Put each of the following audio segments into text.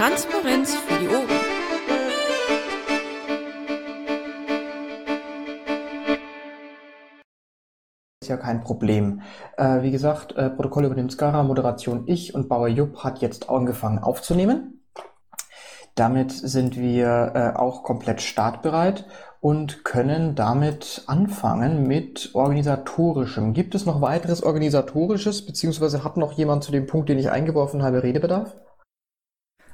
Transparenz für die Ohren. Ist ja kein Problem. Äh, wie gesagt, äh, Protokoll übernimmt Skara, Moderation ich und Bauer Jupp hat jetzt angefangen aufzunehmen. Damit sind wir äh, auch komplett startbereit und können damit anfangen mit organisatorischem. Gibt es noch weiteres organisatorisches, beziehungsweise hat noch jemand zu dem Punkt, den ich eingeworfen habe, Redebedarf?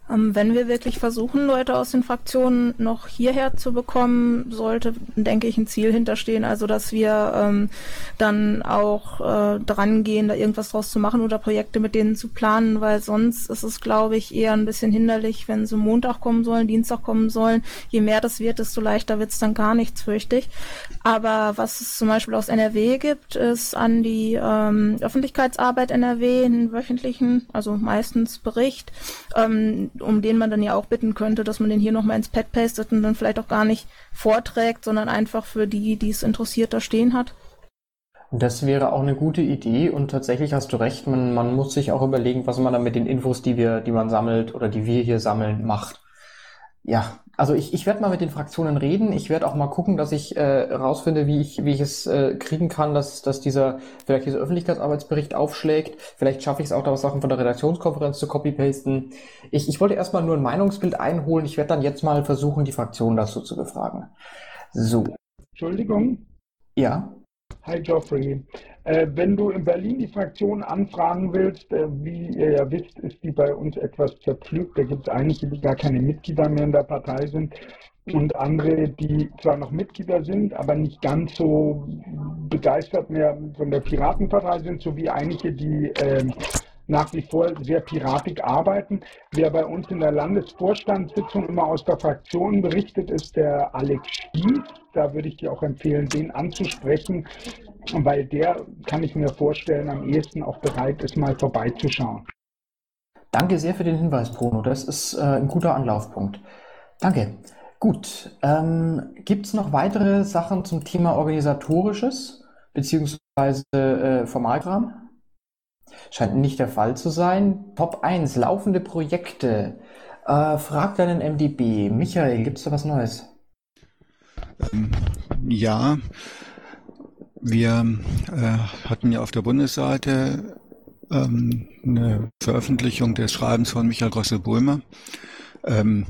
Ähm, wenn wir wirklich versuchen, Leute aus den Fraktionen noch hierher zu bekommen, sollte, denke ich, ein Ziel hinterstehen. Also, dass wir ähm, dann auch äh, dran gehen, da irgendwas draus zu machen oder Projekte mit denen zu planen, weil sonst ist es, glaube ich, eher ein bisschen hinderlich, wenn sie Montag kommen sollen, Dienstag kommen sollen. Je mehr das wird, desto leichter wird es dann gar nichts, fürchte ich. Aber was es zum Beispiel aus NRW gibt, ist an die ähm, Öffentlichkeitsarbeit NRW einen wöchentlichen, also meistens Bericht. Ähm, um den man dann ja auch bitten könnte, dass man den hier nochmal ins Pad pastet und dann vielleicht auch gar nicht vorträgt, sondern einfach für die, die es interessiert, da stehen hat. Das wäre auch eine gute Idee und tatsächlich hast du recht, man, man muss sich auch überlegen, was man dann mit den Infos, die wir, die man sammelt oder die wir hier sammeln, macht. Ja, also ich, ich werde mal mit den Fraktionen reden. Ich werde auch mal gucken, dass ich äh, rausfinde, wie ich, wie ich es äh, kriegen kann, dass, dass dieser, vielleicht dieser Öffentlichkeitsarbeitsbericht aufschlägt. Vielleicht schaffe ich es auch, da was Sachen von der Redaktionskonferenz zu copy-pasten. Ich, ich wollte erstmal nur ein Meinungsbild einholen. Ich werde dann jetzt mal versuchen, die Fraktionen dazu zu befragen. So. Entschuldigung. Ja. Hi Geoffrey. Äh, wenn du in Berlin die Fraktion anfragen willst, äh, wie ihr ja wisst, ist die bei uns etwas zerpflügt. Da gibt es einige, die gar keine Mitglieder mehr in der Partei sind und andere, die zwar noch Mitglieder sind, aber nicht ganz so begeistert mehr von der Piratenpartei sind, sowie einige, die äh, nach wie vor sehr piratig arbeiten. Wer bei uns in der Landesvorstandssitzung immer aus der Fraktion berichtet, ist der Alex Spieß. Da würde ich dir auch empfehlen, den anzusprechen, weil der, kann ich mir vorstellen, am ehesten auch bereit ist, mal vorbeizuschauen. Danke sehr für den Hinweis, Bruno. Das ist äh, ein guter Anlaufpunkt. Danke. Gut. Ähm, Gibt es noch weitere Sachen zum Thema Organisatorisches beziehungsweise äh, Formalkram? Scheint nicht der Fall zu sein. Top 1, laufende Projekte. Äh, frag deinen MDB. Michael, gibt es da was Neues? Ähm, ja, wir äh, hatten ja auf der Bundesseite ähm, eine Veröffentlichung des Schreibens von Michael Grosse-Bulmer. Ähm,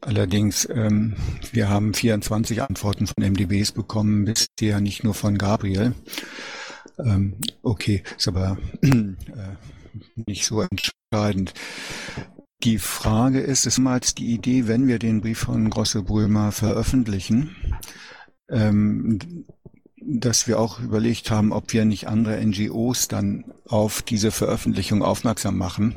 allerdings, ähm, wir haben 24 Antworten von MDBs bekommen, bisher nicht nur von Gabriel. Ähm, okay, ist aber äh, nicht so entscheidend. Die Frage ist, ist mal die Idee, wenn wir den Brief von Grosse Brömer veröffentlichen, ähm, dass wir auch überlegt haben, ob wir nicht andere NGOs dann auf diese Veröffentlichung aufmerksam machen.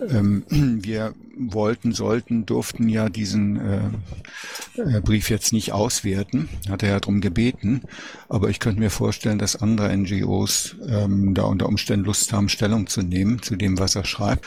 Ähm, wir wollten, sollten, durften ja diesen äh, äh, Brief jetzt nicht auswerten, hat er ja darum gebeten, aber ich könnte mir vorstellen, dass andere NGOs ähm, da unter Umständen Lust haben, Stellung zu nehmen zu dem, was er schreibt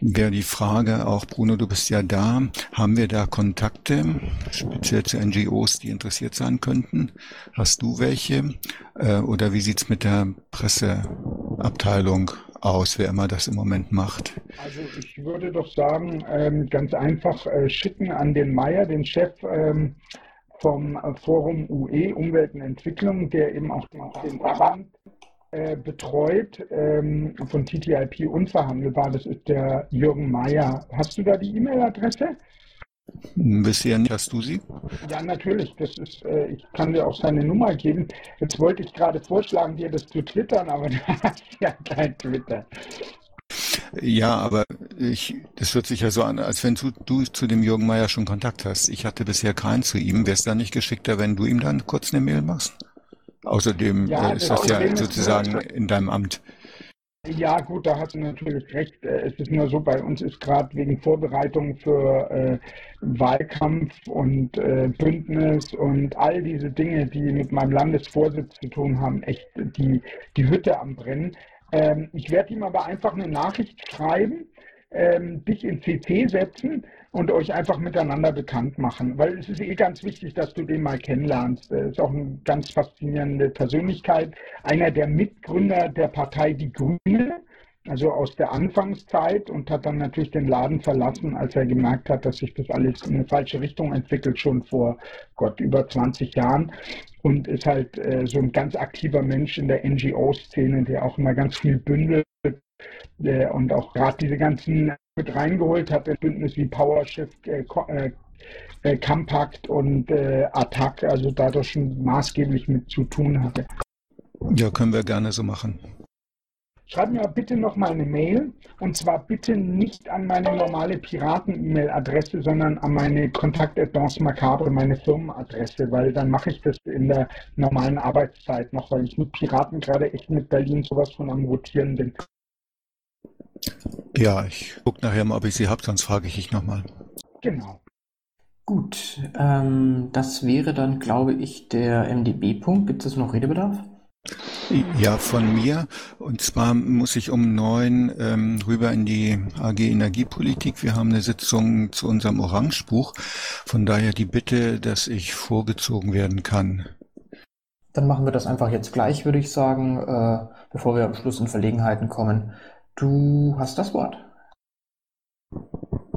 wäre die Frage, auch Bruno, du bist ja da, haben wir da Kontakte, speziell zu NGOs, die interessiert sein könnten? Hast du welche? Äh, oder wie sieht's mit der Presseabteilung aus, wer immer das im Moment macht? Also ich würde doch sagen, ähm, ganz einfach äh, schicken an den Meier, den Chef ähm, vom Forum UE Umwelt und Entwicklung, der eben auch den Verband äh, betreut ähm, von TTIP unverhandelbar. Das ist der Jürgen Mayer. Hast du da die E-Mail-Adresse? Bisher nicht. Hast du sie? Ja, natürlich. Das ist, äh, ich kann dir auch seine Nummer geben. Jetzt wollte ich gerade vorschlagen, dir das zu twittern, aber du hast ja kein Twitter. Ja, aber ich, das hört sich ja so an, als wenn du, du zu dem Jürgen Mayer schon Kontakt hast. Ich hatte bisher keinen zu ihm. Wäre es da nicht geschickter, wenn du ihm dann kurz eine Mail machst? Außerdem ja, äh, ist das ja sozusagen in deinem Amt. Ja, gut, da hast du natürlich recht. Äh, es ist nur so, bei uns ist gerade wegen Vorbereitung für äh, Wahlkampf und äh, Bündnis und all diese Dinge, die mit meinem Landesvorsitz zu tun haben, echt die, die Hütte am Brennen. Ähm, ich werde ihm aber einfach eine Nachricht schreiben, ähm, dich in CC setzen und euch einfach miteinander bekannt machen. Weil es ist eh ganz wichtig, dass du den mal kennenlernst. Er ist auch eine ganz faszinierende Persönlichkeit. Einer der Mitgründer der Partei Die Grüne. also aus der Anfangszeit und hat dann natürlich den Laden verlassen, als er gemerkt hat, dass sich das alles in eine falsche Richtung entwickelt, schon vor Gott über 20 Jahren und ist halt äh, so ein ganz aktiver Mensch in der NGO-Szene, der auch immer ganz viel bündelt äh, und auch gerade diese ganzen mit reingeholt hat, der Bündnis wie PowerShift, äh, äh, äh, Compact und äh, Attack, also dadurch schon maßgeblich mit zu tun hatte. Ja, können wir gerne so machen. Schreib mir bitte noch mal eine Mail und zwar bitte nicht an meine normale Piraten-E-Mail-Adresse, sondern an meine Kontakt-Advance Macabre, meine Firmenadresse, weil dann mache ich das in der normalen Arbeitszeit noch, weil ich mit Piraten gerade echt mit Berlin sowas von am Rotieren bin. Ja, ich gucke nachher mal, ob ich sie habe, sonst frage ich dich nochmal. Genau. Gut, ähm, das wäre dann, glaube ich, der MDB-Punkt. Gibt es noch Redebedarf? Ja, von mir. Und zwar muss ich um neun ähm, rüber in die AG Energiepolitik. Wir haben eine Sitzung zu unserem Orangebuch. Von daher die Bitte, dass ich vorgezogen werden kann. Dann machen wir das einfach jetzt gleich, würde ich sagen, äh, bevor wir am Schluss in Verlegenheiten kommen. Du hast das Wort.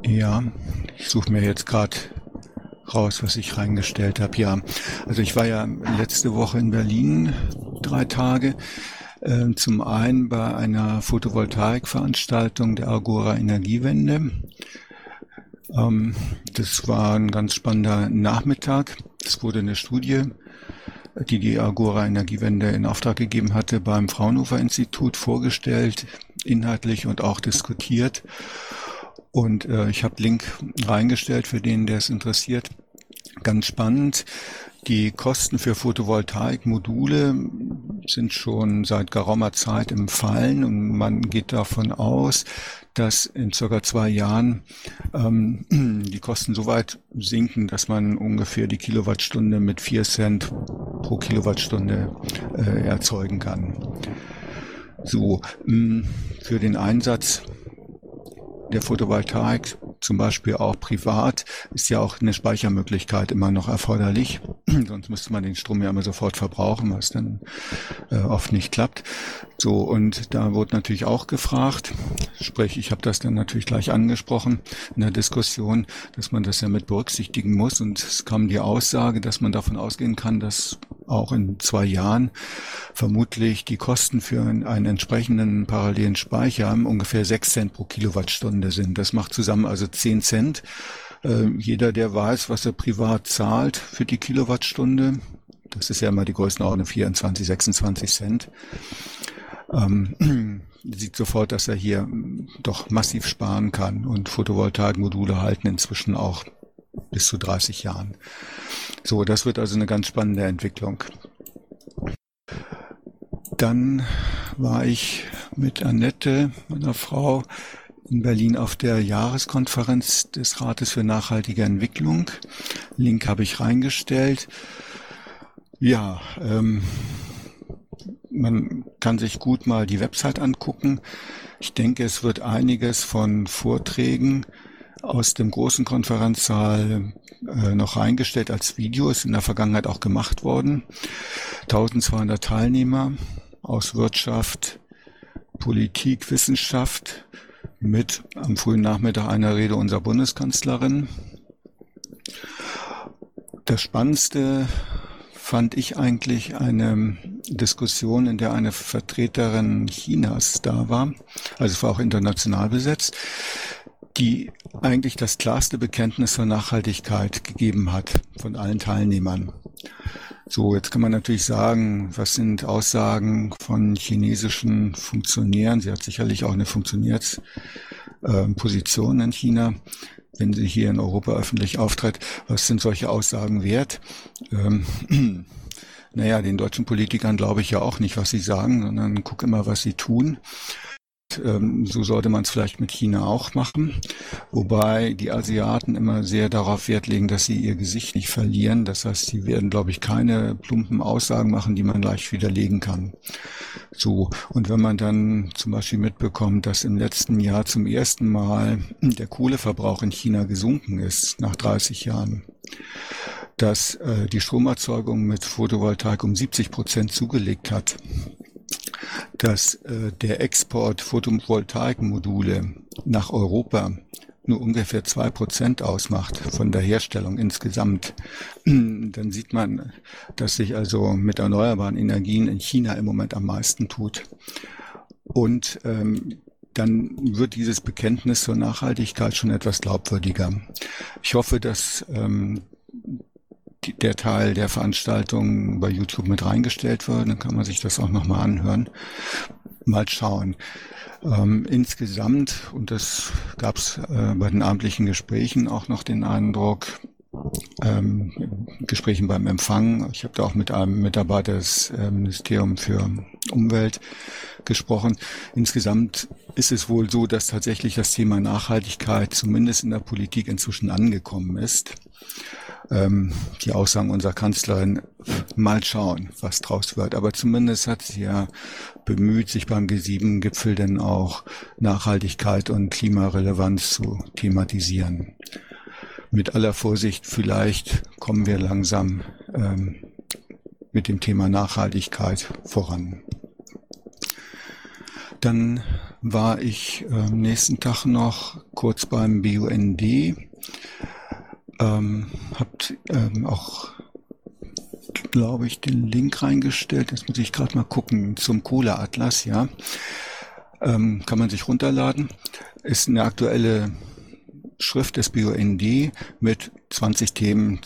Ja, ich suche mir jetzt gerade raus, was ich reingestellt habe. Ja, also ich war ja letzte Woche in Berlin drei Tage. Äh, zum einen bei einer Photovoltaikveranstaltung der Agora Energiewende. Ähm, das war ein ganz spannender Nachmittag. Es wurde eine Studie, die die Agora Energiewende in Auftrag gegeben hatte, beim Fraunhofer Institut vorgestellt, inhaltlich und auch diskutiert. Und äh, ich habe Link reingestellt für den, der es interessiert. Ganz spannend. Die Kosten für Photovoltaikmodule sind schon seit geraumer Zeit im Fallen und man geht davon aus, dass in circa zwei Jahren ähm, die Kosten so weit sinken, dass man ungefähr die Kilowattstunde mit vier Cent pro Kilowattstunde äh, erzeugen kann. So, mh, für den Einsatz der Photovoltaik, zum Beispiel auch privat, ist ja auch eine Speichermöglichkeit immer noch erforderlich. Sonst müsste man den Strom ja immer sofort verbrauchen, was dann äh, oft nicht klappt. So, und da wurde natürlich auch gefragt, sprich, ich habe das dann natürlich gleich angesprochen in der Diskussion, dass man das ja mit berücksichtigen muss. Und es kam die Aussage, dass man davon ausgehen kann, dass auch in zwei Jahren vermutlich die Kosten für einen, entsprechenden parallelen Speicher ungefähr sechs Cent pro Kilowattstunde sind. Das macht zusammen also zehn Cent. Äh, jeder, der weiß, was er privat zahlt für die Kilowattstunde, das ist ja immer die Größenordnung 24, 26 Cent, ähm, sieht sofort, dass er hier doch massiv sparen kann. Und Photovoltaikmodule halten inzwischen auch bis zu 30 Jahren. So, das wird also eine ganz spannende Entwicklung. Dann war ich mit Annette, meiner Frau, in Berlin auf der Jahreskonferenz des Rates für nachhaltige Entwicklung. Link habe ich reingestellt. Ja, ähm, man kann sich gut mal die Website angucken. Ich denke, es wird einiges von Vorträgen aus dem großen Konferenzsaal äh, noch reingestellt als Video, ist in der Vergangenheit auch gemacht worden. 1200 Teilnehmer aus Wirtschaft, Politik, Wissenschaft mit am frühen Nachmittag einer Rede unserer Bundeskanzlerin. Das Spannendste fand ich eigentlich eine Diskussion, in der eine Vertreterin Chinas da war, also es war auch international besetzt, die eigentlich das klarste Bekenntnis zur Nachhaltigkeit gegeben hat von allen Teilnehmern. So, jetzt kann man natürlich sagen, was sind Aussagen von chinesischen Funktionären? Sie hat sicherlich auch eine Funktionärsposition äh, in China, wenn sie hier in Europa öffentlich auftritt. Was sind solche Aussagen wert? Ähm, naja, den deutschen Politikern glaube ich ja auch nicht, was sie sagen, sondern guck immer, was sie tun. Ähm, so sollte man es vielleicht mit China auch machen, wobei die Asiaten immer sehr darauf Wert legen, dass sie ihr Gesicht nicht verlieren. Das heißt, sie werden, glaube ich, keine plumpen Aussagen machen, die man leicht widerlegen kann. So, und wenn man dann zum Beispiel mitbekommt, dass im letzten Jahr zum ersten Mal der Kohleverbrauch in China gesunken ist, nach 30 Jahren, dass äh, die Stromerzeugung mit Photovoltaik um 70 Prozent zugelegt hat, dass äh, der Export Photovoltaikmodule nach Europa nur ungefähr zwei Prozent ausmacht von der Herstellung insgesamt, dann sieht man, dass sich also mit erneuerbaren Energien in China im Moment am meisten tut. Und ähm, dann wird dieses Bekenntnis zur Nachhaltigkeit schon etwas glaubwürdiger. Ich hoffe, dass ähm, der Teil der Veranstaltung bei YouTube mit reingestellt wird. Dann kann man sich das auch nochmal anhören. Mal schauen. Ähm, insgesamt, und das gab es äh, bei den abendlichen Gesprächen auch noch den Eindruck, ähm, Gesprächen beim Empfang. Ich habe da auch mit einem Mitarbeiter des äh, Ministeriums für Umwelt gesprochen. Insgesamt ist es wohl so, dass tatsächlich das Thema Nachhaltigkeit zumindest in der Politik inzwischen angekommen ist. Ähm, die Aussagen unserer Kanzlerin, mal schauen, was draus wird. Aber zumindest hat sie ja bemüht, sich beim G7-Gipfel denn auch Nachhaltigkeit und Klimarelevanz zu thematisieren. Mit aller Vorsicht, vielleicht kommen wir langsam ähm, mit dem Thema Nachhaltigkeit voran. Dann war ich am äh, nächsten Tag noch kurz beim BUND. Ähm, habt ähm, auch, glaube ich, den Link reingestellt. Jetzt muss ich gerade mal gucken zum Cola-Atlas, ja. Ähm, kann man sich runterladen. Ist eine aktuelle Schrift des BUND mit 20 Themen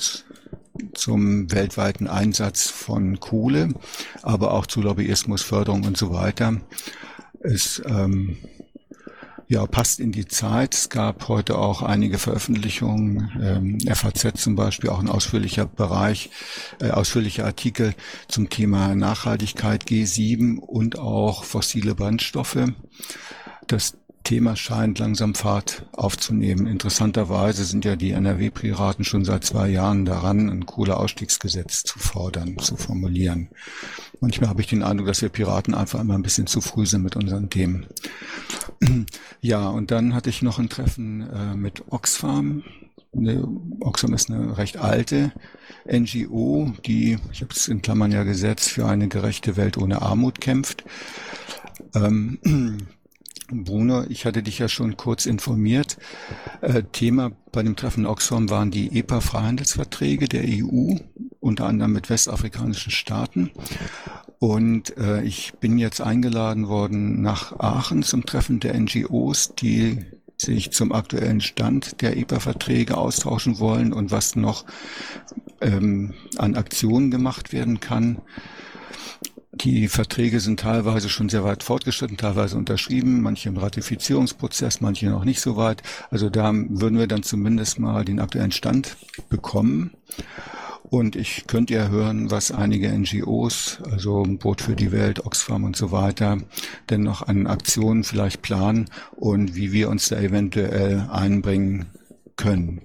zum weltweiten Einsatz von Kohle, aber auch zu Lobbyismus, Förderung und so weiter. Es ähm, ja, passt in die Zeit. Es gab heute auch einige Veröffentlichungen, ähm, FAZ zum Beispiel, auch ein ausführlicher Bereich, äh, ausführlicher Artikel zum Thema Nachhaltigkeit G7 und auch fossile Brennstoffe. Das Thema scheint langsam Fahrt aufzunehmen. Interessanterweise sind ja die NRW-Piraten schon seit zwei Jahren daran, ein Kohleausstiegsgesetz zu fordern, zu formulieren. Manchmal habe ich den Eindruck, dass wir Piraten einfach immer ein bisschen zu früh sind mit unseren Themen. Ja, und dann hatte ich noch ein Treffen äh, mit Oxfam. Ne, Oxfam ist eine recht alte NGO, die, ich habe es in Klammern ja gesetzt, für eine gerechte Welt ohne Armut kämpft. Ähm, Bruno, ich hatte dich ja schon kurz informiert. Äh, Thema bei dem Treffen Oxfam waren die EPA-Freihandelsverträge der EU, unter anderem mit westafrikanischen Staaten. Und äh, ich bin jetzt eingeladen worden nach Aachen zum Treffen der NGOs, die sich zum aktuellen Stand der EPA-Verträge austauschen wollen und was noch ähm, an Aktionen gemacht werden kann. Die Verträge sind teilweise schon sehr weit fortgeschritten, teilweise unterschrieben, manche im Ratifizierungsprozess, manche noch nicht so weit. Also da würden wir dann zumindest mal den aktuellen Stand bekommen. Und ich könnte ja hören, was einige NGOs, also Boot für die Welt, Oxfam und so weiter, denn noch an Aktionen vielleicht planen und wie wir uns da eventuell einbringen können.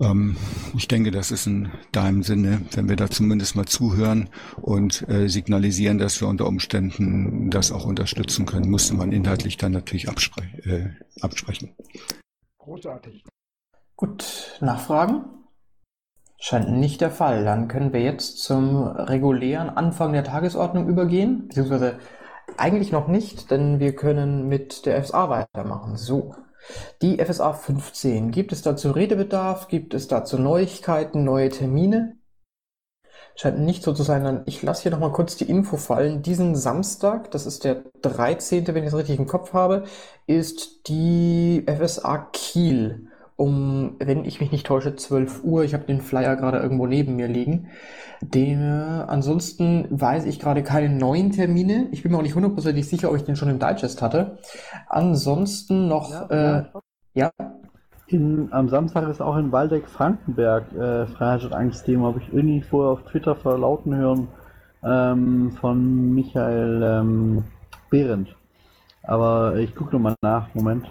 Ähm, ich denke, das ist in deinem Sinne, wenn wir da zumindest mal zuhören und äh, signalisieren, dass wir unter Umständen das auch unterstützen können, musste man inhaltlich dann natürlich abspre äh, absprechen. Großartig. Gut, Nachfragen? Scheint nicht der Fall. Dann können wir jetzt zum regulären Anfang der Tagesordnung übergehen, beziehungsweise eigentlich noch nicht, denn wir können mit der FSA weitermachen. So. Die FSA 15. Gibt es dazu Redebedarf? Gibt es dazu Neuigkeiten, neue Termine? Scheint nicht so zu sein. Ich lasse hier nochmal kurz die Info fallen. Diesen Samstag, das ist der 13., wenn ich es richtig im Kopf habe, ist die FSA Kiel um, wenn ich mich nicht täusche, 12 Uhr. Ich habe den Flyer gerade irgendwo neben mir liegen. Den, äh, ansonsten weiß ich gerade keine neuen Termine. Ich bin mir auch nicht hundertprozentig sicher, ob ich den schon im Digest hatte. Ansonsten noch, ja. Äh, ja. In, am Samstag ist auch in Waldeck-Frankenberg äh, Freiheit statt Angst-Thema. Habe ich irgendwie vorher auf Twitter verlauten hören ähm, von Michael ähm, Behrendt. Aber ich gucke nochmal nach. Moment.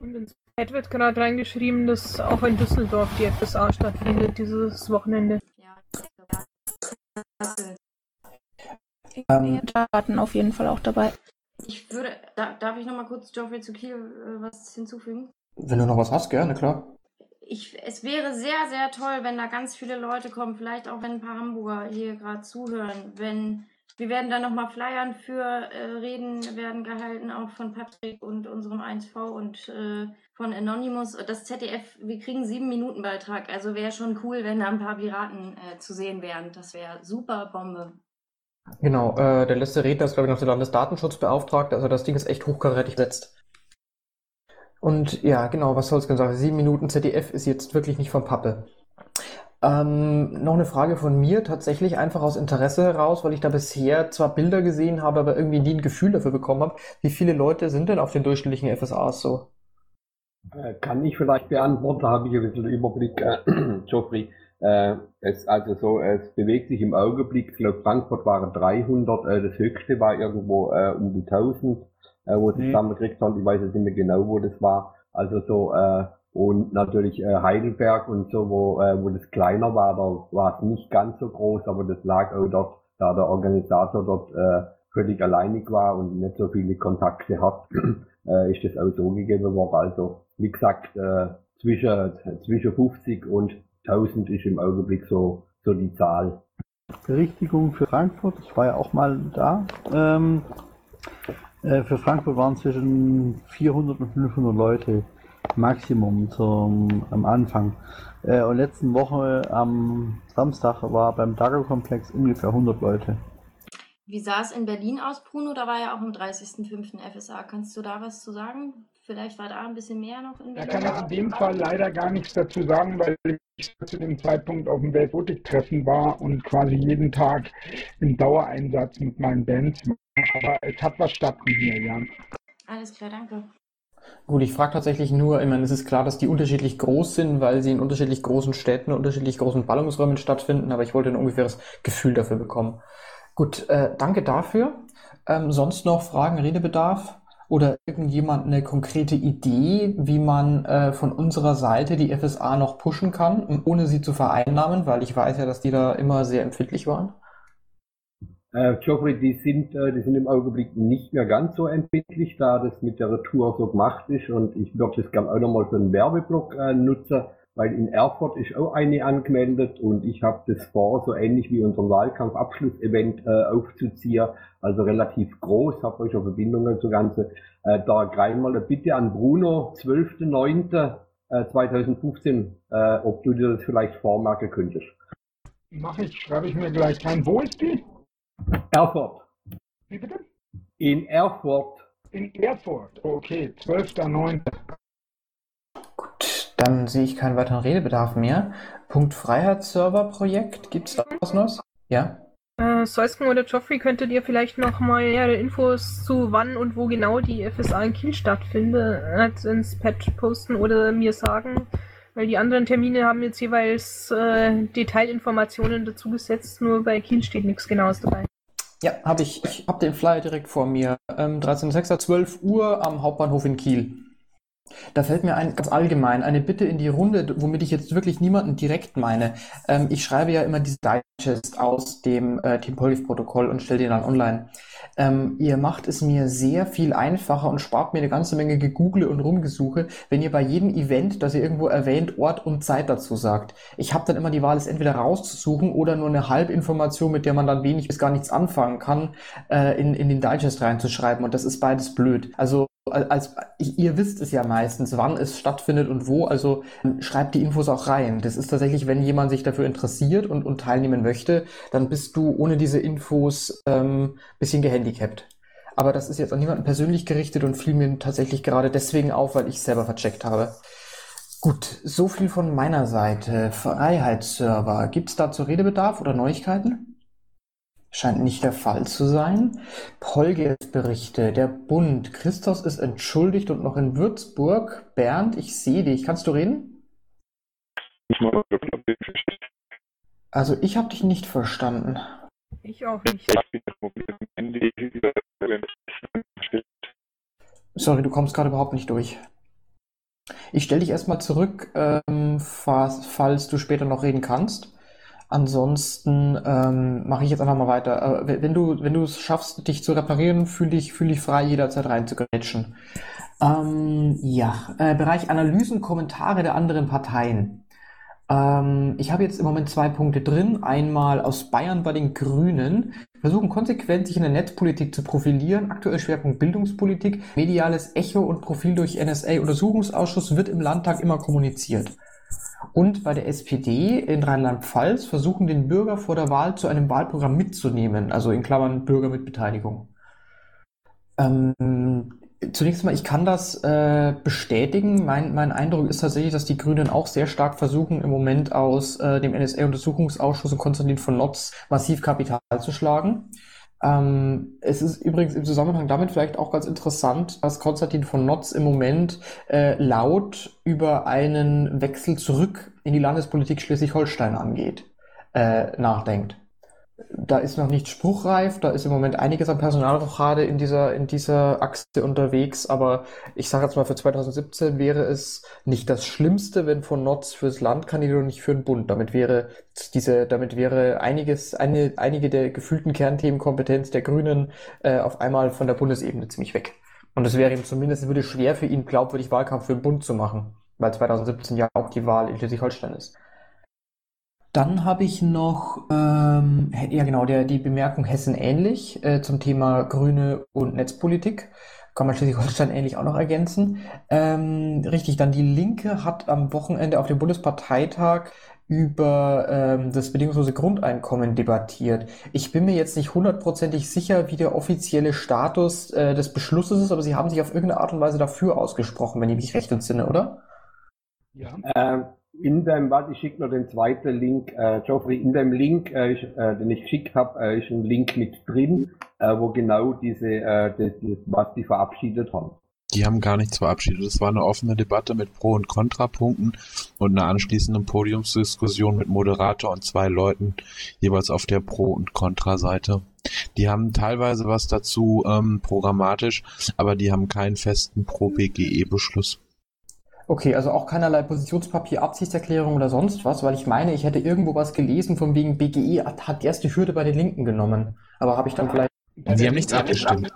Und ins Chat wird gerade reingeschrieben, dass auch in Düsseldorf die FSA stattfindet dieses Wochenende. Ja, ähm, Daten auf jeden Fall auch dabei. Ich würde, da, darf ich noch mal kurz Geoffrey zu Kiel äh, was hinzufügen? Wenn du noch was hast, gerne, klar. Ich, es wäre sehr, sehr toll, wenn da ganz viele Leute kommen, vielleicht auch wenn ein paar Hamburger hier gerade zuhören, wenn Wir werden dann nochmal flyern für äh, Reden werden gehalten, auch von Patrick und unserem 1V und äh, von Anonymous. Das ZDF, wir kriegen sieben Minuten Beitrag. Also wäre schon cool, wenn da ein paar Piraten äh, zu sehen wären. Das wäre super Bombe. Genau, äh, der letzte Redner ist, glaube ich, noch der Landesdatenschutzbeauftragte. Also das Ding ist echt hochkarätig besetzt. Und ja, genau, was soll's denn sagen? Sieben Minuten ZDF ist jetzt wirklich nicht von Pappe. Ähm, noch eine Frage von mir, tatsächlich einfach aus Interesse heraus, weil ich da bisher zwar Bilder gesehen habe, aber irgendwie nie ein Gefühl dafür bekommen habe. Wie viele Leute sind denn auf den durchschnittlichen FSAs so? Äh, kann ich vielleicht beantworten, da habe ich ein bisschen Überblick, äh, Geoffrey. Äh, es, also so, es bewegt sich im Augenblick, ich glaube Frankfurt waren 300, äh, das höchste war irgendwo äh, um die 1000, äh, wo sie Nee. zusammengekriegt haben, ich weiß jetzt nicht mehr genau, wo das war. Also so, äh, und natürlich äh, Heidelberg und so, wo, äh, wo das kleiner war, da war es nicht ganz so groß, aber das lag auch dort, da der Organisator dort äh, völlig alleinig war und nicht so viele Kontakte hat, äh, ist das auch so gegeben worden. Also wie gesagt, äh, zwischen, zwischen 50 und 1000 ist im Augenblick so, so die Zahl. Berichtigung für Frankfurt, ich war ja auch mal da. Ähm, äh, für Frankfurt waren zwischen 400 und 500 Leute Maximum zum, am Anfang. Äh, und letzten Woche am Samstag war beim Dago-Komplex ungefähr 100 Leute. Wie sah es in Berlin aus, Bruno? Da war ja auch am 30.05. FSA. Kannst du da was zu sagen? Vielleicht war da ein bisschen mehr noch in Da Berlin. kann ich in dem Fall leider gar nichts dazu sagen, weil ich zu dem Zeitpunkt auf dem Weltbotik-Treffen war und quasi jeden Tag im Dauereinsatz mit meinen Bands. Aber es hat was stattgefunden, ja. Alles klar, danke. Gut, ich frage tatsächlich nur, ich meine, es ist klar, dass die unterschiedlich groß sind, weil sie in unterschiedlich großen Städten, unterschiedlich großen Ballungsräumen stattfinden, aber ich wollte ein ungefähres Gefühl dafür bekommen. Gut, äh, danke dafür. Ähm, sonst noch Fragen, Redebedarf? Oder irgendjemand eine konkrete Idee, wie man äh, von unserer Seite die FSA noch pushen kann, ohne sie zu vereinnahmen, weil ich weiß ja, dass die da immer sehr empfindlich waren? Äh, Geoffrey, die sind, äh, die sind im Augenblick nicht mehr ganz so empfindlich, da das mit der Retour so gemacht ist und ich würde das gerne auch nochmal für einen Werbeblock äh, nutzen, weil in Erfurt ist auch eine angemeldet und ich habe das vor, so ähnlich wie unseren Wahlkampfabschlussevent äh, aufzuziehen, also relativ groß, habe euch auch Verbindungen zu Ganze. Äh, da mal Bitte an Bruno, 12.09. Äh, 2015, äh, ob du dir das vielleicht vormerken könntest. Mache ich, schreibe ich mir gleich rein. Wo ist die? Erfurt. Wie bitte? In Erfurt. In Erfurt. Okay, 12.09. Gut, dann sehe ich keinen weiteren Redebedarf mehr. Punkt Freiheitsserver-Projekt, gibt es da was Neues? Ja? Äh, Soisken oder Joffrey, könntet ihr vielleicht noch mal nähere Infos zu wann und wo genau die FSA in Kiel stattfindet ins Patch posten oder mir sagen? Weil die anderen Termine haben jetzt jeweils äh, Detailinformationen dazu gesetzt, nur bei Kiel steht nichts Genaues dabei. Ja, habe ich. Ich habe den Flyer direkt vor mir. Ähm, 13.06. 12 Uhr am Hauptbahnhof in Kiel. Da fällt mir ein, ganz allgemein, eine Bitte in die Runde, womit ich jetzt wirklich niemanden direkt meine. Ähm, ich schreibe ja immer diese Digest aus dem äh, Team Polgif-Protokoll und stelle den dann online. Ähm, ihr macht es mir sehr viel einfacher und spart mir eine ganze Menge Gegoogle und Rumgesuche, wenn ihr bei jedem Event, das ihr irgendwo erwähnt, Ort und Zeit dazu sagt. Ich habe dann immer die Wahl, es entweder rauszusuchen oder nur eine Halbinformation, mit der man dann wenig bis gar nichts anfangen kann, äh, in, in den Digest reinzuschreiben. Und das ist beides blöd. Also als, ihr wisst es ja meistens, wann es stattfindet und wo, also schreibt die Infos auch rein. Das ist tatsächlich, wenn jemand sich dafür interessiert und, und teilnehmen möchte, dann bist du ohne diese Infos ähm, bisschen gehandicapt. Aber das ist jetzt an niemanden persönlich gerichtet und fiel mir tatsächlich gerade deswegen auf, weil ich selber vercheckt habe. Gut, so viel von meiner Seite. Freiheitsserver. Gibt es dazu Redebedarf oder Neuigkeiten? Scheint nicht der Fall zu sein. Polgers-Berichte. Der Bund. Christos ist entschuldigt und noch in Würzburg. Bernd, ich sehe dich. Kannst du reden? Also ich habe dich nicht verstanden. Ich auch nicht. Sorry, du kommst gerade überhaupt nicht durch. Ich stelle dich erstmal zurück, ähm, falls, falls du später noch reden kannst. Ansonsten ähm, mache ich jetzt einfach mal weiter. Äh, wenn du wenn du es schaffst, dich zu reparieren, fühle dich fühl dich frei, jederzeit reinzugrätschen. Ähm, ja, äh, Bereich Analysen, Kommentare der anderen Parteien. Ähm, ich habe jetzt im Moment zwei Punkte drin. Einmal aus Bayern bei den Grünen versuchen konsequent sich in der Netzpolitik zu profilieren, aktuell Schwerpunkt Bildungspolitik, mediales Echo und Profil durch NSA-Untersuchungsausschuss wird im Landtag immer kommuniziert. Und bei der SPD in Rheinland-Pfalz versuchen den Bürger vor der Wahl zu einem Wahlprogramm mitzunehmen, also in Klammern Bürger mit Beteiligung. Ähm, zunächst mal, ich kann das äh, bestätigen. Mein, mein Eindruck ist tatsächlich, dass die Grünen auch sehr stark versuchen, im Moment aus äh, dem NSA-Untersuchungsausschuss und Konstantin von Notz massiv Kapital zu schlagen. Ähm, es ist übrigens im Zusammenhang damit vielleicht auch ganz interessant, dass Konstantin von Notz im Moment äh, laut über einen Wechsel zurück in die Landespolitik Schleswig-Holstein angeht, äh, nachdenkt da ist noch nicht spruchreif, da ist im Moment einiges an Personalrochade in dieser, in dieser Achse unterwegs, aber ich sage jetzt mal, für 2017 wäre es nicht das Schlimmste, wenn von Notz fürs Land kandidiert und nicht für den Bund. Damit wäre diese, damit wäre einiges, eine, einige der gefühlten Kernthemenkompetenz der Grünen äh, auf einmal von der Bundesebene ziemlich weg. Und es wäre ihm zumindest, würde schwer für ihn glaubwürdig Wahlkampf für den Bund zu machen, weil 2017 ja auch die Wahl in Schleswig-Holstein ist. Dann habe ich noch, ähm, ja genau, der, die Bemerkung Hessen ähnlich äh, zum Thema Grüne und Netzpolitik. Kann man Schleswig-Holstein ähnlich auch noch ergänzen. Ähm, richtig, dann die Linke hat am Wochenende auf dem Bundesparteitag über ähm, das bedingungslose Grundeinkommen debattiert. Ich bin mir jetzt nicht hundertprozentig sicher, wie der offizielle Status äh, des Beschlusses ist, aber Sie haben sich auf irgendeine Art und Weise dafür ausgesprochen, wenn ich mich recht entsinne, oder? Ja. Ähm, in deinem, warte, ich schicke noch den zweiten Link, äh, Geoffrey, in deinem Link, äh, ich, äh, den ich geschickt habe, äh, ist ein Link mit drin, äh, wo genau diese, äh, das, das, was die verabschiedet haben. Die haben gar nichts verabschiedet. Es war eine offene Debatte mit Pro- und Kontrapunkten und eine anschließende Podiumsdiskussion mit Moderator und zwei Leuten, jeweils auf der Pro- und Kontra-Seite. Die haben teilweise was dazu ähm, programmatisch, aber die haben keinen festen Pro-BGE-Beschluss. Okay, also auch keinerlei Positionspapier, Absichtserklärung oder sonst was, weil ich meine, ich hätte irgendwo was gelesen von wegen BGE hat, erst die Hürde bei den Linken genommen. Aber habe ich dann vielleicht. Sie haben nichts abgestimmt.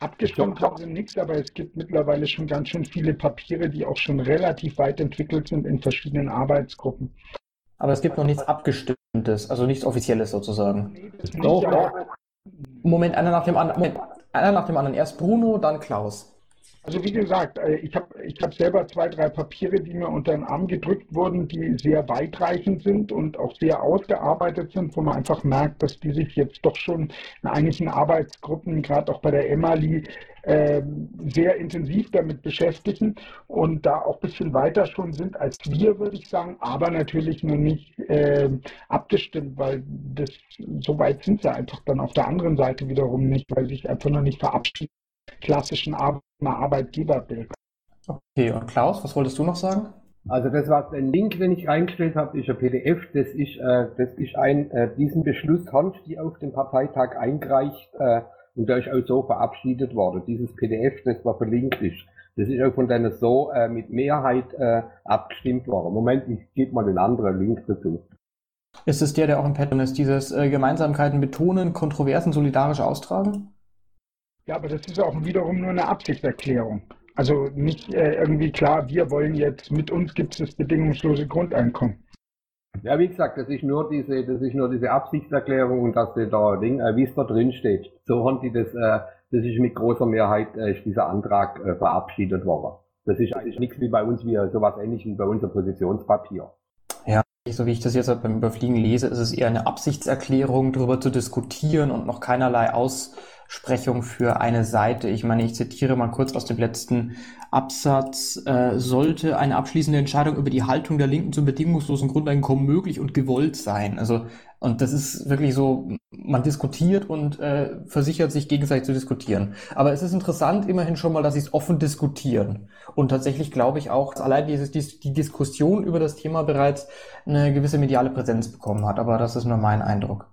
Abgestimmt haben sie nichts, aber es gibt mittlerweile schon ganz schön viele Papiere, die auch schon relativ weit entwickelt sind in verschiedenen Arbeitsgruppen. Aber es gibt noch nichts Abgestimmtes, also nichts Offizielles sozusagen. Nee, nicht, Moment, einer nach dem anderen. Moment, einer nach dem anderen. Erst Bruno, dann Klaus. Also wie gesagt, äh, ich habe ich hab selber zwei, drei Papiere, die mir unter den Arm gedrückt wurden, die sehr weitreichend sind und auch sehr ausgearbeitet sind, wo man einfach merkt, dass die sich jetzt doch schon in einigen Arbeitsgruppen, gerade auch bei der Emali, äh, sehr intensiv damit beschäftigen und da auch ein bisschen weiter schon sind als wir, würde ich sagen, aber natürlich noch nicht äh, abgestimmt, weil das so weit sind sie einfach dann auf der anderen Seite wiederum nicht, weil sie sich einfach noch nicht verabschieden. Klassischen Ar Arbeitgeberbild. Okay, und Klaus, was wolltest du noch sagen? Also das war ein Link, den ich reingestellt habe, ist ein PDF, das ist, äh, das ist ein, äh, diesen Beschluss haben die auf dem Parteitag eingereicht äh, und der ist auch so verabschiedet worden. Dieses PDF, das war verlinkt ist, das ist auch von denen so äh, mit Mehrheit äh, abgestimmt worden. Moment, ich gebe mal den anderen Link dazu. Ist es der, der auch im Pattern ist, dieses äh, Gemeinsamkeiten betonen, Kontroversen solidarisch austragen? Ja, aber das ist auch wiederum nur eine Absichtserklärung. Also nicht äh, irgendwie klar, wir wollen jetzt, mit uns gibt es das bedingungslose Grundeinkommen. Ja, wie gesagt, das ist nur diese, das ist nur diese Absichtserklärung und dass sie da Ding, äh, wie es da drin steht. So haben die das, äh, das ist mit großer Mehrheit äh, ist dieser Antrag äh, verabschiedet worden. Das ist eigentlich nichts wie bei uns, wie sowas ähnlich wie bei unserem Positionspapier. So wie ich das jetzt beim Überfliegen lese, ist es eher eine Absichtserklärung, darüber zu diskutieren und noch keinerlei Aussprechung für eine Seite. Ich meine, ich zitiere mal kurz aus dem letzten Absatz. Äh, sollte eine abschließende Entscheidung über die Haltung der Linken zum bedingungslosen Grundeinkommen möglich und gewollt sein? Also, und das ist wirklich so, man diskutiert und äh, versichert sich gegenseitig zu diskutieren. Aber es ist interessant immerhin schon mal, dass sie es offen diskutieren. Und tatsächlich glaube ich auch, dass allein dieses, dies, die Diskussion über das Thema bereits eine gewisse mediale Präsenz bekommen hat. Aber das ist nur mein Eindruck.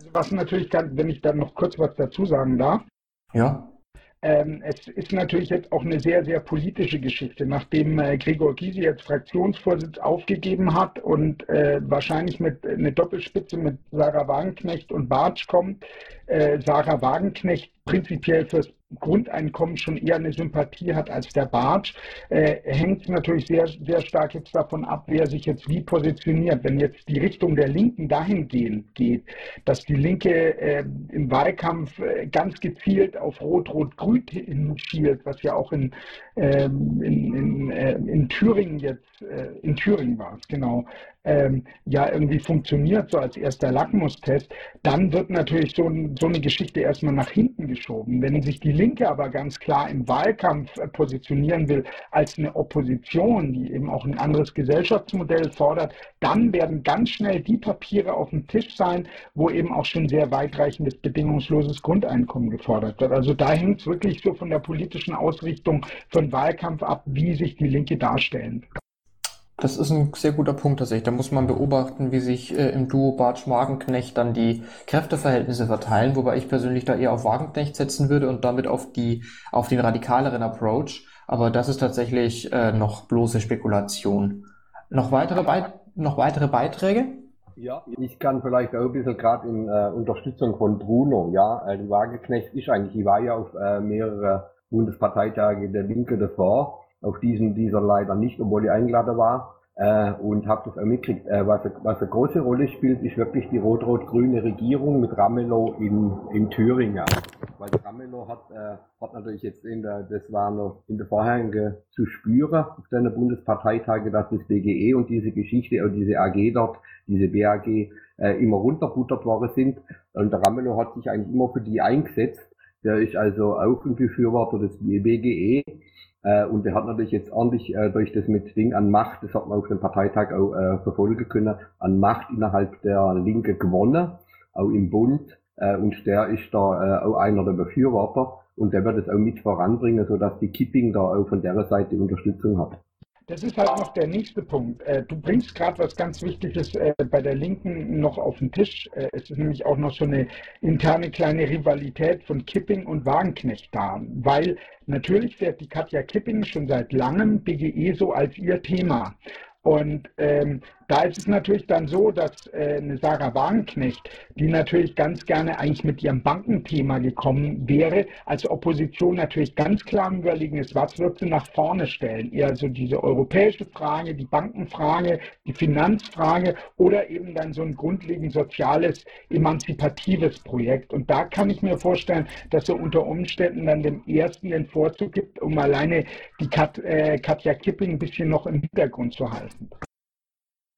Also was natürlich, kann, wenn ich dann noch kurz was dazu sagen darf, Ja? Ähm, es ist natürlich jetzt auch eine sehr, sehr politische Geschichte, nachdem äh, Gregor Gysi jetzt Fraktionsvorsitz aufgegeben hat und äh, wahrscheinlich mit eine Doppelspitze mit Sarah Wagenknecht und Bartsch kommt. Äh, Sarah Wagenknecht prinzipiell fürs Grundeinkommen schon eher eine Sympathie hat als der Bartsch, äh, hängt natürlich sehr, sehr stark jetzt davon ab, wer sich jetzt wie positioniert. Wenn jetzt die Richtung der Linken dahingehend geht, dass die Linke äh, im Wahlkampf äh, ganz gezielt auf Rot-Rot-Grün hinschielt, was ja auch in, ähm, in, in, äh, in Thüringen jetzt, äh, in Thüringen war es, genau, ähm, ja irgendwie funktioniert, so als erster Lackmustest, dann wird natürlich so, so eine Geschichte erstmal nach hinten geschoben. Wenn sich die Linke aber ganz klar im Wahlkampf äh, positionieren will als eine Opposition, die eben auch ein anderes Gesellschaftsmodell fordert, dann werden ganz schnell die Papiere auf dem Tisch sein, wo eben auch schon sehr weitreichendes bedingungsloses Grundeinkommen gefordert wird. Also da hängt es wirklich so von der politischen Ausrichtung von Wahlkampf ab, wie sich die Linke darstellen. Das ist ein sehr guter Punkt tatsächlich. Da muss man beobachten, wie sich äh, im Duo Bartsch Wagenknecht dann die Kräfteverhältnisse verteilen, wobei ich persönlich da eher auf Wagenknecht setzen würde und damit auf die auf den radikaleren Approach. Aber das ist tatsächlich äh, noch bloße Spekulation. Noch weitere, noch weitere Beiträge? Ja, ich kann vielleicht auch ein bisschen gerade in äh, Unterstützung von Bruno, ja, äh, die Wagenknecht ist eigentlich, ich war ja auf äh, mehrere Bundesparteitage der Linke davor auf diesen dieser leider nicht, obwohl ich eingeladen war. Äh, und habe das auch mitgekriegt. Äh, was, was eine große Rolle spielt, ist wirklich die rot-rot-grüne Regierung mit Ramelow in, in Thüringen. Weil Ramelow hat, äh, hat natürlich jetzt in der, das war noch in der vorherigen zu spüren auf seiner Bundesparteitage, dass das BGE und diese Geschichte, und diese AG dort, diese BAG, äh, immer runterbuttert worden sind. Und der Ramelow hat sich eigentlich immer für die eingesetzt. Der ist also auch ein Befürworter des BGE äh, und der hat natürlich jetzt ordentlich äh, durch das mit Ding an Macht, das hat man auf dem Parteitag auch äh, verfolgen können, an Macht innerhalb der Linke gewonnen, auch im Bund. Äh, und der ist da äh, auch einer der Befürworter und der wird es auch mit voranbringen, sodass die Kipping da auch von der Seite Unterstützung hat. Das ist halt noch der nächste Punkt. Äh, du bringst gerade was ganz Wichtiges äh, bei der Linken noch auf den Tisch. Äh, es ist nämlich auch noch so eine interne kleine Rivalität von Kipping und Wagenknecht da. Weil natürlich fährt die Katja Kipping schon seit langem BGE so als ihr Thema. Und ähm, da ist es natürlich dann so, dass äh, eine Sarah Wagenknecht, die natürlich ganz gerne eigentlich mit ihrem Bankenthema gekommen wäre, als Opposition natürlich ganz klar überlegen ist, was wird sie nach vorne stellen? Eher so diese europäische Frage, die Bankenfrage, die Finanzfrage oder eben dann so ein grundlegend soziales, emanzipatives Projekt. Und da kann ich mir vorstellen, dass sie unter Umständen dann dem ersten den Vorzug gibt, um alleine die Kat, äh, Katja Kipping ein bisschen noch im Hintergrund zu halten.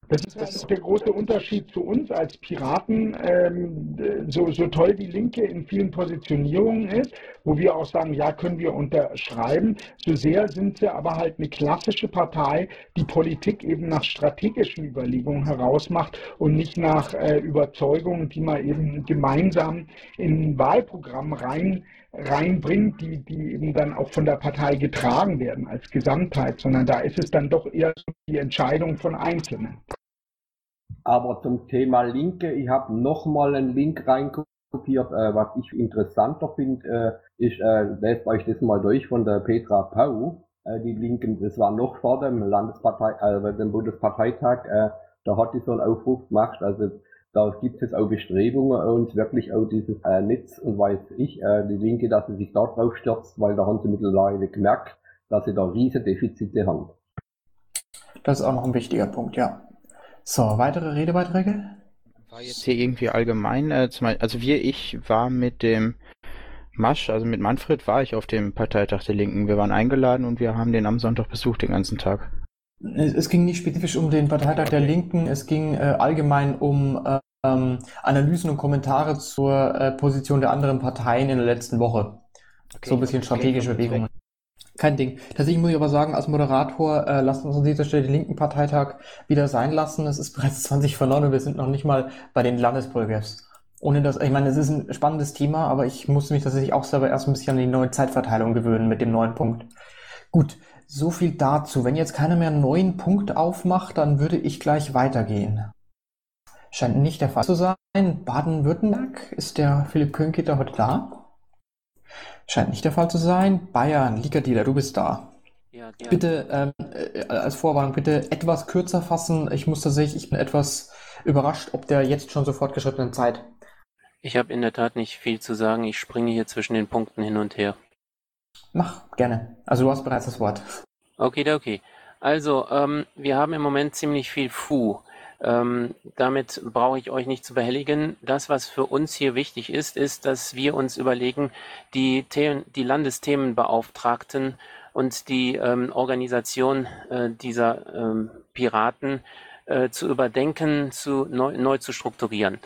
Das ist das der große Unterschied zu uns als Piraten, ähm, so, so toll die Linke in vielen Positionierungen ist, wo wir auch sagen, ja, können wir unterschreiben, so sehr sind sie aber halt eine klassische Partei, die Politik eben nach strategischen Überlegungen herausmacht und nicht nach äh, Überzeugungen, die man eben gemeinsam in ein Wahlprogramm rein reinbringt, die, die eben dann auch von der Partei getragen werden als Gesamtheit, sondern da ist es dann doch eher die Entscheidung von Einzelnen. Aber zum Thema Linke, ich habe nochmal einen Link reinkopiert, äh, was ich interessanter finde, äh, ist, äh, lest euch das mal durch von der Petra Pau, äh, die Linken, das war noch vor dem Landespartei, äh, dem Bundesparteitag, äh, da hat die so einen Aufruf gemacht, also da gibt es auch Bestrebungen, uns wirklich auch dieses äh, Netz und weiß ich, äh, die Linke, dass sie sich da drauf stürzt, weil da haben sie mittlerweile gemerkt, dass sie da riesige Defizite haben. Das ist auch noch ein wichtiger Punkt, ja. So, weitere Redebeiträge? War jetzt hier irgendwie allgemein, äh, zum, also wir, ich war mit dem Masch, also mit Manfred war ich auf dem Parteitag der Linken. Wir waren eingeladen und wir haben den am Sonntag besucht den ganzen Tag. Es ging nicht spezifisch um den Parteitag der Linken, es ging äh, allgemein um ähm, Analysen und Kommentare zur äh, Position der anderen Parteien in der letzten Woche. Okay, so ein bisschen strategische okay, Bewegungen. Kein Ding. Tatsächlich muss ich aber sagen, als Moderator, äh, lasst uns an dieser Stelle den linken Parteitag wieder sein lassen. Es ist bereits 20 vor 9 und wir sind noch nicht mal bei den Landespolgefs. Ohne das, ich meine, es ist ein spannendes Thema, aber ich musste mich tatsächlich auch selber erst ein bisschen an die neue Zeitverteilung gewöhnen mit dem neuen Punkt. Gut, so viel dazu. Wenn jetzt keiner mehr einen neuen Punkt aufmacht, dann würde ich gleich weitergehen. Scheint nicht der Fall zu sein. Baden-Württemberg, ist der Philipp Könketer heute da? Scheint nicht der Fall zu sein. Bayern, Liga-Dealer, du bist da. Ja, ja. Bitte ähm, äh, als Vorwarnung, bitte etwas kürzer fassen. Ich muss tatsächlich, ich bin etwas überrascht, ob der jetzt schon so fortgeschrittenen Zeit. Ich habe in der Tat nicht viel zu sagen. Ich springe hier zwischen den Punkten hin und her. Mach, gerne. Also du hast bereits das Wort. Okay, okay. Also, ähm, wir haben im Moment ziemlich viel Fu. Ähm, damit brauche ich euch nicht zu behelligen. Das, was für uns hier wichtig ist, ist, dass wir uns überlegen, die, The die Landesthemenbeauftragten und die ähm, Organisation äh, dieser ähm, Piraten äh, zu überdenken, zu neu, neu zu strukturieren.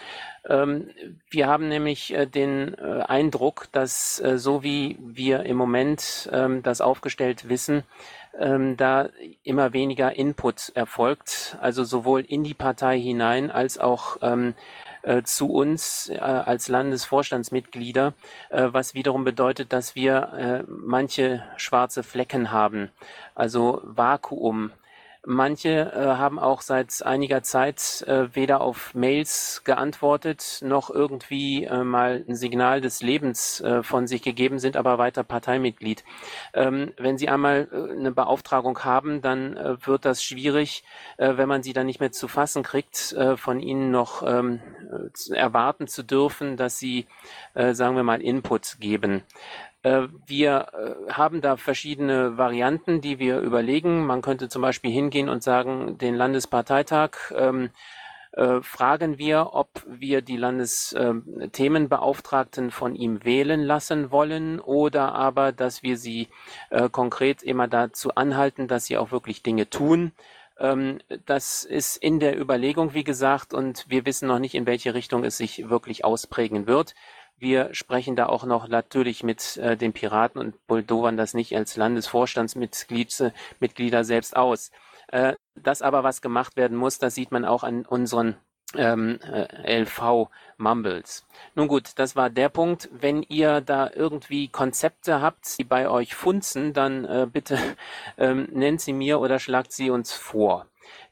Ähm, wir haben nämlich äh, den äh, Eindruck, dass äh, so wie wir im Moment ähm, das aufgestellt wissen, ähm, da immer weniger Input erfolgt, also sowohl in die Partei hinein als auch zu uns als Landesvorstandsmitglieder, was wiederum bedeutet, dass wir manche schwarze Flecken haben, also Vakuum. Manche äh, haben auch seit einiger Zeit äh, weder auf Mails geantwortet, noch irgendwie äh, mal ein Signal des Lebens äh, von sich gegeben, sind aber weiter Parteimitglied. Ähm, wenn sie einmal äh, eine Beauftragung haben, dann äh, wird das schwierig, wenn man sie dann nicht mehr zu fassen kriegt, von ihnen noch ähm, erwarten zu dürfen, dass sie, sagen wir mal, Input geben. Äh, wir äh, haben da verschiedene Varianten, die wir überlegen. Man könnte zum Beispiel hingehen und sagen, den Landesparteitag ähm, äh, fragen wir, ob wir die Landesthemenbeauftragten von ihm wählen lassen wollen oder aber, dass wir sie äh, konkret immer dazu anhalten, dass sie auch wirklich Dinge tun. Ähm, das ist in der Überlegung, wie gesagt, und wir wissen noch nicht, in welche Richtung es sich wirklich ausprägen wird. Wir sprechen da auch noch natürlich mit äh, den Piraten und Buldovern das nicht als Landesvorstandsmitglieder selbst aus. Äh, das aber, was gemacht werden muss, das sieht man auch an unseren ähm, äh, LV Mumbles. Nun gut, das war der Punkt. Wenn ihr da irgendwie Konzepte habt, die bei euch funzen, dann äh, bitte ähm, nennt sie mir oder schlagt sie uns vor.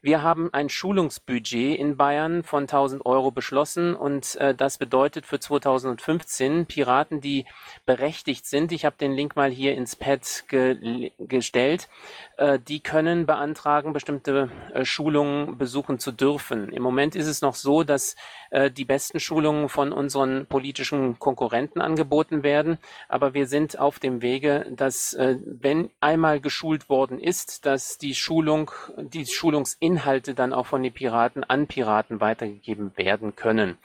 Wir haben ein Schulungsbudget in Bayern von 1000 Euro beschlossen und äh, das bedeutet für 2015 Piraten, die berechtigt sind, ich habe den Link mal hier ins Pad ge gestellt, äh, die können beantragen, bestimmte äh, Schulungen besuchen zu dürfen. Im Moment ist es noch so, dass äh, die besten Schulungen von unseren politischen Konkurrenten angeboten werden, aber wir sind auf dem Wege, dass äh, wenn einmal geschult worden ist, dass die Schulung, die Schulung Verfassungsinhalte dann auch von den Piraten an Piraten weitergegeben werden können.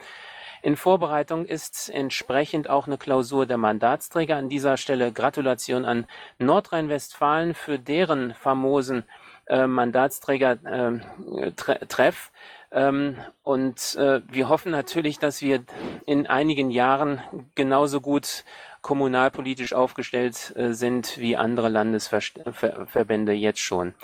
In Vorbereitung ist entsprechend auch eine Klausur der Mandatsträger. An dieser Stelle Gratulation an Nordrhein-Westfalen für deren famosen äh, Mandatsträger-Treff. Äh, ähm, und äh, wir hoffen natürlich, dass wir in einigen Jahren genauso gut kommunalpolitisch aufgestellt äh, sind wie andere Landesverbände jetzt schon.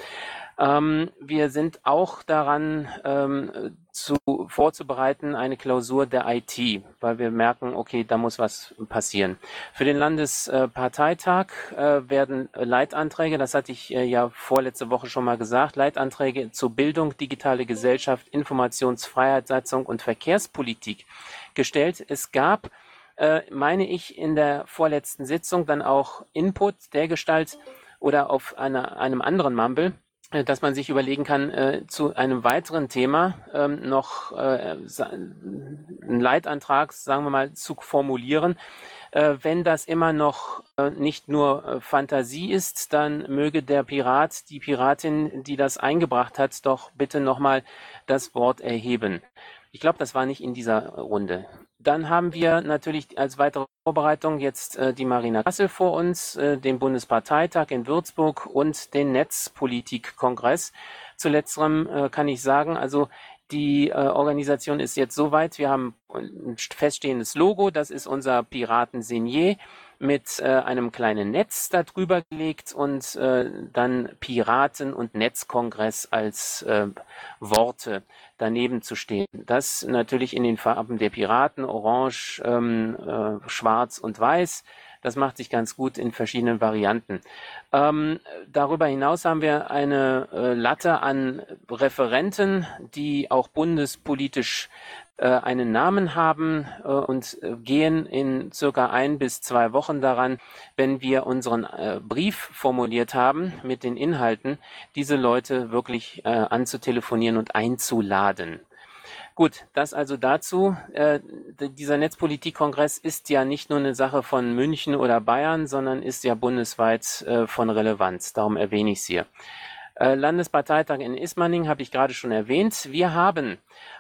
Ähm, wir sind auch daran ähm, zu, vorzubereiten, eine Klausur der IT, weil wir merken, okay, da muss was passieren. Für den Landesparteitag äh, werden Leitanträge, das hatte ich äh, ja vorletzte Woche schon mal gesagt, Leitanträge zur Bildung, digitale Gesellschaft, Informationsfreiheitssatzung und Verkehrspolitik gestellt. Es gab äh, meine ich, in der vorletzten Sitzung dann auch Input der Gestalt oder auf einer, einem anderen Mumble, dass man sich überlegen kann, äh, zu einem weiteren Thema ähm, noch äh, einen Leitantrag, sagen wir mal, zu formulieren. Äh, wenn das immer noch äh, nicht nur äh, Fantasie ist, dann möge der Pirat, die Piratin, die das eingebracht hat, doch bitte nochmal das Wort erheben. Ich glaube, das war nicht in dieser Runde. Dann haben wir natürlich als weitere Vorbereitung jetzt äh, die Marina Kassel vor uns, äh, den Bundesparteitag in Würzburg und den Netzpolitikkongress. Zu letzterem äh, kann ich sagen, also die äh, Organisation ist jetzt soweit. Wir haben ein feststehendes Logo. Das ist unser Piraten Signier mit äh, einem kleinen Netz darüber gelegt und äh, dann Piraten und Netzkongress als äh, Worte daneben zu stehen. Das natürlich in den Farben der Piraten, orange, ähm, äh, schwarz und weiß. Das macht sich ganz gut in verschiedenen Varianten. Ähm, darüber hinaus haben wir eine äh, Latte an Referenten, die auch bundespolitisch einen Namen haben äh, und äh, gehen in circa ein bis zwei Wochen daran, wenn wir unseren äh, Brief formuliert haben mit den Inhalten, diese Leute wirklich äh, anzutelefonieren und einzuladen. Gut, das also dazu. Äh, dieser Netzpolitikkongress ist ja nicht nur eine Sache von München oder Bayern, sondern ist ja bundesweit äh, von Relevanz. Darum erwähne ich es hier. Äh, Landesparteitag in Ismaning habe ich gerade schon erwähnt. Wir haben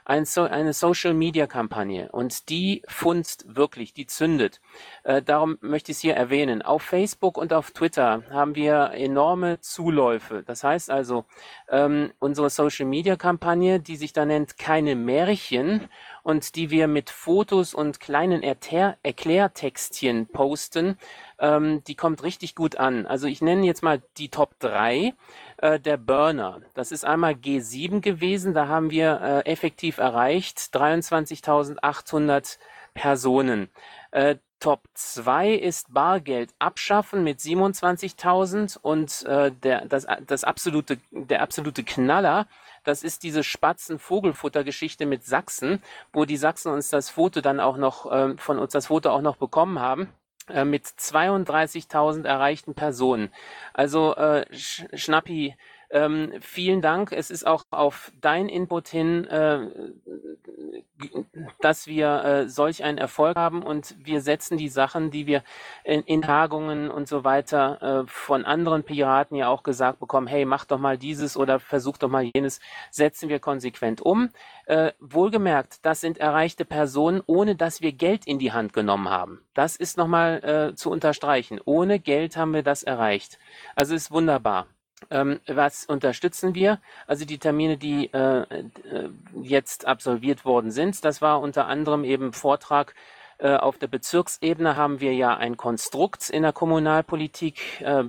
ein so eine Social-Media-Kampagne und die funzt wirklich, die zündet. Äh, darum möchte ich es hier erwähnen. Auf Facebook und auf Twitter haben wir enorme Zuläufe. Das heißt also, ähm, unsere Social-Media-Kampagne, die sich da nennt Keine Märchen und die wir mit Fotos und kleinen Erter Erklärtextchen posten, ähm, die kommt richtig gut an. Also ich nenne jetzt mal die Top 3 äh, der Burner. Das ist einmal G7 gewesen, da haben wir äh, effektiv erreicht 23.800 Personen. Äh, Top 2 ist Bargeld abschaffen mit 27.000 und äh, der, das, das absolute, der absolute Knaller, das ist diese Spatzen-Vogelfutter-Geschichte mit Sachsen, wo die Sachsen uns das Foto dann auch noch, äh, von uns das Foto auch noch bekommen haben. Äh, mit 32.000 erreichten Personen. Also äh, Sch Schnappi, ähm, vielen Dank. Es ist auch auf dein Input hin, äh, dass wir äh, solch einen Erfolg haben und wir setzen die Sachen, die wir in, in Tagungen und so weiter äh, von anderen Piraten ja auch gesagt bekommen, hey, mach doch mal dieses oder versuch doch mal jenes, setzen wir konsequent um. Äh, wohlgemerkt, das sind erreichte Personen, ohne dass wir Geld in die Hand genommen haben. Das ist nochmal äh, zu unterstreichen. Ohne Geld haben wir das erreicht. Also ist wunderbar. Ähm, was unterstützen wir? Also die Termine, die äh, äh, jetzt absolviert worden sind, das war unter anderem eben Vortrag äh, auf der Bezirksebene haben wir ja ein Konstrukt in der Kommunalpolitik, äh,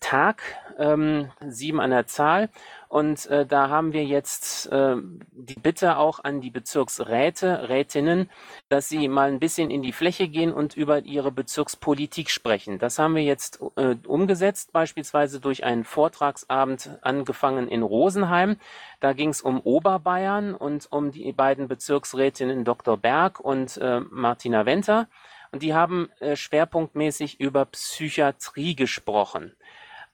Bezirkstag, ähm, sieben an der Zahl. Und äh, da haben wir jetzt äh, die Bitte auch an die Bezirksräte, Rätinnen, dass sie mal ein bisschen in die Fläche gehen und über ihre Bezirkspolitik sprechen. Das haben wir jetzt äh, umgesetzt, beispielsweise durch einen Vortragsabend angefangen in Rosenheim. Da ging es um Oberbayern und um die beiden Bezirksrätinnen Dr. Berg und äh, Martina Wenter. Und die haben äh, schwerpunktmäßig über Psychiatrie gesprochen.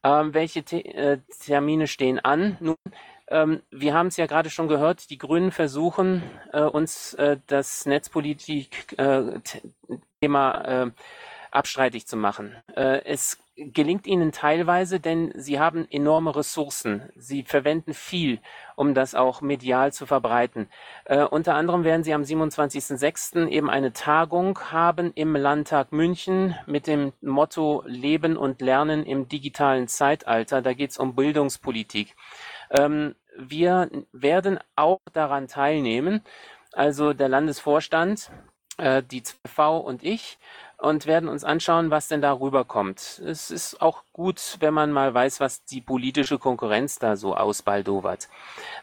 Ähm, welche Te äh, Termine stehen an? Nun, ähm, wir haben es ja gerade schon gehört, die Grünen versuchen, äh, uns äh, das Netzpolitik-Thema äh, äh, abstreitig zu machen. Äh, es gelingt ihnen teilweise, denn sie haben enorme Ressourcen. Sie verwenden viel, um das auch medial zu verbreiten. Äh, unter anderem werden sie am 27.06. eben eine Tagung haben im Landtag München mit dem Motto Leben und Lernen im digitalen Zeitalter. Da geht es um Bildungspolitik. Ähm, wir werden auch daran teilnehmen, also der Landesvorstand, äh, die ZV und ich und werden uns anschauen, was denn da rüberkommt. Es ist auch gut, wenn man mal weiß, was die politische Konkurrenz da so ausbaldowert.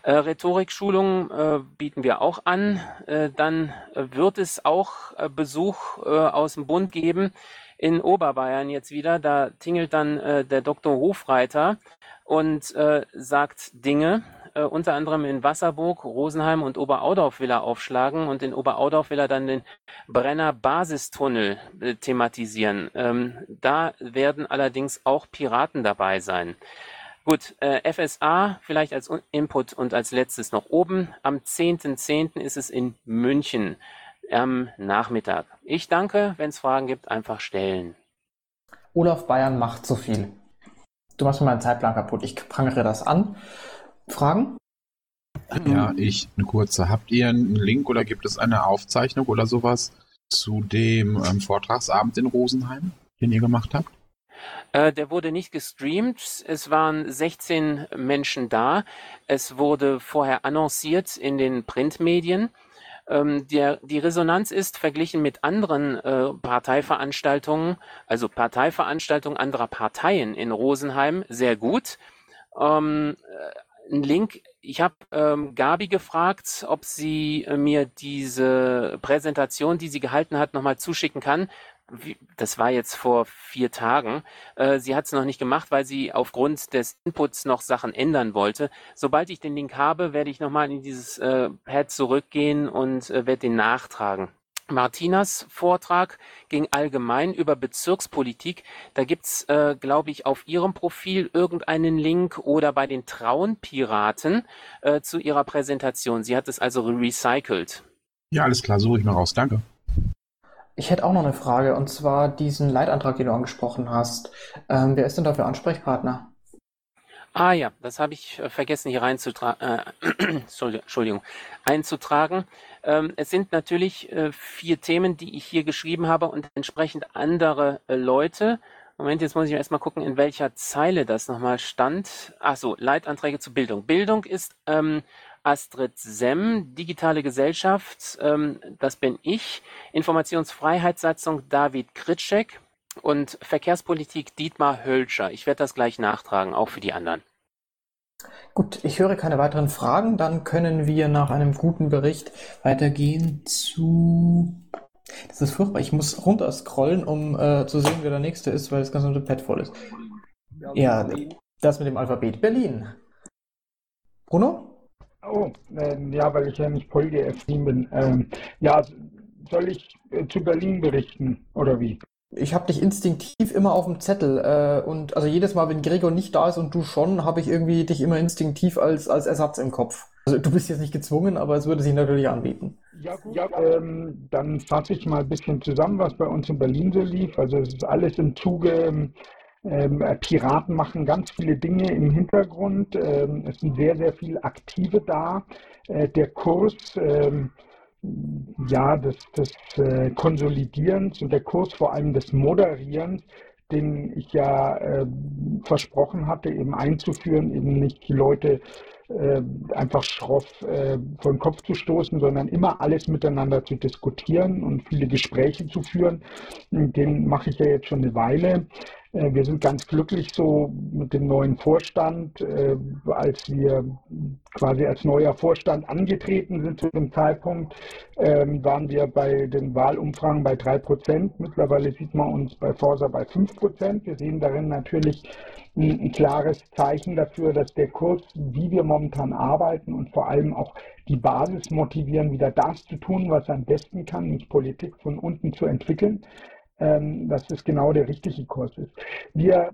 Äh, Rhetorikschulungen äh, bieten wir auch an. Äh, dann wird es auch äh, Besuch äh, aus dem Bund geben in Oberbayern jetzt wieder. Da tingelt dann äh, der Dr. Hofreiter und sagt Dinge äh, unter anderem in Wasserburg, Rosenheim und Oberaudorf will er aufschlagen und in Oberaudorf will er dann den Brenner Basistunnel äh, thematisieren. Ähm, da werden allerdings auch Piraten dabei sein. Gut, äh, FSA vielleicht als Input und als letztes noch oben. Am 10.10. .10. ist es in München am Nachmittag. Ich danke, wenn es Fragen gibt, einfach stellen. Olaf Bayern macht zu viel. Du machst mir meinen Zeitplan kaputt. Ich prangere das an. Fragen? Ja, ich eine kurze. Habt ihr einen Link oder gibt es eine Aufzeichnung oder sowas zu dem ähm, Vortragsabend in Rosenheim, den ihr gemacht habt? Äh, der wurde nicht gestreamt. Es waren 16 Menschen da. Es wurde vorher annonciert in den Printmedien. Ähm, der, die Resonanz ist verglichen mit anderen äh, Parteiveranstaltungen, also Parteiveranstaltungen anderer Parteien in Rosenheim, sehr gut. Ähm, einen Link. Ich habe ähm, Gabi gefragt, ob sie äh, mir diese Präsentation, die sie gehalten hat, nochmal zuschicken kann. Wie, das war jetzt vor vier Tagen. Äh, sie hat es noch nicht gemacht, weil sie aufgrund des Inputs noch Sachen ändern wollte. Sobald ich den Link habe, werde ich nochmal in dieses äh, Pad zurückgehen und äh, werde den nachtragen. Martinas Vortrag ging allgemein über Bezirkspolitik. Da gibt's, äh, glaube ich, auf ihrem Profil irgendeinen Link oder bei den Trauenpiraten äh, zu ihrer Präsentation. Sie hat es also recycelt. Ja, alles klar, suche ich mal raus. Danke. Ich hätte auch noch eine Frage, und zwar diesen Leitantrag, den du angesprochen hast. Ähm, wer ist denn dafür Ansprechpartner? Ah ja, das habe ich äh, vergessen hier reinzutragen, äh, Entschuldigung, einzutragen. Ähm, es sind natürlich äh, vier Themen, die ich hier geschrieben habe und entsprechend andere äh, Leute. Moment, jetzt muss ich erstmal gucken, in welcher Zeile das nochmal stand. Ach so, Leitanträge zu Bildung. Bildung ist ähm, Astrid Semm, Digitale Gesellschaft, ähm, das bin ich. Informationsfreiheitssatzung David Kritschek und Verkehrspolitik Dietmar Hölscher. Ich werde das gleich nachtragen, auch für die anderen. Gut, ich höre keine weiteren Fragen. Dann können wir nach einem guten Bericht weitergehen zu. Das ist furchtbar. Ich muss runter scrollen, um äh, zu sehen, wer der nächste ist, weil das ganze Pad voll ist. Ja, das mit dem Alphabet. Berlin. Bruno? Oh, ähm, ja, weil ich ja nicht PolGF bin. Ähm, ja, soll ich äh, zu Berlin berichten oder wie? Ich habe dich instinktiv immer auf dem Zettel äh, und also jedes Mal, wenn Gregor nicht da ist und du schon, habe ich irgendwie dich immer instinktiv als, als Ersatz im Kopf. Also du bist jetzt nicht gezwungen, aber es würde sich natürlich anbieten. Ja, gut, ja, ähm, dann fasse ich mal ein bisschen zusammen, was bei uns in Berlin so lief. Also es ist alles im Zuge, ähm, Piraten machen ganz viele Dinge im Hintergrund. Ähm, es sind sehr, sehr viele Aktive da. Äh, der Kurs ähm, ja, des, des äh, Konsolidierens und der Kurs vor allem des Moderierens, den ich ja äh, versprochen hatte, eben einzuführen, eben nicht die Leute äh, einfach schroff äh, vor den Kopf zu stoßen, sondern immer alles miteinander zu diskutieren und viele Gespräche zu führen. Den mache ich ja jetzt schon eine Weile. Äh, wir sind ganz glücklich so mit dem neuen Vorstand, äh, als wir quasi als neuer Vorstand angetreten sind zu dem Zeitpunkt, ähm, waren wir bei den Wahlumfragen bei drei Prozent. Mittlerweile sieht man uns bei Forsa bei fünf Prozent. Wir sehen darin natürlich ein, ein klares Zeichen dafür, dass der Kurs, wie wir momentan arbeiten und vor allem auch die Basis motivieren, wieder das zu tun, was am besten kann, nämlich Politik von unten zu entwickeln ähm, dass das genau der richtige Kurs ist. Wir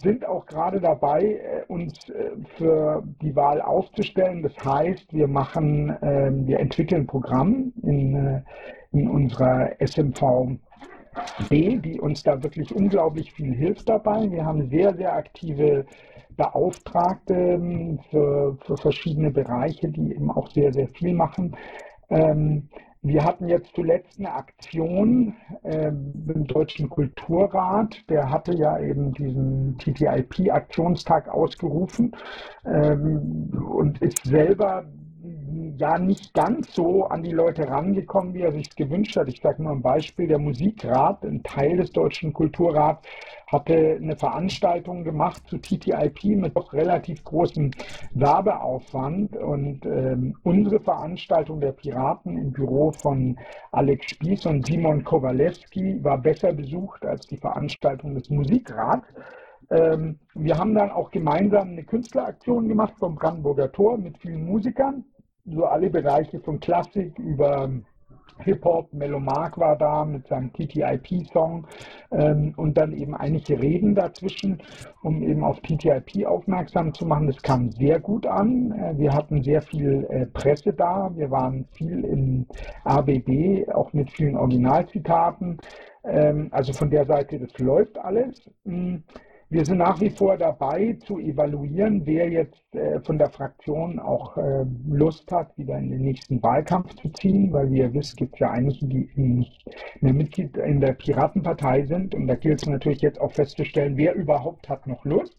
sind auch gerade dabei, äh, uns äh, für die Wahl aufzustellen. Das heißt, wir machen, ähm, wir entwickeln Programm in, äh, in unserer SMV B, die uns da wirklich unglaublich viel hilft dabei. Wir haben sehr, sehr aktive Beauftragte ähm, für, für verschiedene Bereiche, die eben auch sehr, sehr viel machen. Ähm, wir hatten jetzt zuletzt eine Aktion äh, im Deutschen Kulturrat. Der hatte ja eben diesen TTIP-Aktionstag ausgerufen ähm, und ist selber ja nicht ganz so an die Leute rangekommen, wie er sich gewünscht hat. Ich sage nur ein Beispiel, der Musikrat, ein Teil des Deutschen Kulturrats, hatte eine Veranstaltung gemacht zu TTIP mit doch relativ großem Werbeaufwand und ähm, unsere Veranstaltung der Piraten im Büro von Alex Spieß und Simon Kowalewski war besser besucht als die Veranstaltung des Musikrats. Ähm, wir haben dann auch gemeinsam eine Künstleraktion gemacht vom Brandenburger Tor mit vielen Musikern so alle Bereiche von Klassik über Hip-Hop, Melomark war da mit seinem TTIP-Song ähm, und dann eben einige Reden dazwischen, um eben auf TTIP aufmerksam zu machen. Das kam sehr gut an. Äh, wir hatten sehr viel äh, Presse da. Wir waren viel im ABB, auch mit vielen Originalzitaten. Ähm, also von der Seite, das läuft alles. Mhm. Wir sind nach wie vor dabei zu evaluieren, wer jetzt äh, von der Fraktion auch äh, Lust hat, wieder in den nächsten Wahlkampf zu ziehen, weil wie ihr wisst, gibt es ja einige, die nicht mehr Mitglied in der Piratenpartei sind. Und da gilt es natürlich jetzt auch festzustellen, wer überhaupt hat noch Lust.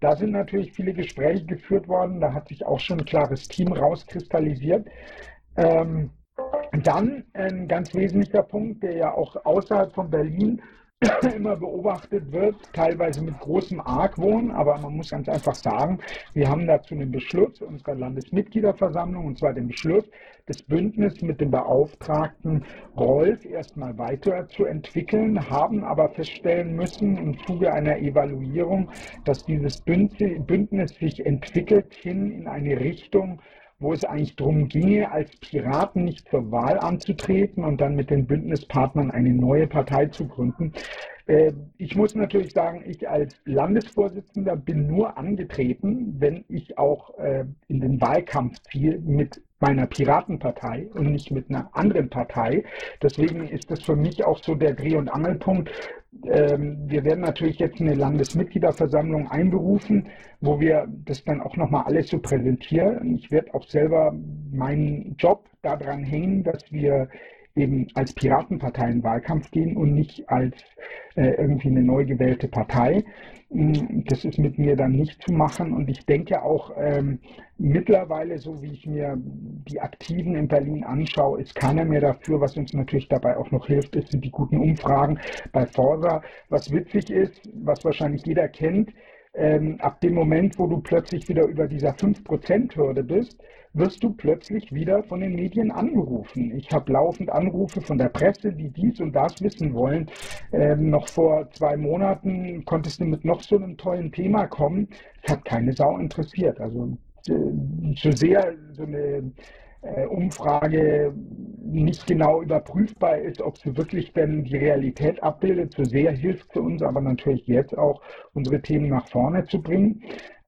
Da sind natürlich viele Gespräche geführt worden. Da hat sich auch schon ein klares Team rauskristallisiert. Ähm, dann ein ganz wesentlicher Punkt, der ja auch außerhalb von Berlin immer beobachtet wird, teilweise mit großem Argwohn, aber man muss ganz einfach sagen, wir haben dazu einen Beschluss unserer Landesmitgliederversammlung, und zwar den Beschluss, das Bündnis mit dem Beauftragten Rolf erstmal weiterzuentwickeln, haben aber feststellen müssen im Zuge einer Evaluierung, dass dieses Bündnis sich entwickelt hin in eine Richtung, wo es eigentlich darum ginge, als Piraten nicht zur Wahl anzutreten und dann mit den Bündnispartnern eine neue Partei zu gründen. Äh, ich muss natürlich sagen, ich als Landesvorsitzender bin nur angetreten, wenn ich auch äh, in den Wahlkampf ziehe mit meiner Piratenpartei und nicht mit einer anderen Partei. Deswegen ist das für mich auch so der Dreh- und Angelpunkt. Ähm, wir werden natürlich jetzt eine Landesmitgliederversammlung einberufen, wo wir das dann auch nochmal alles so präsentieren. Ich werde auch selber meinen Job daran hängen, dass wir eben als Piratenpartei in Wahlkampf gehen und nicht als äh, irgendwie eine neu gewählte Partei. Mm, das ist mit mir dann nicht zu machen und ich denke auch ähm, mittlerweile, so wie ich mir die Aktiven in Berlin anschaue, ist keiner mehr dafür. Was uns natürlich dabei auch noch hilft, ist, sind die guten Umfragen bei Forsa. Was witzig ist, was wahrscheinlich jeder kennt, ähm, ab dem Moment, wo du plötzlich wieder über dieser 5%-Hürde bist, wirst du plötzlich wieder von den Medien angerufen. Ich habe laufend Anrufe von der Presse, die dies und das wissen wollen. Ähm, noch vor zwei Monaten konntest du mit noch so einem tollen Thema kommen. Es hat keine Sau interessiert. Also äh, so sehr so eine äh, Umfrage nicht genau überprüfbar ist, ob sie wirklich denn die Realität abbildet. So sehr hilft sie uns aber natürlich jetzt auch, unsere Themen nach vorne zu bringen.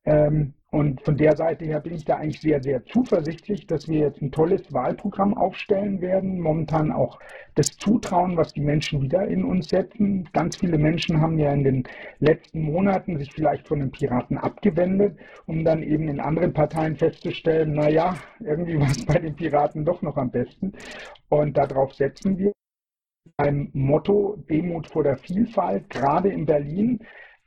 Ähm, und von der Seite her bin ich da eigentlich sehr, sehr zuversichtlich, dass wir jetzt ein tolles Wahlprogramm aufstellen werden. Momentan auch das Zutrauen, was die Menschen wieder in uns setzen. Ganz viele Menschen haben ja in den letzten Monaten sich vielleicht von den Piraten abgewendet, um dann eben in anderen Parteien festzustellen, na ja, irgendwie war es bei den Piraten doch noch am besten. Und darauf setzen wir. Ein Motto Demut vor der Vielfalt, gerade in Berlin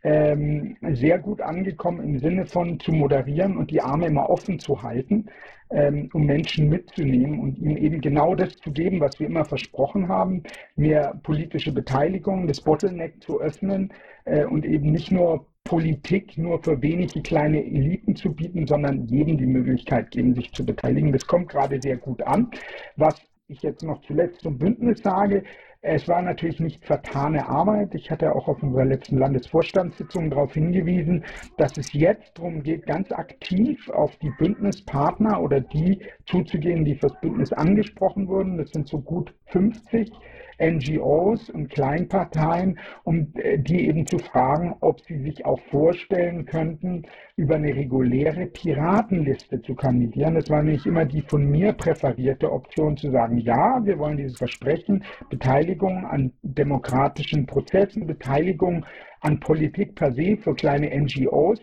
ähm, sehr gut angekommen im Sinne von zu moderieren und die Arme immer offen zu halten, ähm, um Menschen mitzunehmen und ihnen eben genau das zu geben, was wir immer versprochen haben, mehr politische Beteiligung, das Bottleneck zu öffnen äh, und eben nicht nur Politik nur für wenige kleine Eliten zu bieten, sondern jedem die Möglichkeit geben, sich zu beteiligen. Das kommt gerade sehr gut an. Was ich jetzt noch zuletzt zum Bündnis sage, es war natürlich nicht vertane Arbeit. Ich hatte auch auf unserer letzten Landesvorstandssitzung darauf hingewiesen, dass es jetzt darum geht, ganz aktiv auf die Bündnispartner oder die zuzugehen, die fürs Bündnis angesprochen wurden. Das sind so gut 50 NGOs und Kleinparteien, um äh, die eben zu fragen, ob sie sich auch vorstellen könnten, über eine reguläre Piratenliste zu kandidieren. Das war nämlich immer die von mir präferierte Option zu sagen, ja, wir wollen dieses Versprechen, Beteiligung an demokratischen Prozessen, Beteiligung an Politik per se für kleine NGOs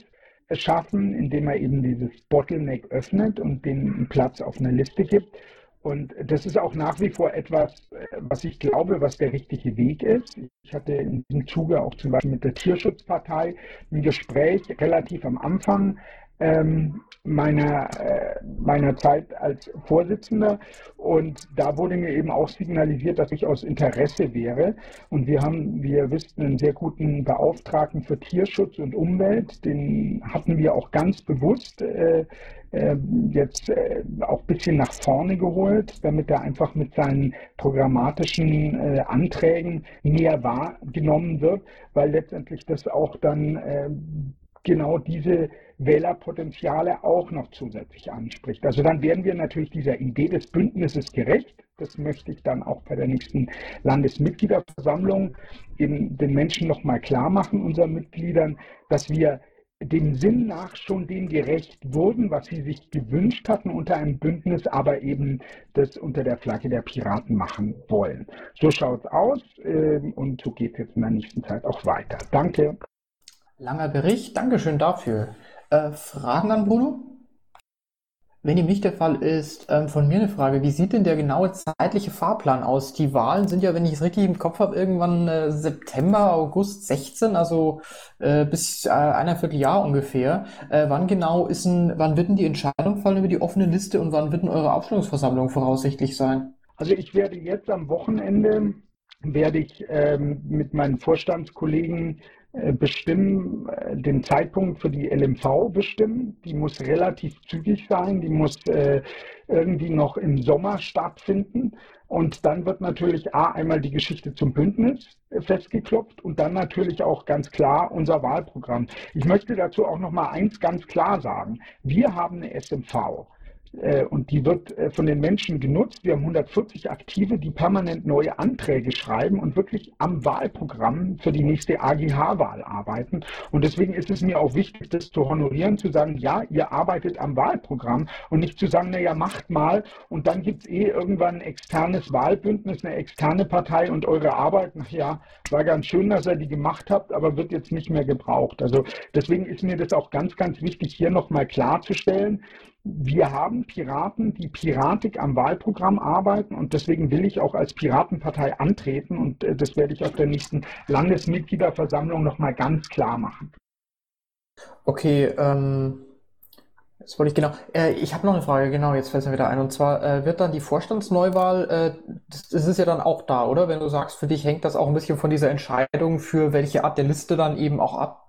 schaffen, indem er eben dieses Bottleneck öffnet und den Platz auf einer Liste gibt. Und das ist auch nach wie vor etwas, äh, was ich glaube, was der richtige Weg ist. Ich hatte in diesem Zuge auch zum Beispiel mit der Tierschutzpartei ein Gespräch relativ am Anfang ähm, meiner, äh, meiner Zeit als Vorsitzender. Und da wurde mir eben auch signalisiert, dass ich aus Interesse wäre. Und wir haben, wie ihr wisst, einen sehr guten Beauftragten für Tierschutz und Umwelt. Den hatten wir auch ganz bewusst äh, ähm, jetzt äh, auch ein bisschen nach vorne geholt, damit er einfach mit seinen programmatischen äh, Anträgen näher wahrgenommen wird, weil letztendlich das auch dann äh, genau diese Wählerpotenziale auch noch zusätzlich anspricht. Also dann werden wir natürlich dieser Idee des Bündnisses gerecht. Das möchte ich dann auch bei der nächsten Landesmitgliederversammlung den Menschen nochmal klar machen, unseren Mitgliedern, dass wir dem Sinn nach schon dem gerecht wurden, was sie sich gewünscht hatten unter einem Bündnis, aber eben das unter der Flagge der Piraten machen wollen. So schaut es aus äh, und so geht es jetzt in der nächsten Zeit auch weiter. Danke. Langer Bericht, Dankeschön dafür. Äh, Fragen an Bruno? Wenn ihm nicht der Fall ist, ähm, von mir eine Frage. Wie sieht denn der genaue zeitliche Fahrplan aus? Die Wahlen sind ja, wenn ich es richtig im Kopf habe, irgendwann äh, September, August 16, also äh, bis äh, einer Vierteljahr ungefähr. Äh, wann genau ist ein, wann wird denn die Entscheidung fallen über die offene Liste und wann wird denn eure Abstimmungsversammlung voraussichtlich sein? Also ich werde jetzt am Wochenende werde ich ähm, mit meinen Vorstandskollegen bestimmen, äh, den Zeitpunkt für die LMV bestimmen. Die muss relativ zügig sein, die muss äh, irgendwie noch im Sommer stattfinden. Und dann wird natürlich A, einmal die Geschichte zum Bündnis festgeklopft und dann natürlich auch ganz klar unser Wahlprogramm. Ich möchte dazu auch noch mal eins ganz klar sagen. Wir haben eine SMV. Äh, und die wird äh, von den Menschen genutzt. Wir haben 140 Aktive, die permanent neue Anträge schreiben und wirklich am Wahlprogramm für die nächste AGH-Wahl arbeiten. Und deswegen ist es mir auch wichtig, das zu honorieren, zu sagen, ja, ihr arbeitet am Wahlprogramm und nicht zu sagen, naja, macht mal und dann gibt es eh irgendwann ein externes Wahlbündnis, eine externe Partei und eure Arbeit, naja, war ganz schön, dass ihr die gemacht habt, aber wird jetzt nicht mehr gebraucht. Also deswegen ist mir das auch ganz, ganz wichtig, hier nochmal klarzustellen, wir haben Piraten, die piratig am Wahlprogramm arbeiten und deswegen will ich auch als Piratenpartei antreten und äh, das werde ich auf der nächsten Landesmitgliederversammlung nochmal ganz klar machen. Okay, ähm, jetzt wollte ich genau. Äh, ich habe noch eine Frage, genau, jetzt fällt es mir wieder ein. Und zwar äh, wird dann die Vorstandsneuwahl, äh, das, das, ist ja dann auch da, oder? Wenn du sagst, für dich hängt das auch ein bisschen von dieser Entscheidung, für welche Art der Liste dann eben auch ab.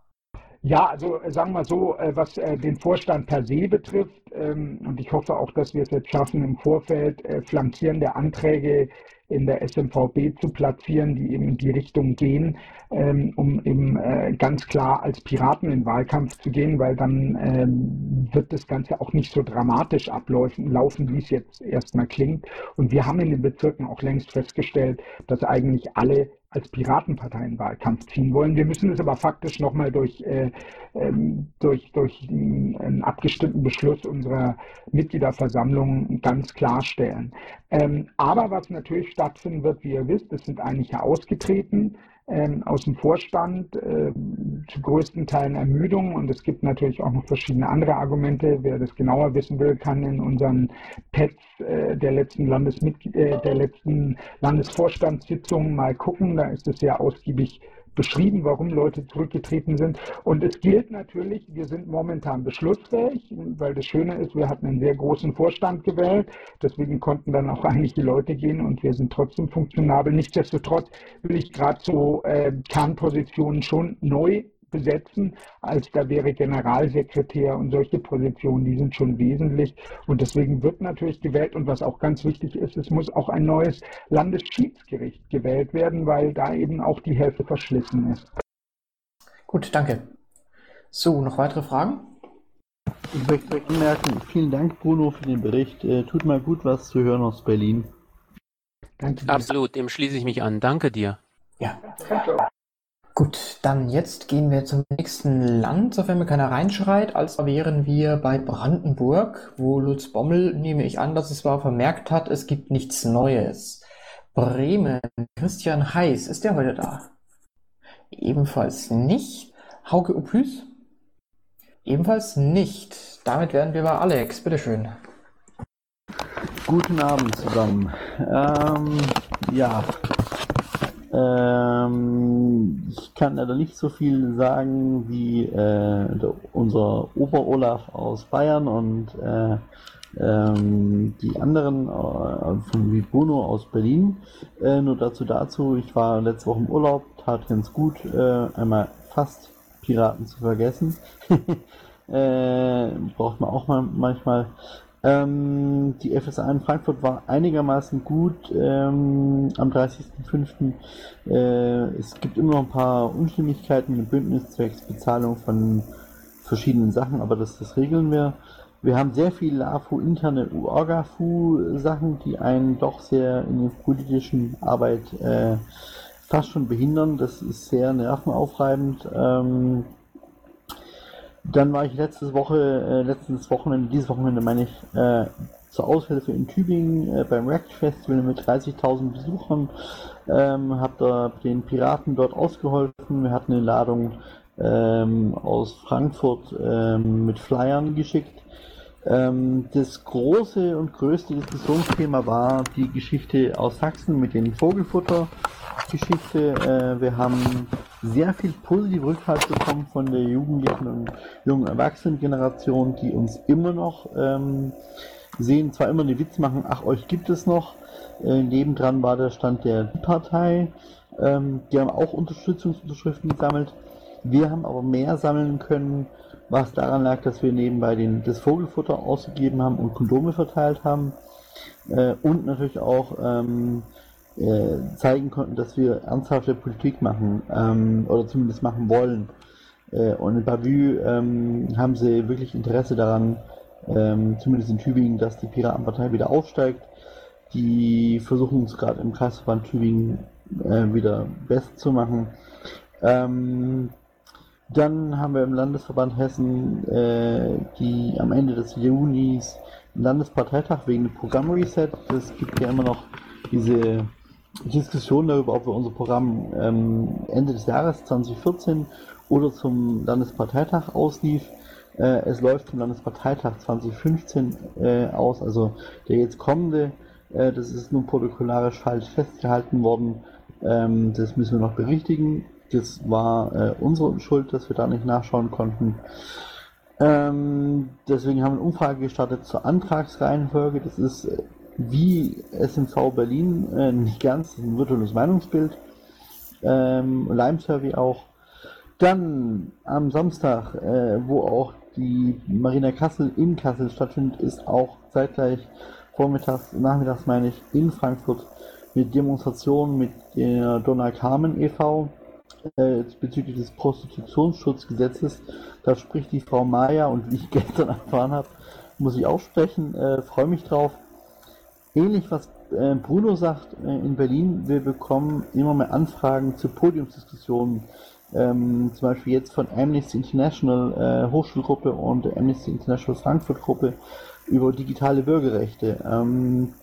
Ja, also äh, sagen wir so, äh, was äh, den Vorstand per se betrifft, ähm, und ich hoffe auch, dass wir es jetzt schaffen, im Vorfeld flankierende Anträge in der SMVB zu platzieren, die eben in die Richtung gehen, ähm, um eben ganz klar als Piraten in Wahlkampf zu gehen, weil dann ähm, wird das Ganze auch nicht so dramatisch ablaufen, laufen, wie es jetzt erstmal klingt. Und wir haben in den Bezirken auch längst festgestellt, dass eigentlich alle als Piratenpartei in Wahlkampf ziehen wollen. Wir müssen es aber faktisch nochmal durch, äh, ähm, durch, durch einen abgestimmten Beschluss unserer Mitgliederversammlung ganz klarstellen. Ähm, aber was natürlich stattfinden wird, wie ihr wisst, es sind einige ausgetreten ähm, aus dem Vorstand, äh, zu größten Teilen Ermüdung und es gibt natürlich auch noch verschiedene andere Argumente. Wer das genauer wissen will, kann in unseren Pets äh, der letzten Landesmitglied äh, der letzten Landesvorstandssitzung mal gucken. Da ist es sehr ausgiebig beschrieben, warum Leute zurückgetreten sind. Und es gilt natürlich, wir sind momentan beschlussfähig, weil das Schöne ist, wir hatten einen sehr großen Vorstand gewählt. Deswegen konnten dann auch einige Leute gehen und wir sind trotzdem funktionabel. Nichtsdestotrotz will ich gerade so äh, Kernpositionen schon neu besetzen, als da wäre Generalsekretär und solche Positionen, die sind schon wesentlich. Und deswegen wird natürlich gewählt. Und was auch ganz wichtig ist, es muss auch ein neues Landesschiedsgericht gewählt werden, weil da eben auch die Hälfte verschlissen ist. Gut, danke. So, noch weitere Fragen? Ich möchte anmerken, vielen Dank, Bruno, für den Bericht. Äh, tut mal gut, was zu hören aus Berlin. Danke. Absolut, dem schließe ich mich an. Danke dir. Ja. Gut, dann jetzt gehen wir zum nächsten Land, sofern mir keiner reinschreit, als wären wir bei Brandenburg, wo Lutz Bommel, nehme ich an, dass es war, vermerkt hat, es gibt nichts Neues. Bremen, Christian Heiß, ist der heute da? Ebenfalls nicht. Hauke Opus? Ebenfalls nicht. Damit wären wir bei Alex, bitteschön. Guten Abend zusammen. Ähm, ja, ähm, ich kann leider nicht so viel sagen wie äh, der, unser Ober-Olaf aus Bayern und äh, ähm, die anderen äh, von wie Bruno aus Berlin. Äh, nur dazu dazu, ich war letzte Woche im Urlaub, tat ganz gut, äh, einmal fast Piraten zu vergessen. äh, braucht man auch mal manchmal. Ähm, die FSA in Frankfurt war einigermaßen gut ähm, am 30.05. Äh, es gibt immer noch ein paar Unstimmigkeiten im Bündnis zwecks Bezahlung von verschiedenen Sachen, aber das, das regeln wir. Wir haben sehr viele AFU-interne Orgafu-Sachen, die einen doch sehr in der politischen Arbeit äh, fast schon behindern. Das ist sehr nervenaufreibend. Ähm, dann war ich letztes Woche, äh, letztes Wochenende, dieses Wochenende meine ich, äh, zur Aushilfe in Tübingen äh, beim React Festival mit 30.000 Besuchern. Ähm, hab da den Piraten dort ausgeholfen. Wir hatten eine Ladung ähm, aus Frankfurt ähm, mit Flyern geschickt. Ähm, das große und größte Diskussionsthema war die Geschichte aus Sachsen mit den Vogelfutter-Geschichte. Äh, wir haben sehr viel positive Rückhalt bekommen von der jugendlichen und jungen Erwachsenengeneration, die uns immer noch ähm, sehen, zwar immer eine Witz machen, ach, euch gibt es noch. Äh, nebendran war der Stand der Partei. Ähm, die haben auch Unterstützungsunterschriften gesammelt. Wir haben aber mehr sammeln können, was daran lag, dass wir nebenbei den, das Vogelfutter ausgegeben haben und Kondome verteilt haben. Äh, und natürlich auch ähm, äh, zeigen konnten, dass wir ernsthafte Politik machen ähm, oder zumindest machen wollen. Äh, und in Bavü ähm, haben sie wirklich Interesse daran, ähm, zumindest in Tübingen, dass die Piratenpartei wieder aufsteigt. Die versuchen es gerade im Kreisverband Tübingen äh, wieder besser zu machen. Ähm, dann haben wir im Landesverband Hessen äh, die am Ende des Junis Landesparteitag wegen dem Programmreset. Es gibt ja immer noch diese Diskussion darüber, ob wir unser Programm ähm, Ende des Jahres 2014 oder zum Landesparteitag auslief. Äh, es läuft zum Landesparteitag 2015 äh, aus, also der jetzt kommende. Äh, das ist nun protokollarisch falsch festgehalten worden. Ähm, das müssen wir noch berichtigen. Das war äh, unsere Schuld, dass wir da nicht nachschauen konnten. Ähm, deswegen haben wir eine Umfrage gestartet zur Antragsreihenfolge. Das ist äh, wie SMV Berlin, äh, nicht ganz, ein virtuelles Meinungsbild. Ähm, Lime Survey auch. Dann am Samstag, äh, wo auch die Marina Kassel in Kassel stattfindet, ist auch zeitgleich vormittags, nachmittags meine ich, in Frankfurt mit Demonstrationen mit der Donna Carmen e.V. Äh, bezüglich des Prostitutionsschutzgesetzes. Da spricht die Frau Maya und wie ich gestern erfahren habe, muss ich auch sprechen. Äh, Freue mich drauf. Ähnlich was äh, Bruno sagt äh, in Berlin, wir bekommen immer mehr Anfragen zu Podiumsdiskussionen. Ähm, zum Beispiel jetzt von Amnesty International äh, Hochschulgruppe und Amnesty International Frankfurt Gruppe über digitale Bürgerrechte. Ähm,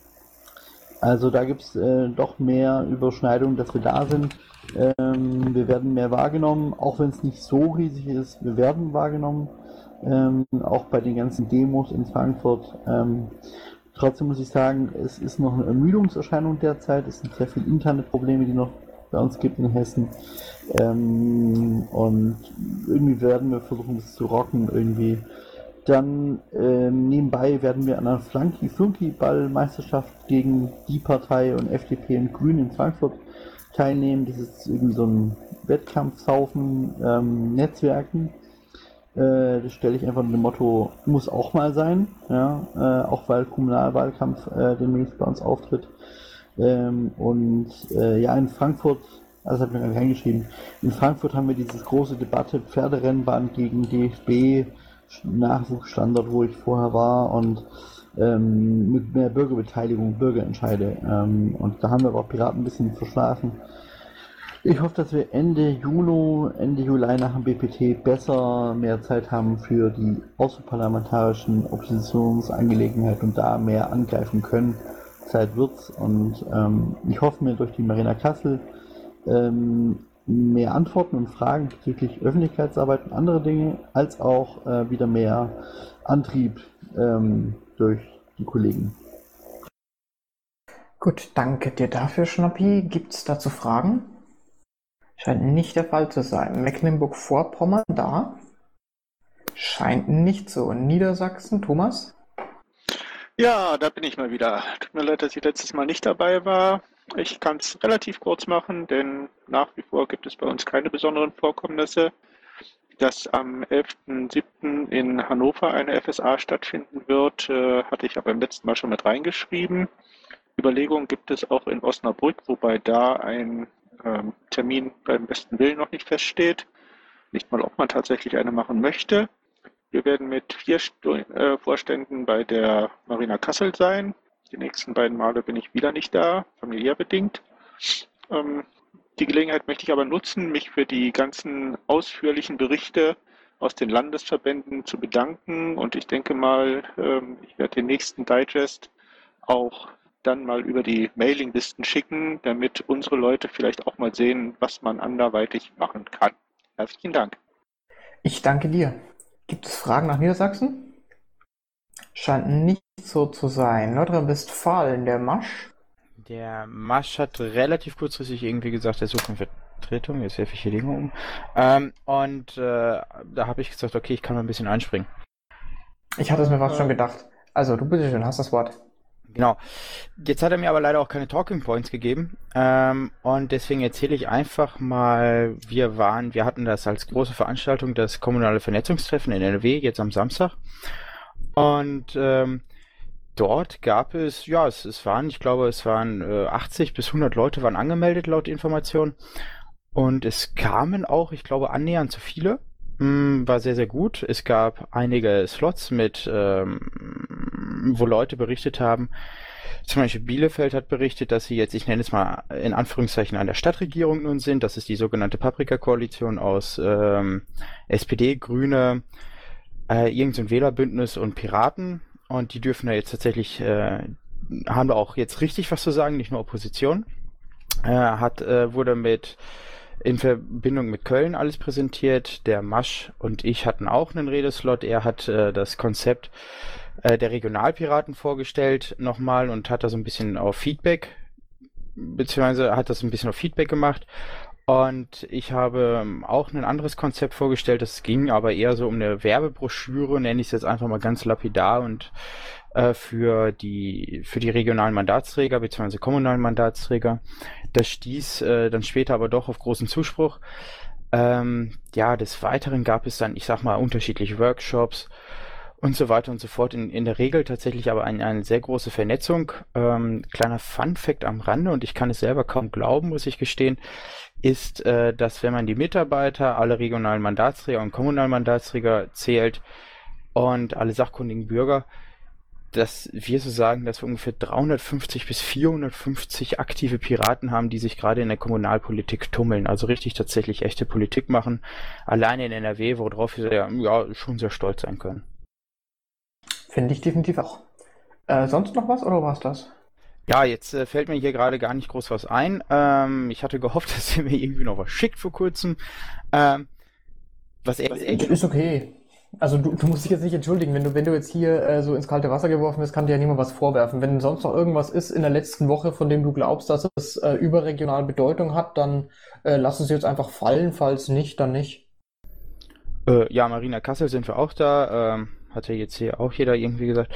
also da gibt es äh, doch mehr Überschneidungen, dass wir da sind. Ähm, wir werden mehr wahrgenommen, auch wenn es nicht so riesig ist. Wir werden wahrgenommen, ähm, auch bei den ganzen Demos in Frankfurt. Trotzdem muss ich sagen, es ist noch eine Ermüdungserscheinung derzeit. Es sind sehr viele interne Probleme, die noch bei uns gibt in Hessen. Ähm, und irgendwie werden wir versuchen, das zu rocken irgendwie. Dann ähm, nebenbei werden wir an einer Flanky Flunky Ballmeisterschaft gegen die Partei und FDP und Grün in Frankfurt teilnehmen. Das ist irgendwie so ein Wettkampfhaufen ähm, Netzwerken. Äh, das stelle ich einfach mit dem Motto, muss auch mal sein, ja, äh, auch weil Kommunalwahlkampf äh, demnächst bei uns auftritt. Ähm, und äh, ja, in Frankfurt, also hat mir gerade reingeschrieben, in Frankfurt haben wir diese große Debatte Pferderennbahn gegen DFB, Nachwuchsstandort, wo ich vorher war und ähm, mit mehr Bürgerbeteiligung, Bürgerentscheide. Ähm, und da haben wir aber auch Piraten ein bisschen verschlafen. Ich hoffe, dass wir Ende Juni, Ende Juli nach dem BPT besser mehr Zeit haben für die außerparlamentarischen Oppositionsangelegenheiten und da mehr angreifen können. Zeit wird's und ähm, ich hoffe mir durch die Marina Kassel ähm, mehr Antworten und Fragen bezüglich Öffentlichkeitsarbeit und andere Dinge, als auch äh, wieder mehr Antrieb ähm, durch die Kollegen. Gut, danke dir dafür, Schnappi. Gibt es dazu Fragen? Scheint nicht der Fall zu sein. Mecklenburg-Vorpommern da? Scheint nicht so. Niedersachsen, Thomas? Ja, da bin ich mal wieder. Tut mir leid, dass ich letztes Mal nicht dabei war. Ich kann es relativ kurz machen, denn nach wie vor gibt es bei uns keine besonderen Vorkommnisse. Dass am 11.07. in Hannover eine FSA stattfinden wird, äh, hatte ich aber beim letzten Mal schon mit reingeschrieben. Überlegungen gibt es auch in Osnabrück, wobei da ein ähm, Termin beim besten Willen noch nicht feststeht. Nicht mal, ob man tatsächlich eine machen möchte. Wir werden mit vier Stu äh, Vorständen bei der Marina Kassel sein. Die nächsten beiden Male bin ich wieder nicht da, familiär bedingt. Ähm, die Gelegenheit möchte ich aber nutzen, mich für die ganzen ausführlichen Berichte aus den Landesverbänden zu bedanken. Und ich denke mal, ähm, ich werde den nächsten Digest auch dann mal über die Mailinglisten schicken, damit unsere Leute vielleicht auch mal sehen, was man anderweitig machen kann. Herzlichen Dank. Ich danke dir. Gibt es Fragen nach Niedersachsen? Scheint nicht so zu sein. Nordrhein-Westfalen, der Masch? Der Masch hat relativ kurzfristig irgendwie gesagt, er sucht eine Vertretung. Jetzt werfe ich hier Dinge um. Ähm, und äh, da habe ich gesagt, okay, ich kann mal ein bisschen einspringen. Ich hatte es mir fast schon gedacht. Also, du bitte schön, hast das Wort. Genau. Jetzt hat er mir aber leider auch keine Talking Points gegeben. Ähm, und deswegen erzähle ich einfach mal, wir waren, wir hatten das als große Veranstaltung, das kommunale Vernetzungstreffen in NRW, jetzt am Samstag. Und ähm, dort gab es, ja, es, es waren, ich glaube, es waren äh, 80 bis 100 Leute waren angemeldet laut Information. Und es kamen auch, ich glaube, annähernd zu viele. Mm, war sehr, sehr gut. Es gab einige Slots mit, ähm, wo Leute berichtet haben, zum Beispiel Bielefeld hat berichtet, dass sie jetzt, ich nenne es mal in Anführungszeichen, an der Stadtregierung nun sind. Das ist die sogenannte Paprika-Koalition aus ähm, SPD, Grüne, äh, irgendein Wählerbündnis und Piraten. Und die dürfen da jetzt tatsächlich, äh, haben da auch jetzt richtig was zu sagen, nicht nur Opposition. Äh, hat, äh, wurde mit in Verbindung mit Köln alles präsentiert. Der Masch und ich hatten auch einen Redeslot. Er hat äh, das Konzept äh, der Regionalpiraten vorgestellt nochmal und hat das ein bisschen auf Feedback, beziehungsweise hat das ein bisschen auf Feedback gemacht. Und ich habe ähm, auch ein anderes Konzept vorgestellt, das ging aber eher so um eine Werbebroschüre, nenne ich es jetzt einfach mal ganz lapidar und äh, für die für die regionalen Mandatsträger bzw. kommunalen Mandatsträger. Das stieß äh, dann später aber doch auf großen Zuspruch. Ähm, ja, des Weiteren gab es dann, ich sag mal, unterschiedliche Workshops und so weiter und so fort. In, in der Regel tatsächlich aber eine, eine sehr große Vernetzung. Ähm, kleiner Fun Fact am Rande, und ich kann es selber kaum glauben, muss ich gestehen, ist, äh, dass wenn man die Mitarbeiter, alle regionalen Mandatsträger und kommunalen Mandatsträger zählt und alle sachkundigen Bürger, dass wir so sagen, dass wir ungefähr 350 bis 450 aktive Piraten haben, die sich gerade in der Kommunalpolitik tummeln, also richtig tatsächlich echte Politik machen, alleine in NRW, worauf wir ja, ja schon sehr stolz sein können. Finde ich definitiv auch. Äh, sonst noch was oder war es das? Ja, jetzt äh, fällt mir hier gerade gar nicht groß was ein. Ähm, ich hatte gehofft, dass ihr mir irgendwie noch was schickt vor kurzem. Ähm, was er, ist okay. Also du, du musst dich jetzt nicht entschuldigen, wenn du, wenn du jetzt hier äh, so ins kalte Wasser geworfen bist, kann dir ja niemand was vorwerfen. Wenn sonst noch irgendwas ist in der letzten Woche, von dem du glaubst, dass es äh, überregional Bedeutung hat, dann äh, lass es jetzt einfach fallen. Falls nicht, dann nicht. Äh, ja, Marina Kassel sind wir auch da. Ähm, hat ja jetzt hier auch jeder irgendwie gesagt.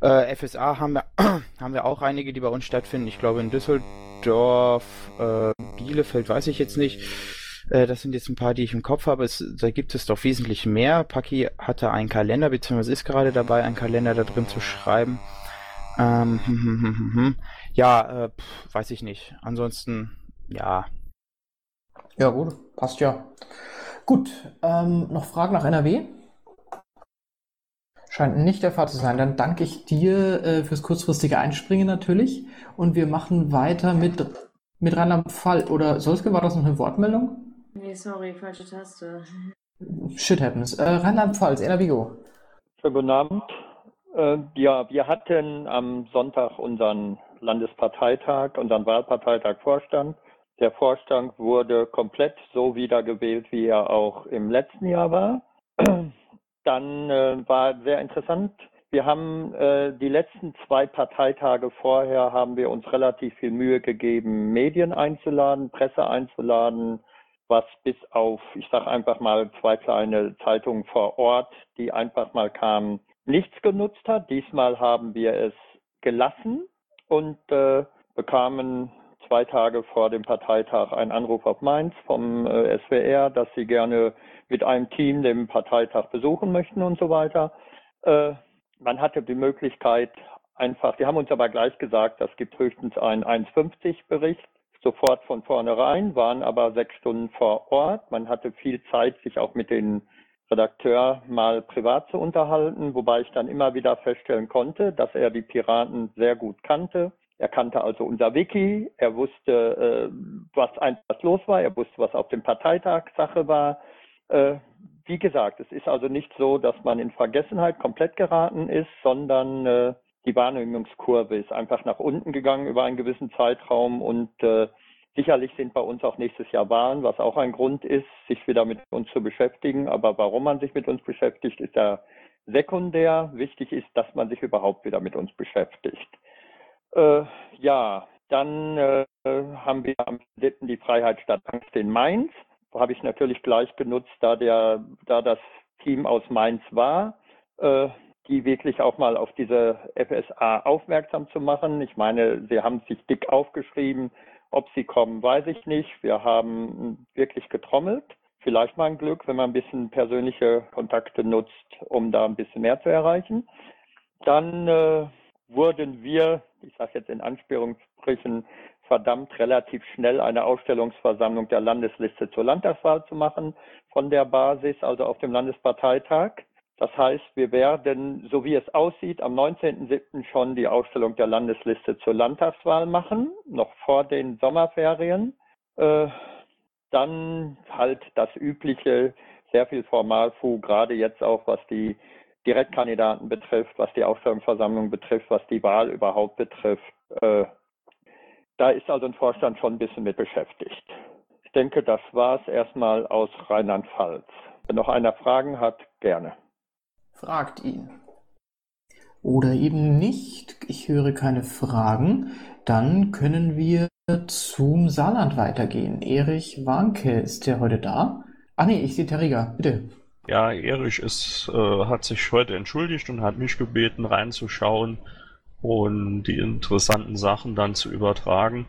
Äh, FSA haben wir, haben wir auch einige, die bei uns stattfinden. Ich glaube in Düsseldorf, äh, Bielefeld weiß ich jetzt nicht. Äh, das sind jetzt ein paar, die ich im Kopf habe. Es, da gibt es doch wesentlich mehr. Paki hatte einen Kalender, beziehungsweise ist gerade dabei, einen Kalender da drin zu schreiben. Ähm, hm, hm, hm, ja, äh, pf, weiß ich nicht. Ansonsten, ja. Ja, gut, passt ja. Gut, ähm, noch Fragen nach NRW? Scheint nicht der Fall zu sein. Dann danke ich dir äh, fürs kurzfristige Einspringen natürlich. Und wir machen weiter mit, mit Rheinland-Pfalz. Oder Solske, war das noch eine Wortmeldung? Nee, sorry, falsche Taste. Shit happens. Äh, Rheinland-Pfalz, Vigo. Schönen guten Abend. Äh, ja, wir hatten am Sonntag unseren Landesparteitag, unseren Wahlparteitag Vorstand. Der Vorstand wurde komplett so wiedergewählt, wie er auch im letzten Jahr war dann äh, war sehr interessant. Wir haben äh, die letzten zwei Parteitage vorher haben wir uns relativ viel Mühe gegeben, Medien einzuladen, Presse einzuladen, was bis auf, ich sage einfach mal, zwei kleine Zeitungen vor Ort, die einfach mal kamen, nichts genutzt hat. Diesmal haben wir es gelassen und äh, bekamen zwei Tage vor dem Parteitag einen Anruf auf Mainz vom äh, SWR, dass sie gerne mit einem Team den Parteitag besuchen möchten und so weiter. Äh, man hatte die Möglichkeit, einfach, die haben uns aber gleich gesagt, das gibt höchstens einen 1,50 Bericht, sofort von vornherein, waren aber sechs Stunden vor Ort. Man hatte viel Zeit, sich auch mit den Redakteur mal privat zu unterhalten, wobei ich dann immer wieder feststellen konnte, dass er die Piraten sehr gut kannte. Er kannte also unser Wiki, er wusste, äh, was einfach los war, er wusste, was auf dem Parteitag Sache war. Äh, wie gesagt, es ist also nicht so, dass man in Vergessenheit komplett geraten ist, sondern äh, die Wahrnehmungskurve ist einfach nach unten gegangen über einen gewissen Zeitraum und äh, sicherlich sind bei uns auch nächstes Jahr Wahlen, was auch ein Grund ist, sich wieder mit uns zu beschäftigen. Aber warum man sich mit uns beschäftigt, ist ja sekundär. Wichtig ist, dass man sich überhaupt wieder mit uns beschäftigt. Äh, ja, dann äh, haben wir am 7. die Freiheit statt Angst in Mainz habe ich natürlich gleich genutzt, da der, da das Team aus Mainz war, äh, die wirklich auch mal auf diese FSA aufmerksam zu machen. Ich meine, sie haben sich dick aufgeschrieben. Ob sie kommen, weiß ich nicht. Wir haben wirklich getrommelt. Vielleicht mal ein Glück, wenn man ein bisschen persönliche Kontakte nutzt, um da ein bisschen mehr zu erreichen. Dann äh, wurden wir, ich sage jetzt in Anspielungsstrichen, verdammt, relativ schnell eine Aufstellungsversammlung der Landesliste zur Landtagswahl zu machen von der Basis, also auf dem Landesparteitag. Das heißt, wir werden, so wie es aussieht, am 19.07. schon die Aufstellung der Landesliste zur Landtagswahl machen, noch vor den Sommerferien. Äh, dann halt das übliche, sehr viel Formalfu, gerade jetzt auch was die Direktkandidaten betrifft, was die Aufstellungsversammlung betrifft, was die Wahl überhaupt betrifft. Äh, da ist also ein Vorstand schon ein bisschen mit beschäftigt. Ich denke, das war es erstmal aus Rheinland-Pfalz. Wenn noch einer Fragen hat, gerne. Fragt ihn. Oder eben nicht. Ich höre keine Fragen. Dann können wir zum Saarland weitergehen. Erich Warnke, ist der heute da? Ah nee, ich sehe Terriga, bitte. Ja, Erich ist, äh, hat sich heute entschuldigt und hat mich gebeten, reinzuschauen und die interessanten Sachen dann zu übertragen.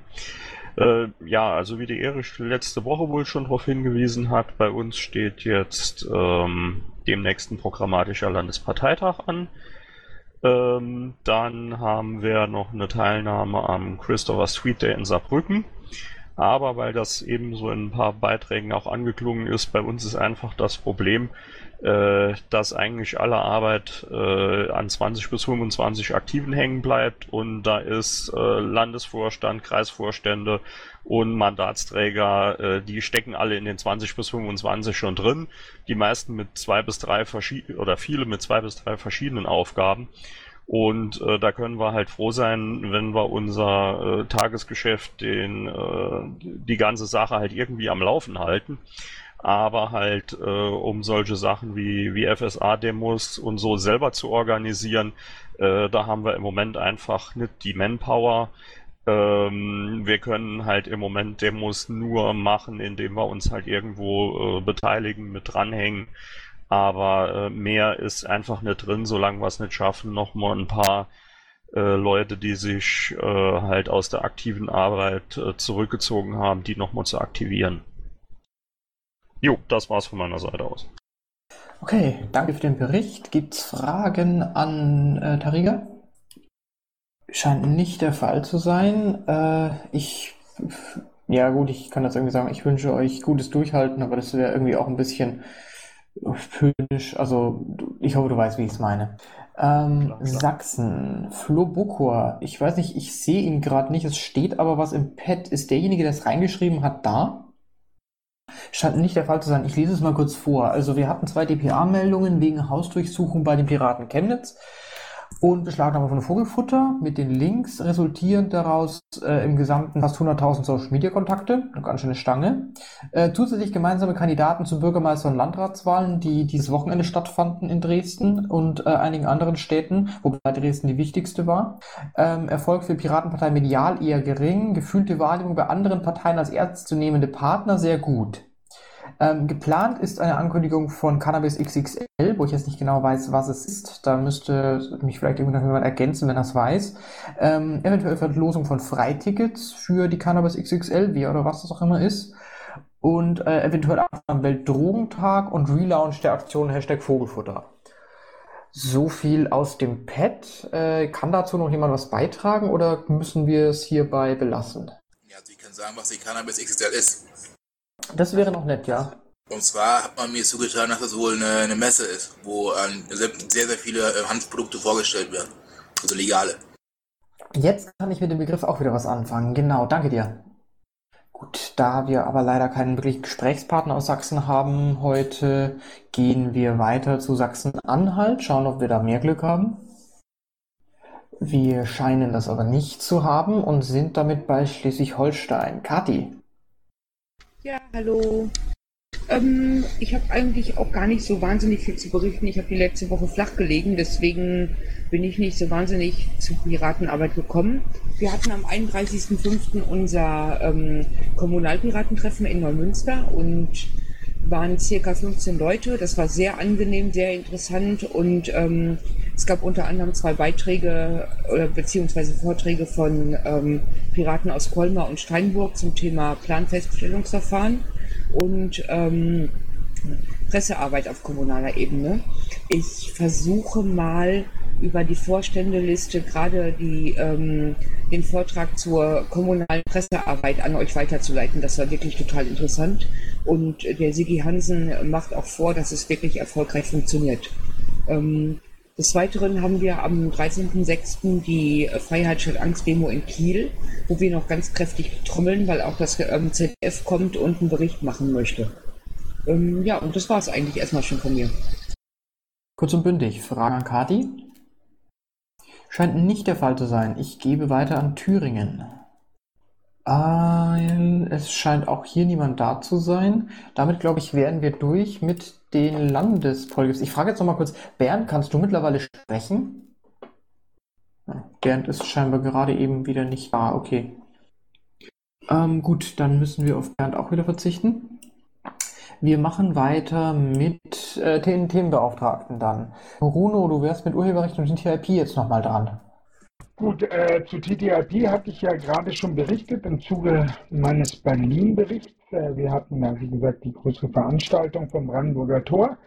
Äh, ja, also wie die Erich letzte Woche wohl schon darauf hingewiesen hat, bei uns steht jetzt ähm, demnächst ein programmatischer Landesparteitag an. Ähm, dann haben wir noch eine Teilnahme am Christopher Street Day in Saarbrücken. Aber weil das eben so in ein paar Beiträgen auch angeklungen ist, bei uns ist einfach das Problem, dass eigentlich alle Arbeit äh, an 20 bis 25 Aktiven hängen bleibt und da ist äh, Landesvorstand, Kreisvorstände und Mandatsträger, äh, die stecken alle in den 20 bis 25 schon drin. Die meisten mit zwei bis drei verschiedenen oder viele mit zwei bis drei verschiedenen Aufgaben. Und äh, da können wir halt froh sein, wenn wir unser äh, Tagesgeschäft, den, äh, die ganze Sache halt irgendwie am Laufen halten. Aber halt, äh, um solche Sachen wie, wie FSA-Demos und so selber zu organisieren, äh, da haben wir im Moment einfach nicht die Manpower. Ähm, wir können halt im Moment Demos nur machen, indem wir uns halt irgendwo äh, beteiligen, mit dranhängen aber äh, mehr ist einfach nicht drin, solange wir es nicht schaffen, nochmal ein paar äh, Leute, die sich äh, halt aus der aktiven Arbeit äh, zurückgezogen haben, die nochmal zu aktivieren. Jo, das war's von meiner Seite aus. Okay, danke für den Bericht. Gibt's Fragen an äh, Tariga? Scheint nicht der Fall zu sein. Äh, ich, ja gut, ich kann das irgendwie sagen, ich wünsche euch gutes Durchhalten, aber das wäre irgendwie auch ein bisschen höhnisch, also ich hoffe, du weißt, wie ich es meine. Ähm, klar, klar. Sachsen, Flo Bokor, ich weiß nicht, ich sehe ihn gerade nicht, es steht aber was im Pad. Ist derjenige, der es reingeschrieben hat, da? Scheint nicht der Fall zu sein. Ich lese es mal kurz vor. Also wir hatten zwei DPA-Meldungen wegen Hausdurchsuchung bei den Piraten Chemnitz und Beschlagnahme von Vogelfutter mit den Links resultierend daraus äh, im Gesamten fast 100.000 Social Media Kontakte, eine ganz schöne Stange. Äh, zusätzlich gemeinsame Kandidaten zu Bürgermeister- und Landratswahlen, die dieses Wochenende stattfanden in Dresden und äh, einigen anderen Städten, wobei Dresden die wichtigste war. Ähm, Erfolg für Piratenpartei medial eher gering, gefühlte Wahrnehmung bei anderen Parteien als ernstzunehmende Partner sehr gut. Ähm, geplant ist eine Ankündigung von Cannabis XXL, wo ich jetzt nicht genau weiß, was es ist. Da müsste mich vielleicht irgendjemand ergänzen, wenn es weiß. Ähm, eventuell Verlosung von Freitickets für die Cannabis XXL, wie oder was das auch immer ist. Und äh, eventuell am Weltdrogentag und Relaunch der Aktion Hashtag Vogelfutter. So viel aus dem Pad. Äh, kann dazu noch jemand was beitragen oder müssen wir es hierbei belassen? Ja, also ich kann sagen, was die Cannabis XXL ist. Das wäre noch nett, ja. Und zwar hat man mir zugetragen, dass das wohl eine, eine Messe ist, wo ähm, sehr, sehr viele äh, Hanfprodukte vorgestellt werden. Also legale. Jetzt kann ich mit dem Begriff auch wieder was anfangen. Genau, danke dir. Gut, da wir aber leider keinen wirklichen Gesprächspartner aus Sachsen haben heute, gehen wir weiter zu Sachsen-Anhalt, schauen, ob wir da mehr Glück haben. Wir scheinen das aber nicht zu haben und sind damit bei Schleswig-Holstein. Kathi. Ja, hallo. Ähm, ich habe eigentlich auch gar nicht so wahnsinnig viel zu berichten. Ich habe die letzte Woche flach gelegen, deswegen bin ich nicht so wahnsinnig zur Piratenarbeit gekommen. Wir hatten am 31.05. unser ähm, Kommunalpiratentreffen in Neumünster und waren circa 15 Leute. Das war sehr angenehm, sehr interessant und ähm, es gab unter anderem zwei Beiträge oder beziehungsweise Vorträge von ähm, Piraten aus Colmar und Steinburg zum Thema Planfeststellungsverfahren und ähm, Pressearbeit auf kommunaler Ebene. Ich versuche mal über die Vorständeliste gerade die, ähm, den Vortrag zur kommunalen Pressearbeit an euch weiterzuleiten. Das war wirklich total interessant. Und der Sigi Hansen macht auch vor, dass es wirklich erfolgreich funktioniert. Ähm, des Weiteren haben wir am 13.06. die Freiheit statt Angst Demo in Kiel, wo wir noch ganz kräftig trommeln, weil auch das ähm, ZDF kommt und einen Bericht machen möchte. Ähm, ja, und das war es eigentlich erstmal schon von mir. Kurz und bündig, Frage an Kati. Scheint nicht der Fall zu sein. Ich gebe weiter an Thüringen. Ein, es scheint auch hier niemand da zu sein. Damit, glaube ich, wären wir durch mit den Landespolitics. Ich frage jetzt noch mal kurz, Bernd, kannst du mittlerweile sprechen? Bernd ist scheinbar gerade eben wieder nicht da. Okay. Ähm, gut, dann müssen wir auf Bernd auch wieder verzichten. Wir machen weiter mit äh, den Themenbeauftragten dann. Bruno, du wärst mit Urheberrecht und TTIP jetzt nochmal dran. Gut, äh, zu TTIP hatte ich ja gerade schon berichtet im Zuge meines Berlin-Berichts. Äh, wir hatten ja, wie gesagt, die größere Veranstaltung vom Brandenburger Tor.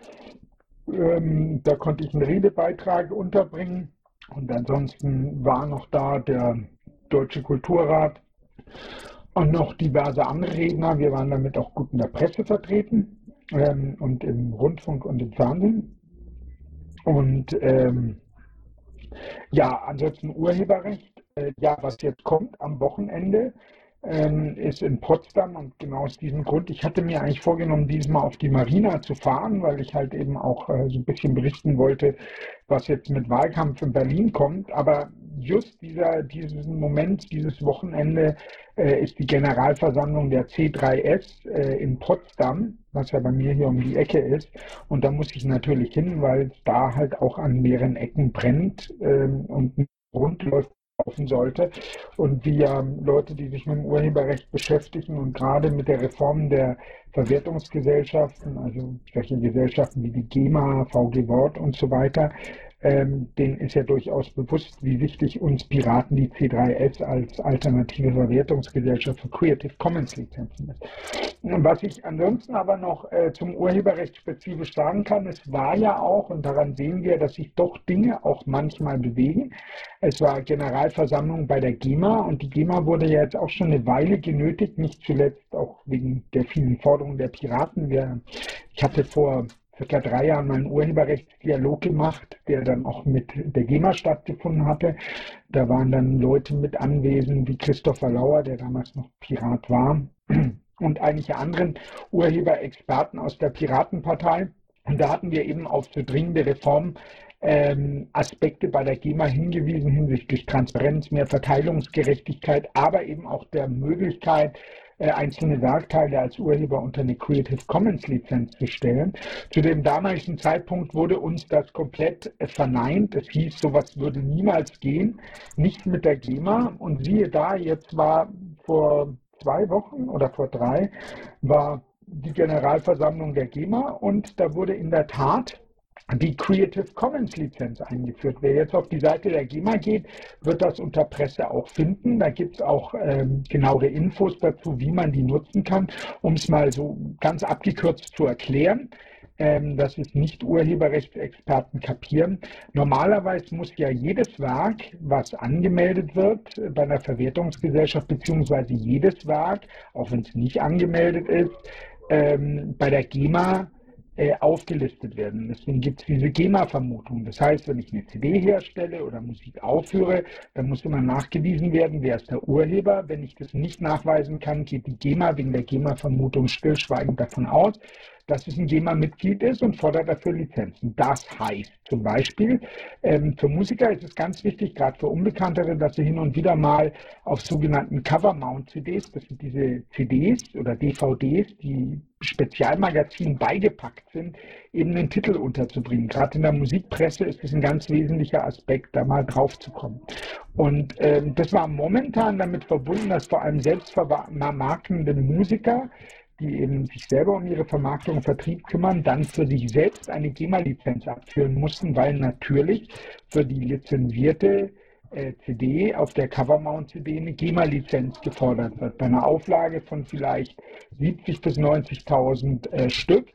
Ähm, da konnte ich einen Redebeitrag unterbringen. Und ansonsten war noch da der Deutsche Kulturrat und noch diverse andere Redner. Wir waren damit auch gut in der Presse vertreten ähm, und im Rundfunk und im Fernsehen. Und ähm, ja, ansonsten Urheberrecht. Äh, ja, was jetzt kommt am Wochenende, ähm, ist in Potsdam und genau aus diesem Grund, ich hatte mir eigentlich vorgenommen, diesmal auf die Marina zu fahren, weil ich halt eben auch äh, so ein bisschen berichten wollte, was jetzt mit Wahlkampf in Berlin kommt. Aber just dieser, diesen Moment, dieses Wochenende äh, ist die Generalversammlung der C3S äh, in Potsdam, was ja bei mir hier um die Ecke ist. Und da muss ich natürlich hin, weil es da halt auch an mehreren Ecken brennt ähm, und rund läuft laufen sollte. Und wir Leute, die sich mit dem Urheberrecht beschäftigen und gerade mit der Reform der Verwertungsgesellschaften, also solche Gesellschaften wie die GEMA, VG Wort und so weiter, ähm, denen ist ja durchaus bewusst, wie wichtig uns Piraten die C3S als alternative Verwertungsgesellschaft für Creative Commons Lizenzen ist. Was ich ansonsten aber noch äh, zum Urheberrecht spezifisch sagen kann, es war ja auch, und daran sehen wir, dass sich doch Dinge auch manchmal bewegen. Es war Generalversammlung bei der GEMA und die GEMA wurde ja jetzt auch schon eine Weile genötigt, nicht zuletzt auch wegen der vielen Forderungen der Piraten. Wir, ich hatte vor circa drei Jahren mal einen Urheberrechtsdialog gemacht, der dann auch mit der GEMA stattgefunden hatte. Da waren dann Leute mit anwesend wie Christopher Lauer, der damals noch Pirat war, und einige anderen Urheberexperten aus der Piratenpartei. Und da hatten wir eben auf so dringende Reform ähm, Aspekte bei der GEMA hingewiesen hinsichtlich Transparenz, mehr Verteilungsgerechtigkeit, aber eben auch der Möglichkeit, einzelne Werkteile als Urheber unter eine Creative Commons Lizenz zu stellen. Zu dem damaligen Zeitpunkt wurde uns das komplett äh, verneint. Es hieß, sowas würde niemals gehen, nicht mit der GEMA. Und siehe da, jetzt war vor zwei Wochen oder vor drei, war die Generalversammlung der GEMA und da wurde in der Tat die Creative Commons Lizenz eingeführt. Wer jetzt auf die Seite der GEMA geht, wird das unter Presse auch finden. Da gibt es auch ähm, genauere Infos dazu, wie man die nutzen kann, um es mal so ganz abgekürzt zu erklären. Ähm, dass es nicht Urheberrechtsexperten kapieren. Normalerweise muss ja jedes Werk, was angemeldet wird bei einer Verwertungsgesellschaft, beziehungsweise jedes Werk, auch wenn es nicht angemeldet ist, ähm, bei der GEMA äh, aufgelistet werden. Deswegen gibt es diese GEMA-Vermutung. Das heißt, wenn ich eine CD herstelle oder Musik aufführe, dann muss immer nachgewiesen werden, wer ist der Urheber. Wenn ich das nicht nachweisen kann, geht die GEMA wegen der GEMA-Vermutung stillschweigend davon aus, dass es ein GEMA-Mitglied ist und fordert dafür Lizenzen. Das heißt zum Beispiel, ähm, für Musiker ist es ganz wichtig, gerade für Unbekanntere, dass sie hin und wieder mal auf sogenannten Cover-Mount-CDs, das sind diese CDs oder DVDs, die Spezialmagazinen beigepackt sind, eben einen Titel unterzubringen. Gerade in der Musikpresse ist es ein ganz wesentlicher Aspekt, da mal drauf zu kommen. Und ähm, das war momentan damit verbunden, dass vor allem selbstvermarktende Musiker die eben sich selber um ihre Vermarktung und Vertrieb kümmern, dann für sich selbst eine GEMA-Lizenz abführen mussten, weil natürlich für die lizenzierte äh, CD auf der Covermount-CD eine GEMA-Lizenz gefordert wird. Bei einer Auflage von vielleicht 70.000 bis 90.000 äh, Stück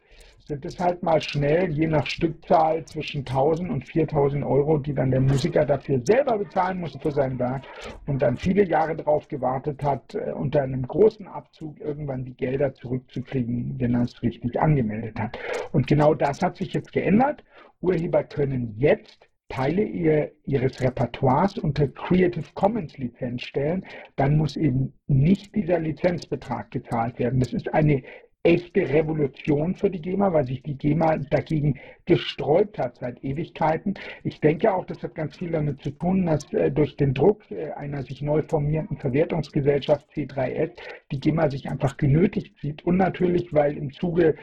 sind es halt mal schnell, je nach Stückzahl, zwischen 1000 und 4000 Euro, die dann der Musiker dafür selber bezahlen muss für sein Werk und dann viele Jahre darauf gewartet hat, äh, unter einem großen Abzug irgendwann die Gelder zurückzukriegen, wenn er es richtig angemeldet hat. Und genau das hat sich jetzt geändert. Urheber können jetzt Teile ihr, ihres Repertoires unter Creative Commons Lizenz stellen, dann muss eben nicht dieser Lizenzbetrag gezahlt werden. Das ist eine echte Revolution für die GEMA, weil sich die GEMA dagegen gesträubt hat seit Ewigkeiten. Ich denke auch, das hat ganz viel damit zu tun, dass äh, durch den Druck äh, einer sich neu formierenden Verwertungsgesellschaft C3S die GEMA sich einfach genötigt sieht und natürlich, weil im Zuge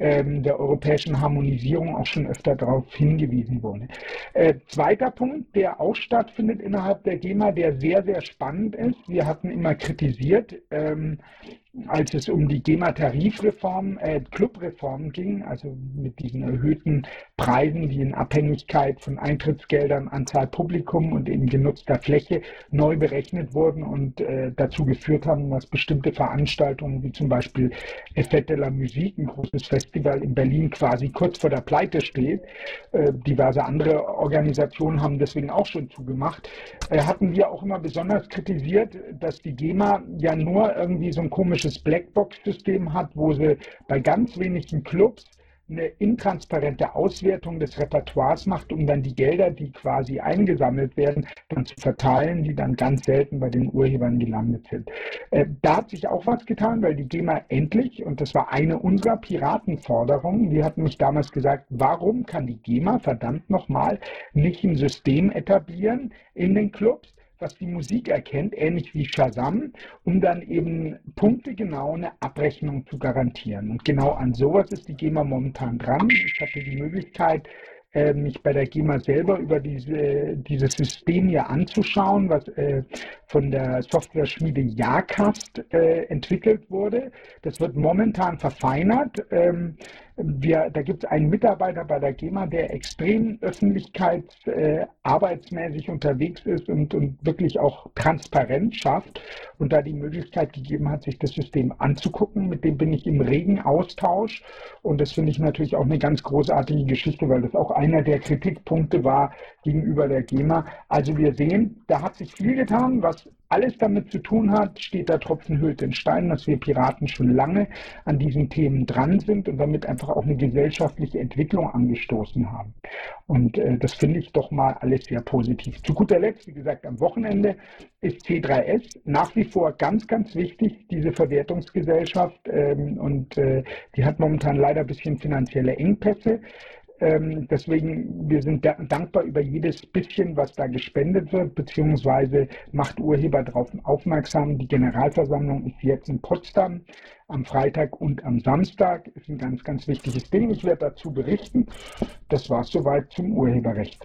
ähm, der europäischen Harmonisierung auch schon öfter darauf hingewiesen wurde. Äh, zweiter Punkt, der auch stattfindet innerhalb der GEMA, der sehr, sehr spannend ist. Wir hatten immer kritisiert, ähm, als es um die GEMA-Tarifreform, äh, Clubreform ging, also mit diesen erhöhten Preisen, die in Abhängigkeit von Eintrittsgeldern, Anzahl Publikum und eben genutzter Fläche neu berechnet wurden und äh, dazu geführt haben, dass bestimmte Veranstaltungen wie zum Beispiel Effet de la Musique, ein großes Festival in Berlin, quasi kurz vor der Pleite steht. Äh, diverse andere Organisationen haben deswegen auch schon zugemacht. Äh, hatten wir auch immer besonders kritisiert, dass die GEMA ja nur irgendwie so ein komisches komisches Blackbox-System hat, wo sie bei ganz wenigen Clubs eine intransparente Auswertung des Repertoires macht, um dann die Gelder, die quasi eingesammelt werden, dann zu verteilen, die dann ganz selten bei den Urhebern gelandet sind. Äh, da hat sich auch was getan, weil die GEMA endlich, und das war eine unserer Piratenforderungen, die hatten mich damals gesagt, warum kann die GEMA verdammt nochmal nicht ein System etablieren in den Clubs, was die Musik erkennt, ähnlich wie Shazam, um dann eben punktegenau eine Abrechnung zu garantieren. Und genau an sowas ist die GEMA momentan dran. Ich hatte die Möglichkeit, äh, mich bei der GEMA selber über diese, dieses System hier anzuschauen, was äh, von der Software-Schmiede Jacast äh, entwickelt wurde. Das wird momentan verfeinert. Ähm, wir, da gibt es einen Mitarbeiter bei der GEMA, der extrem öffentlichkeitsarbeitsmäßig äh, unterwegs ist und, und wirklich auch Transparenz schafft und da die Möglichkeit gegeben hat, sich das System anzugucken. Mit dem bin ich im regen Austausch und das finde ich natürlich auch eine ganz großartige Geschichte, weil das auch einer der Kritikpunkte war gegenüber der GEMA. Also wir sehen, da hat sich viel getan, was alles damit zu tun hat, steht der Tropfen hüllt den Stein, dass wir Piraten schon lange an diesen Themen dran sind und damit einfach auch eine gesellschaftliche Entwicklung angestoßen haben. Und äh, das finde ich doch mal alles sehr positiv. Zu guter Letzt, wie gesagt, am Wochenende ist C3S nach wie vor ganz, ganz wichtig, diese Verwertungsgesellschaft. Ähm, und äh, die hat momentan leider ein bisschen finanzielle Engpässe. Ähm, deswegen, wir sind dankbar über jedes bisschen, was da gespendet wird, beziehungsweise macht Urheber darauf aufmerksam. Die Generalversammlung ist jetzt in Potsdam am Freitag und am Samstag. Ist ein ganz, ganz wichtiges Ding. Ich werde dazu berichten. Das war es soweit zum Urheberrecht.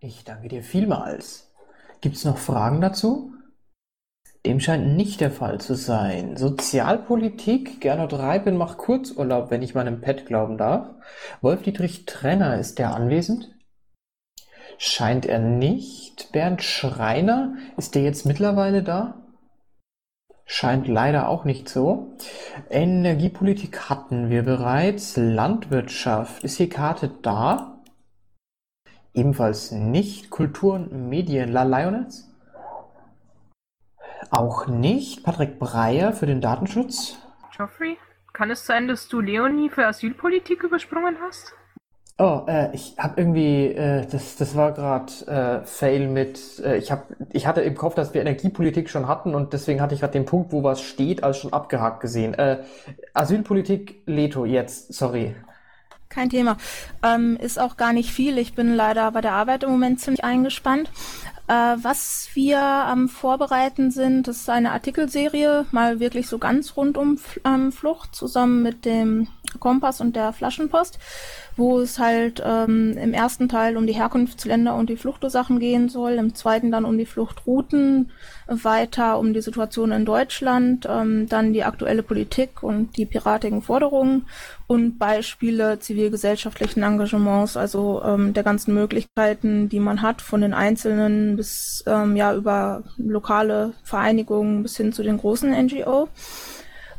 Ich danke dir vielmals. Gibt es noch Fragen dazu? Dem scheint nicht der Fall zu sein. Sozialpolitik, Gernot Reipen macht Kurzurlaub, wenn ich meinem Pet glauben darf. Wolf-Dietrich Trenner, ist der anwesend? Scheint er nicht. Bernd Schreiner, ist der jetzt mittlerweile da? Scheint leider auch nicht so. Energiepolitik hatten wir bereits. Landwirtschaft, ist die Karte da? Ebenfalls nicht. Kultur und Medien, La Lioness? Auch nicht. Patrick Breyer für den Datenschutz. Geoffrey, kann es sein, dass du Leonie für Asylpolitik übersprungen hast? Oh, äh, ich habe irgendwie, äh, das, das war gerade äh, Fail mit, äh, ich, hab, ich hatte im Kopf, dass wir Energiepolitik schon hatten und deswegen hatte ich gerade den Punkt, wo was steht, als schon abgehakt gesehen. Äh, Asylpolitik, Leto, jetzt, sorry. Kein Thema. Ähm, ist auch gar nicht viel. Ich bin leider bei der Arbeit im Moment ziemlich eingespannt. Äh, was wir am Vorbereiten sind, das ist eine Artikelserie, mal wirklich so ganz rund um ähm, Flucht, zusammen mit dem Kompass und der Flaschenpost wo es halt ähm, im ersten Teil um die Herkunftsländer und die Fluchtursachen gehen soll, im zweiten dann um die Fluchtrouten, weiter um die Situation in Deutschland, ähm, dann die aktuelle Politik und die piratigen Forderungen und Beispiele zivilgesellschaftlichen Engagements, also ähm, der ganzen Möglichkeiten, die man hat, von den Einzelnen bis ähm, ja über lokale Vereinigungen bis hin zu den großen NGO.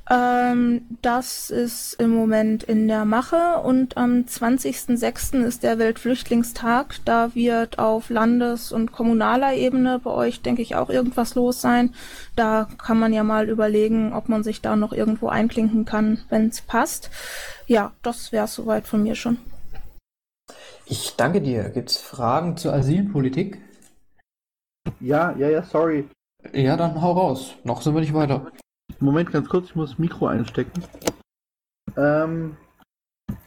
Ähm, das ist im Moment in der Mache und am 20.06. ist der Weltflüchtlingstag. Da wird auf Landes- und kommunaler Ebene bei euch, denke ich, auch irgendwas los sein. Da kann man ja mal überlegen, ob man sich da noch irgendwo einklinken kann, wenn es passt. Ja, das wäre soweit von mir schon. Ich danke dir. Gibt es Fragen zur Asylpolitik? Ja, ja, ja, sorry. Ja, dann hau raus. Noch sind wir nicht weiter. Moment, ganz kurz, ich muss das Mikro einstecken. Ähm,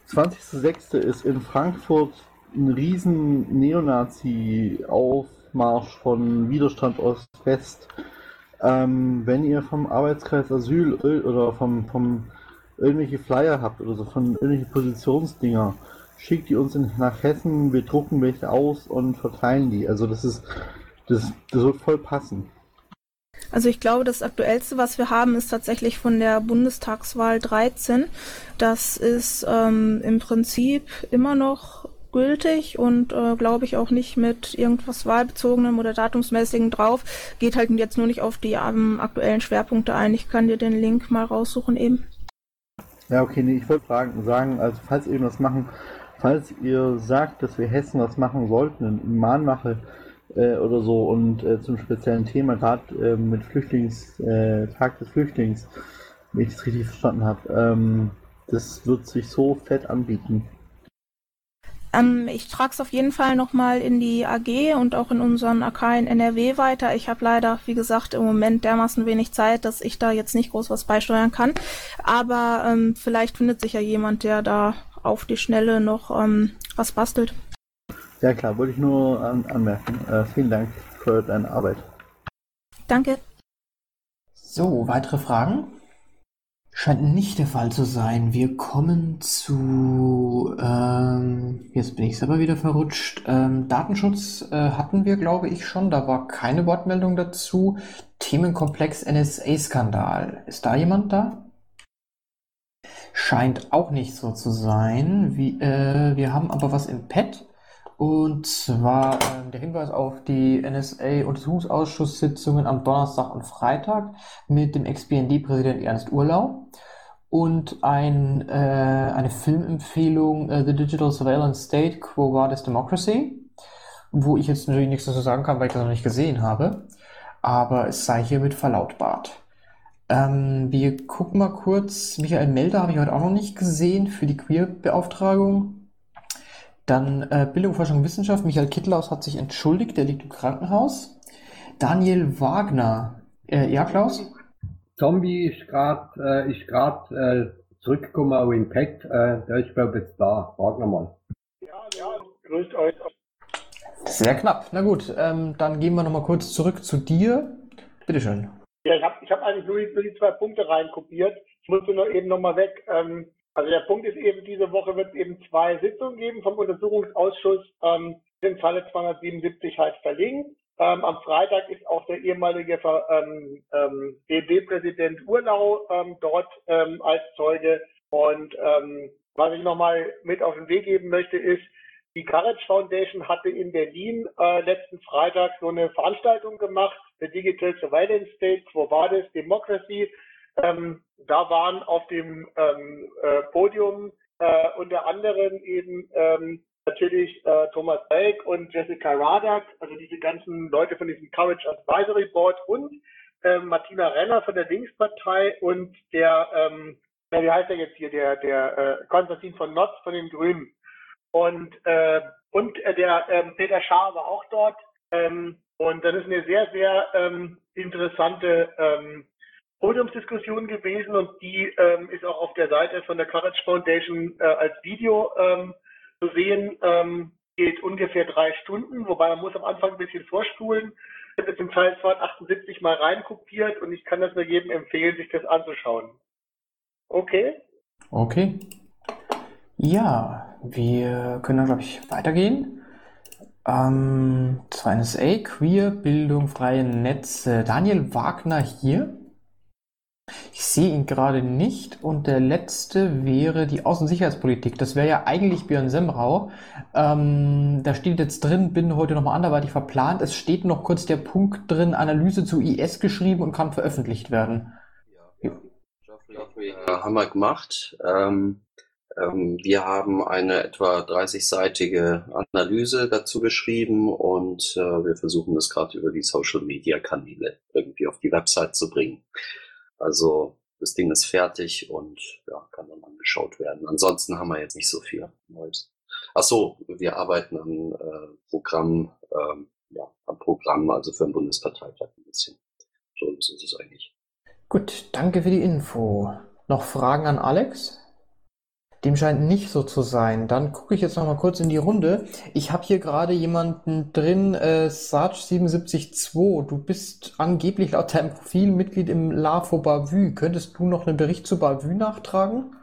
20.06. ist in Frankfurt ein riesen Neonazi-Aufmarsch von Widerstand Ost-West. Ähm, wenn ihr vom Arbeitskreis Asyl oder vom, vom irgendwelche Flyer habt oder so, von irgendwelche Positionsdinger, schickt die uns in, nach Hessen, wir drucken welche aus und verteilen die. Also das ist, das, das wird voll passen. Also ich glaube, das Aktuellste, was wir haben, ist tatsächlich von der Bundestagswahl 13. Das ist ähm, im Prinzip immer noch gültig und äh, glaube ich auch nicht mit irgendwas wahlbezogenem oder datumsmäßigem drauf. Geht halt jetzt nur nicht auf die ähm, aktuellen Schwerpunkte ein. Ich kann dir den Link mal raussuchen eben. Ja, okay, nee, ich wollte sagen, also falls ihr irgendwas machen, falls ihr sagt, dass wir Hessen was machen sollten, in Mahnwache äh, oder so und äh, zum speziellen Thema, gerade äh, mit Flüchtlings, äh, Tag des Flüchtlings, wenn ich es richtig verstanden habe, ähm, das wird sich so fett anbieten. Ähm, ich trage es auf jeden Fall nochmal in die AG und auch in unseren AK in NRW weiter. Ich habe leider, wie gesagt, im Moment dermaßen wenig Zeit, dass ich da jetzt nicht groß was beisteuern kann. Aber ähm, vielleicht findet sich ja jemand, der da auf die Schnelle noch ähm, was bastelt. Ja klar, wollte ich nur an, anmerken. Äh, vielen Dank für deine Arbeit. Danke. So, weitere Fragen? Scheint nicht der Fall zu sein. Wir kommen zu. Ähm, jetzt bin ich selber wieder verrutscht. Ähm, Datenschutz äh, hatten wir, glaube ich, schon. Da war keine Wortmeldung dazu. Themenkomplex NSA-Skandal. Ist da jemand da? Scheint auch nicht so zu sein. Wie, äh, wir haben aber was im Pad. Und zwar ähm, der Hinweis auf die NSA-Untersuchungsausschusssitzungen am Donnerstag und Freitag mit dem Ex-BND-Präsident Ernst Urlau und ein, äh, eine Filmempfehlung äh, The Digital Surveillance State, Quo Vadis Democracy, wo ich jetzt natürlich nichts dazu sagen kann, weil ich das noch nicht gesehen habe, aber es sei hiermit verlautbart. Ähm, wir gucken mal kurz. Michael Melder habe ich heute auch noch nicht gesehen für die Queer-Beauftragung. Dann äh, Bildung, Forschung und Wissenschaft. Michael Kittlaus hat sich entschuldigt, der liegt im Krankenhaus. Daniel Wagner. Äh, ja, Klaus? Zombie ist gerade äh, ist grad, äh, zurückgekommen auf Impact. Äh, der ist, glaube ich, jetzt da. Wagner mal. Grüßt euch. Sehr knapp. Na gut, ähm, dann gehen wir nochmal kurz zurück zu dir. Bitteschön. Ja, ich habe ich hab eigentlich nur die, nur die zwei Punkte reinkopiert. Ich musste nur eben nochmal weg. Ähm, also der Punkt ist eben, diese Woche wird es eben zwei Sitzungen geben vom Untersuchungsausschuss, ähm, im Falle 277 halt verlinkt. Ähm, am Freitag ist auch der ehemalige ähm, ähm, DB-Präsident Urlau ähm, dort ähm, als Zeuge. Und ähm, was ich nochmal mit auf den Weg geben möchte, ist, die Courage Foundation hatte in Berlin äh, letzten Freitag so eine Veranstaltung gemacht, The Digital Surveillance State, Quo Vadis Democracy. Ähm, da waren auf dem ähm, äh, Podium äh, unter anderem eben ähm, natürlich äh, Thomas Belk und Jessica Radak, also diese ganzen Leute von diesem Courage Advisory Board und ähm, Martina Renner von der Linkspartei und der, ähm, ja, wie heißt er jetzt hier, der, der äh, Konstantin von Notz von den Grünen. Und, äh, und äh, der ähm, Peter Schaar war auch dort. Ähm, und das ist eine sehr, sehr ähm, interessante ähm, Podiumsdiskussion gewesen und die ähm, ist auch auf der Seite von der Courage Foundation äh, als Video ähm, zu sehen. Ähm, geht ungefähr drei Stunden, wobei man muss am Anfang ein bisschen vorspulen. Ich habe jetzt im Teil 278 mal reinkopiert und ich kann das nur jedem empfehlen, sich das anzuschauen. Okay? Okay. Ja, wir können dann, glaube ich, weitergehen. Ähm, 2NSA, Queer, Bildung, freie Netze. Daniel Wagner hier. Ich sehe ihn gerade nicht. Und der letzte wäre die Außensicherheitspolitik. Das wäre ja eigentlich Björn Semrau. Ähm, da steht jetzt drin, bin heute nochmal anderweitig verplant. Es steht noch kurz der Punkt drin, Analyse zu IS geschrieben und kann veröffentlicht werden. Ja. Ja, haben wir gemacht. Ähm, ähm, wir haben eine etwa 30-seitige Analyse dazu geschrieben und äh, wir versuchen das gerade über die Social-Media-Kanäle irgendwie auf die Website zu bringen. Also das Ding ist fertig und ja, kann dann angeschaut werden. Ansonsten haben wir jetzt nicht so viel Neues. Ach so, wir arbeiten an äh, Programm, ähm, ja, am Programm, also für den Bundesparteitag ein bisschen. So ist es eigentlich. Gut, danke für die Info. Noch Fragen an Alex? Dem scheint nicht so zu sein. Dann gucke ich jetzt noch mal kurz in die Runde. Ich habe hier gerade jemanden drin, äh, Sarge772. Du bist angeblich laut deinem Profil Mitglied im LAFO Bavü. Könntest du noch einen Bericht zu Bavü nachtragen?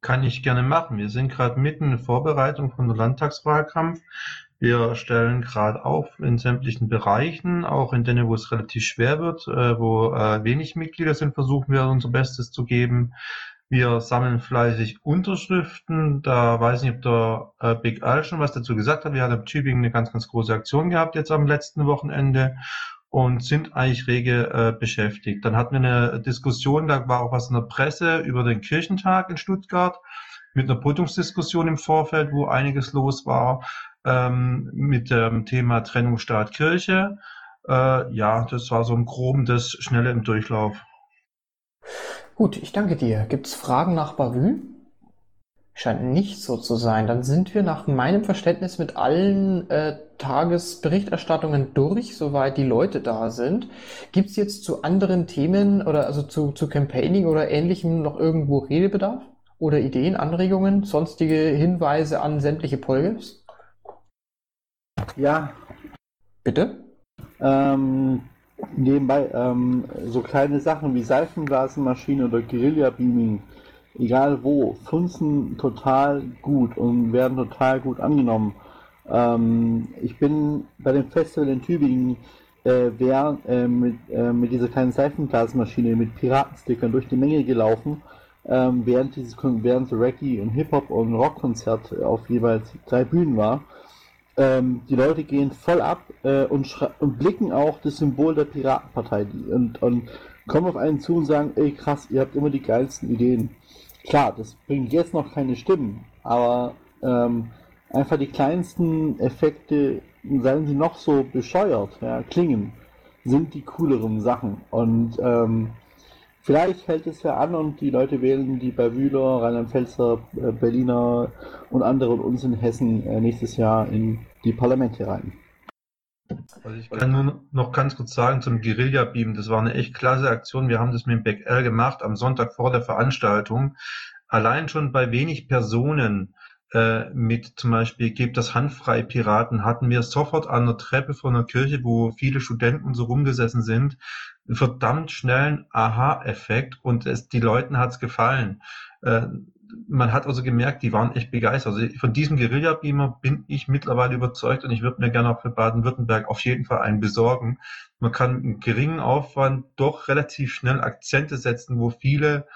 Kann ich gerne machen. Wir sind gerade mitten in Vorbereitung von der Landtagswahlkampf. Wir stellen gerade auf in sämtlichen Bereichen, auch in denen, wo es relativ schwer wird, äh, wo äh, wenig Mitglieder sind, versuchen wir unser Bestes zu geben. Wir sammeln fleißig Unterschriften. Da weiß ich nicht, ob der äh, Big Al schon was dazu gesagt hat. Wir hatten in Tübingen eine ganz, ganz große Aktion gehabt jetzt am letzten Wochenende und sind eigentlich rege äh, beschäftigt. Dann hatten wir eine Diskussion, da war auch was in der Presse über den Kirchentag in Stuttgart mit einer Podiumsdiskussion im Vorfeld, wo einiges los war ähm, mit dem Thema Trennung Staat-Kirche. Äh, ja, das war so im Groben das Schnelle im Durchlauf. Gut, ich danke dir. Gibt's Fragen nach Bavü? Scheint nicht so zu sein. Dann sind wir nach meinem Verständnis mit allen äh, Tagesberichterstattungen durch, soweit die Leute da sind. Gibt's jetzt zu anderen Themen oder also zu, zu Campaigning oder ähnlichem noch irgendwo Redebedarf? Oder Ideen, Anregungen, sonstige Hinweise an sämtliche Polgefs? Ja. Bitte? Ähm, nebenbei, ähm, so kleine Sachen wie Seifenblasenmaschine oder Guerilla-Beaming, egal wo, funzen total gut und werden total gut angenommen. Ähm, ich bin bei dem Festival in Tübingen äh, wer, äh, mit, äh, mit dieser kleinen Seifenblasenmaschine mit Piratenstickern durch die Menge gelaufen, ähm, während dieses während so Reggae und Hip-Hop und Rockkonzert auf jeweils drei Bühnen war. Ähm, die Leute gehen voll ab äh, und, und, blicken auch das Symbol der Piratenpartei und, und kommen auf einen zu und sagen, ey krass, ihr habt immer die geilsten Ideen. Klar, das bringt jetzt noch keine Stimmen, aber ähm, einfach die kleinsten Effekte, seien sie noch so bescheuert, ja, klingen, sind die cooleren Sachen. Und ähm, Vielleicht hält es ja an und die Leute wählen die bei Wühler, Rheinland-Pfälzer, äh, Berliner und andere und uns in Hessen äh, nächstes Jahr in die Parlamente rein. Also ich kann nur noch ganz kurz sagen zum Guerilla-Beam, das war eine echt klasse Aktion. Wir haben das mit dem Back L gemacht am Sonntag vor der Veranstaltung. Allein schon bei wenig Personen äh, mit zum Beispiel Gebt das handfrei Piraten hatten wir sofort an der Treppe von der Kirche, wo viele Studenten so rumgesessen sind, verdammt schnellen Aha-Effekt und es, die Leuten hat's gefallen. Äh, man hat also gemerkt, die waren echt begeistert. Also von diesem Guerilla-Beamer bin ich mittlerweile überzeugt und ich würde mir gerne auch für Baden-Württemberg auf jeden Fall einen besorgen. Man kann mit geringen Aufwand doch relativ schnell Akzente setzen, wo viele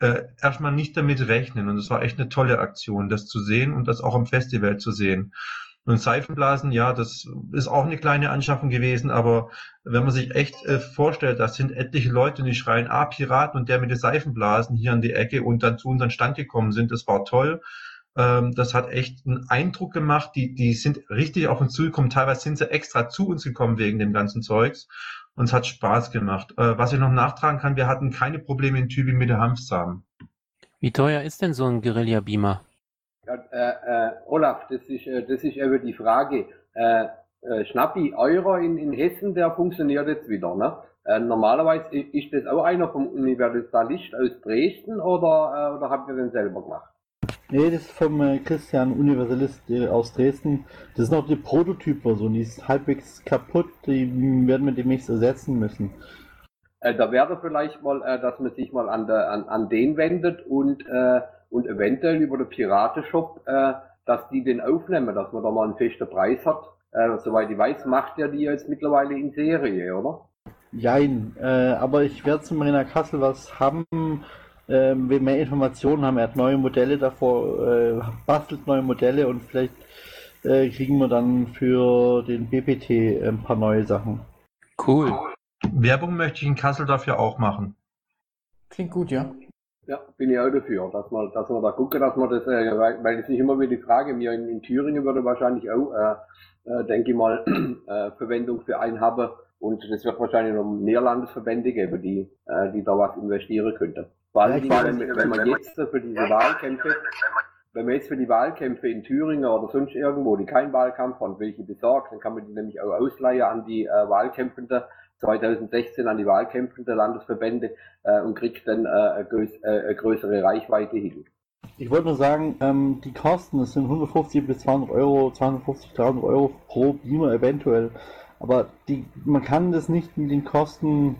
äh, erstmal nicht damit rechnen. Und es war echt eine tolle Aktion, das zu sehen und das auch am Festival zu sehen. Und Seifenblasen, ja, das ist auch eine kleine Anschaffung gewesen, aber wenn man sich echt äh, vorstellt, das sind etliche Leute, die schreien, ah, Piraten und der mit den Seifenblasen hier an die Ecke und dann zu unseren Stand gekommen sind, das war toll. Ähm, das hat echt einen Eindruck gemacht. Die, die sind richtig auf uns zugekommen. Teilweise sind sie extra zu uns gekommen wegen dem ganzen Zeugs. Und es hat Spaß gemacht. Äh, was ich noch nachtragen kann, wir hatten keine Probleme in Tübingen mit der Hanfsamen. Wie teuer ist denn so ein Guerilla-Beamer? Äh, äh, Olaf, das ist, äh, das ist eben die Frage. Äh, äh, Schnappi, Euro in, in Hessen, der funktioniert jetzt wieder. Ne? Äh, normalerweise ist das auch einer vom Universalist aus Dresden oder, äh, oder habt ihr den selber gemacht? Nee, das ist vom äh, Christian Universalist äh, aus Dresden. Das sind auch die Prototypen, die ist halbwegs kaputt, die werden wir demnächst ersetzen müssen. Äh, da wäre vielleicht mal, dass man sich mal an, der, an, an den wendet und, und eventuell über den Pirateshop, äh, dass die den aufnehmen, dass man da mal einen festen Preis hat. Äh, soweit ich weiß, macht ja die jetzt mittlerweile in Serie, oder? Jein, äh, aber ich werde zu Marina Kassel was haben, ähm, wir mehr Informationen haben. Er hat neue Modelle davor, äh, bastelt neue Modelle und vielleicht äh, kriegen wir dann für den BPT ein paar neue Sachen. Cool. Werbung möchte ich in Kassel dafür auch machen. Klingt gut, ja. Ja, bin ich auch dafür, dass man, dass man da gucken, dass man das, äh, weil, das ist immer wieder die Frage, mir in, in Thüringen würde wahrscheinlich auch, äh, äh, denke ich mal, äh, Verwendung für einen haben und es wird wahrscheinlich noch mehr Landesverbände geben, die, äh, die da was investieren könnten. Vor allem, Ja, wenn, wenn man jetzt für diese Wahlkämpfe, wenn man jetzt für die Wahlkämpfe in Thüringen oder sonst irgendwo, die keinen Wahlkampf haben, welche besorgt, dann kann man die nämlich auch ausleihen an die äh, Wahlkämpfenden 2016 an die Wahlkämpfenden Landesverbände äh, und kriegt dann äh, eine, größ äh, größere Reichweite hin. Ich wollte nur sagen, ähm, die Kosten, das sind 150 bis 200 Euro, 250.000 Euro pro Beamer eventuell. Aber die, man kann das nicht mit den Kosten,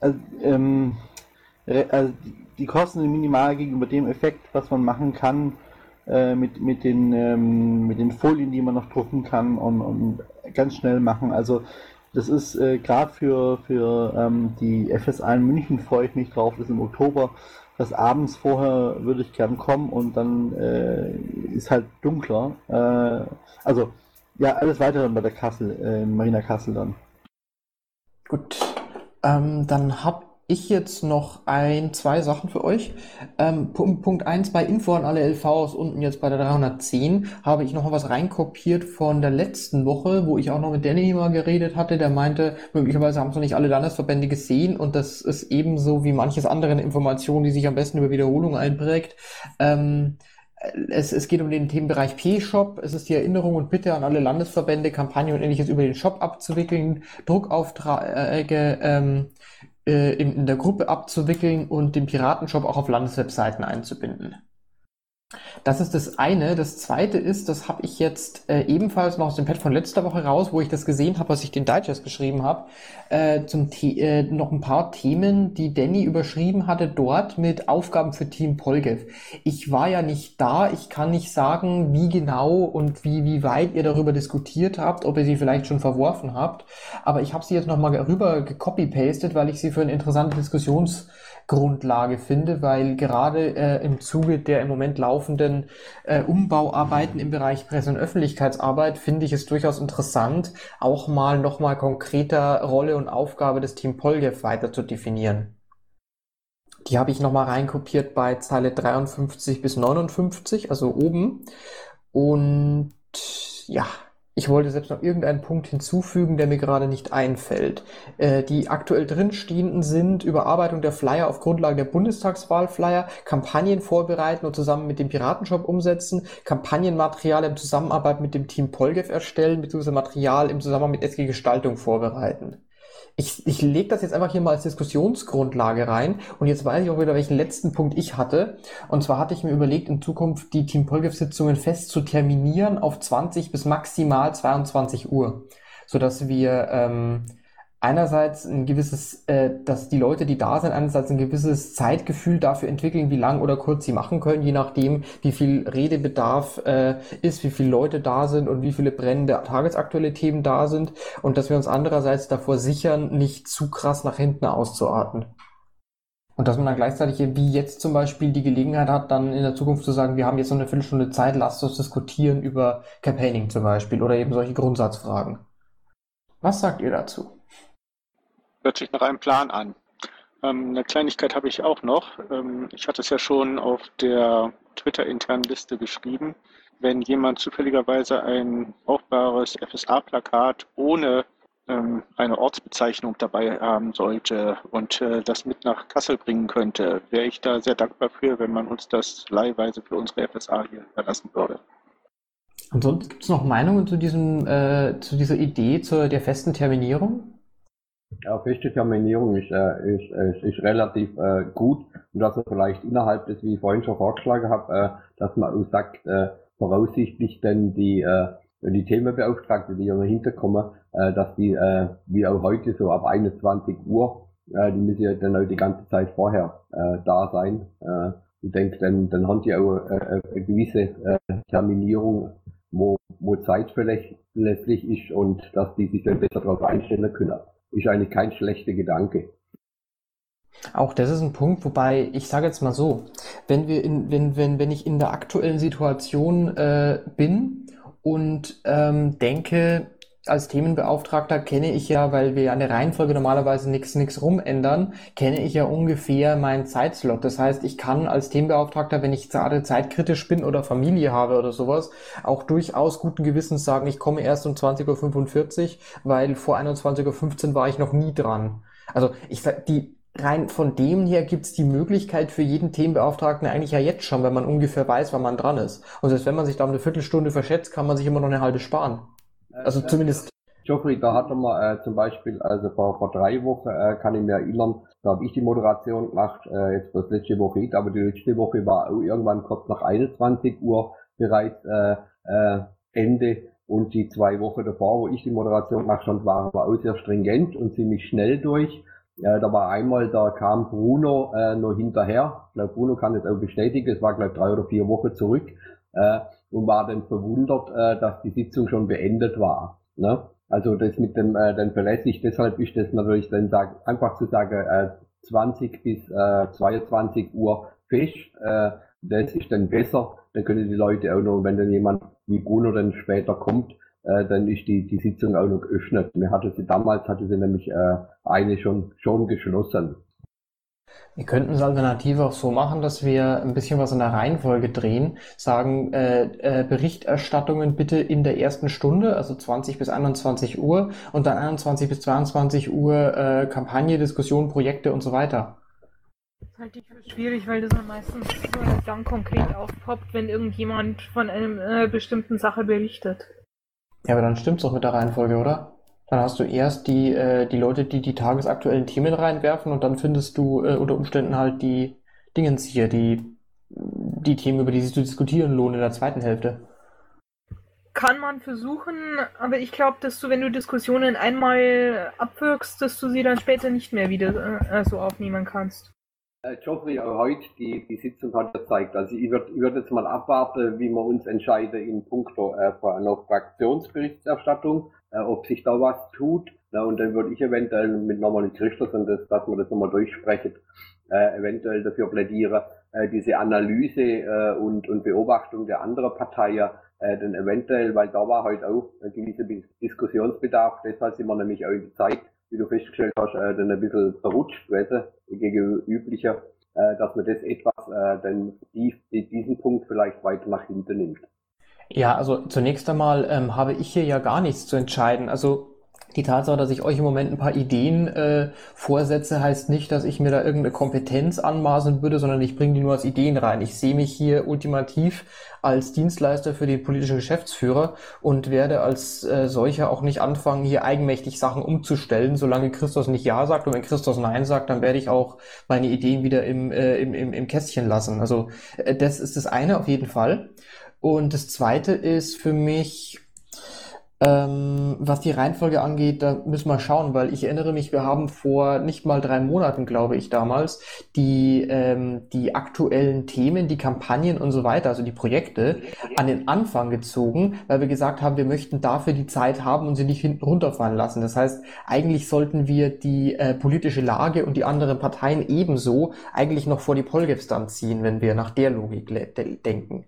äh, ähm, also die, die Kosten sind minimal gegenüber dem Effekt, was man machen kann äh, mit, mit, den, ähm, mit den Folien, die man noch drucken kann und, und ganz schnell machen. Also das ist äh, gerade für, für ähm, die FS1 München freue ich mich drauf, das ist im Oktober. Das abends vorher würde ich gern kommen und dann äh, ist halt dunkler. Äh, also ja, alles weiter dann bei der Kassel, äh, Marina Kassel dann. Gut, ähm, dann habe ich jetzt noch ein, zwei Sachen für euch. Ähm, Punkt, 1 bei Info an alle LVs, unten jetzt bei der 310, habe ich noch mal was reinkopiert von der letzten Woche, wo ich auch noch mit Danny mal geredet hatte. Der meinte, möglicherweise haben es noch nicht alle Landesverbände gesehen und das ist ebenso wie manches andere Information, die sich am besten über Wiederholung einprägt. Ähm, es, es geht um den Themenbereich P-Shop. Es ist die Erinnerung und Bitte an alle Landesverbände, Kampagne und ähnliches über den Shop abzuwickeln, Druckaufträge ähm, äh, in, in der Gruppe abzuwickeln und den Piratenshop auch auf Landeswebseiten einzubinden. Das ist das eine. Das zweite ist, das habe ich jetzt äh, ebenfalls noch aus dem Pad von letzter Woche raus, wo ich das gesehen habe, was ich den Digest geschrieben habe, äh, zum The äh, noch ein paar Themen, die Danny überschrieben hatte dort mit Aufgaben für Team Polgev. Ich war ja nicht da, ich kann nicht sagen, wie genau und wie, wie weit ihr darüber diskutiert habt, ob ihr sie vielleicht schon verworfen habt, aber ich habe sie jetzt nochmal rüber gecopy-pastet, weil ich sie für eine interessante Diskussions Grundlage finde, weil gerade äh, im Zuge der im Moment laufenden äh, Umbauarbeiten im Bereich Presse- und Öffentlichkeitsarbeit finde ich es durchaus interessant, auch mal nochmal konkreter Rolle und Aufgabe des Team Polgev weiter zu definieren. Die habe ich nochmal reinkopiert bei Zeile 53 bis 59, also oben. Und ja, ich wollte selbst noch irgendeinen Punkt hinzufügen, der mir gerade nicht einfällt. Äh, die aktuell drinstehenden sind Überarbeitung der Flyer auf Grundlage der Bundestagswahlflyer, Kampagnen vorbereiten und zusammen mit dem Piratenshop umsetzen, Kampagnenmaterial in Zusammenarbeit mit dem Team Polgev erstellen, beziehungsweise Material im Zusammenhang mit SG Gestaltung vorbereiten. Ich, ich lege das jetzt einfach hier mal als Diskussionsgrundlage rein und jetzt weiß ich auch wieder, welchen letzten Punkt ich hatte. Und zwar hatte ich mir überlegt, in Zukunft die Team Polgev-Sitzungen fest zu terminieren auf 20 bis maximal 22 Uhr, sodass wir ähm, einerseits ein gewisses, äh, dass die Leute, die da sind, einerseits ein gewisses Zeitgefühl dafür entwickeln, wie lang oder kurz sie machen können, je nachdem, wie viel Redebedarf äh, ist, wie viele Leute da sind und wie viele brennende tagesaktuelle Themen da sind und dass wir uns andererseits davor sichern, nicht zu krass nach hinten auszuarten. Und dass man dann gleichzeitig, wie jetzt zum Beispiel, die Gelegenheit hat, dann in der Zukunft zu sagen, wir haben jetzt noch eine Viertelstunde Zeit, lasst uns diskutieren über Campaigning zum Beispiel oder eben solche Grundsatzfragen. Was sagt ihr dazu? Hört sich nach einem Plan an. Ähm, eine Kleinigkeit habe ich auch noch. Ähm, ich hatte es ja schon auf der Twitter-internen Liste geschrieben. Wenn jemand zufälligerweise ein brauchbares FSA-Plakat ohne ähm, eine Ortsbezeichnung dabei haben sollte und äh, das mit nach Kassel bringen könnte, wäre ich da sehr dankbar für, wenn man uns das leihweise für unsere FSA hier überlassen würde. Ansonsten gibt es noch Meinungen zu diesem, äh, zu dieser Idee zur der festen Terminierung? Ja, Terminierung ist, äh, ist, ist, ist relativ äh, gut und dass man vielleicht innerhalb des, wie ich vorhin schon vorgeschlagen habe, äh, dass man auch sagt, äh, voraussichtlich denn die, äh, die Themenbeauftragte, die dahinter kommen, äh, dass die, äh, wie auch heute so ab 21 Uhr, äh, die müssen ja dann auch die ganze Zeit vorher äh, da sein. Äh, ich denke, dann, dann haben die auch äh, eine gewisse äh, Terminierung, wo, wo zeitverlässlich ist und dass die sich dann besser darauf einstellen können. Ist eigentlich kein schlechter Gedanke. Auch das ist ein Punkt, wobei ich sage jetzt mal so, wenn wir in, wenn, wenn, wenn ich in der aktuellen Situation äh, bin und ähm, denke, als Themenbeauftragter kenne ich ja, weil wir an der Reihenfolge normalerweise nichts nichts rumändern, kenne ich ja ungefähr meinen Zeitslot. Das heißt, ich kann als Themenbeauftragter, wenn ich gerade zeitkritisch bin oder Familie habe oder sowas, auch durchaus guten Gewissens sagen, ich komme erst um 20.45 Uhr, weil vor 21.15 Uhr war ich noch nie dran. Also ich sag, die rein von dem her gibt's die Möglichkeit für jeden Themenbeauftragten eigentlich ja jetzt schon, wenn man ungefähr weiß, wann man dran ist. Und selbst wenn man sich da um eine Viertelstunde verschätzt, kann man sich immer noch eine halbe sparen. Also zumindest. Geoffrey, da hat er mal äh, zum Beispiel, also vor, vor drei Wochen äh, kann ich mir erinnern, da habe ich die Moderation gemacht, äh, jetzt das letzte Woche nicht, aber die letzte Woche war auch irgendwann kurz nach 21 Uhr bereits äh, äh, Ende und die zwei Wochen davor, wo ich die Moderation gemacht habe, waren wir auch sehr stringent und ziemlich schnell durch. Ja, da war einmal, da kam Bruno äh, noch hinterher. Ich glaube, Bruno kann das auch bestätigen. Es war, glaube drei oder vier Wochen zurück äh, und war dann verwundert, äh, dass die Sitzung schon beendet war. Ne? Also das mit dem äh, dann verlässlich, deshalb ist das natürlich dann sag, einfach zu sagen, äh, 20 bis äh, 22 Uhr fest, äh, das ist dann besser. Dann können die Leute auch noch, wenn dann jemand wie Bruno dann später kommt, äh, dann ist die, die Sitzung auch noch geöffnet. Mir hatte sie damals hatte sie nämlich äh, eine schon schon geschlossen. Wir könnten es alternativ auch so machen, dass wir ein bisschen was in der Reihenfolge drehen, sagen äh, äh, Berichterstattungen bitte in der ersten Stunde, also 20 bis 21 Uhr und dann 21 bis 22 Uhr äh, Kampagne, Diskussion, Projekte und so weiter. Das halte ich für schwierig, weil das dann meistens äh, dann konkret aufpoppt, wenn irgendjemand von einer äh, bestimmten Sache berichtet. Ja, aber dann stimmt's doch mit der Reihenfolge, oder? Dann hast du erst die, äh, die Leute, die die tagesaktuellen Themen reinwerfen und dann findest du äh, unter Umständen halt die Dingens hier, die, die Themen, über die sich zu diskutieren lohnen in der zweiten Hälfte. Kann man versuchen, aber ich glaube, dass du, wenn du Diskussionen einmal abwirkst, dass du sie dann später nicht mehr wieder äh, so aufnehmen kannst. Äh, Geoffrey, heute, die, die Sitzung hat gezeigt. Also ich würde ich würd jetzt mal abwarten, wie wir uns entscheiden in puncto äh, einer Fraktionsberichterstattung, äh, ob sich da was tut. Na, und dann würde ich eventuell mit nochmal Christus und das, dass wir das nochmal durchsprechen, äh, eventuell dafür plädieren, äh, diese Analyse äh, und, und Beobachtung der anderen Parteien, äh, dann eventuell, weil da war heute auch ein gewisser Diskussionsbedarf, deshalb sind wir nämlich auch in der Zeit, wie du festgestellt hast, äh, dann ein bisschen verrutscht, du, gegenüber üblicher, äh, dass man das etwas, äh, dann die, diesen Punkt vielleicht weiter nach hinten nimmt. Ja, also zunächst einmal ähm, habe ich hier ja gar nichts zu entscheiden. Also die Tatsache, dass ich euch im Moment ein paar Ideen äh, vorsetze, heißt nicht, dass ich mir da irgendeine Kompetenz anmaßen würde, sondern ich bringe die nur als Ideen rein. Ich sehe mich hier ultimativ als Dienstleister für den politischen Geschäftsführer und werde als äh, solcher auch nicht anfangen, hier eigenmächtig Sachen umzustellen, solange Christus nicht Ja sagt. Und wenn Christus Nein sagt, dann werde ich auch meine Ideen wieder im, äh, im, im, im Kästchen lassen. Also äh, das ist das eine auf jeden Fall. Und das zweite ist für mich ähm, was die Reihenfolge angeht, da müssen wir schauen, weil ich erinnere mich, wir haben vor nicht mal drei Monaten, glaube ich, damals, die, ähm, die aktuellen Themen, die Kampagnen und so weiter, also die Projekte, an den Anfang gezogen, weil wir gesagt haben, wir möchten dafür die Zeit haben und sie nicht hinten runterfallen lassen. Das heißt, eigentlich sollten wir die äh, politische Lage und die anderen Parteien ebenso eigentlich noch vor die Polgeps dann ziehen, wenn wir nach der Logik denken.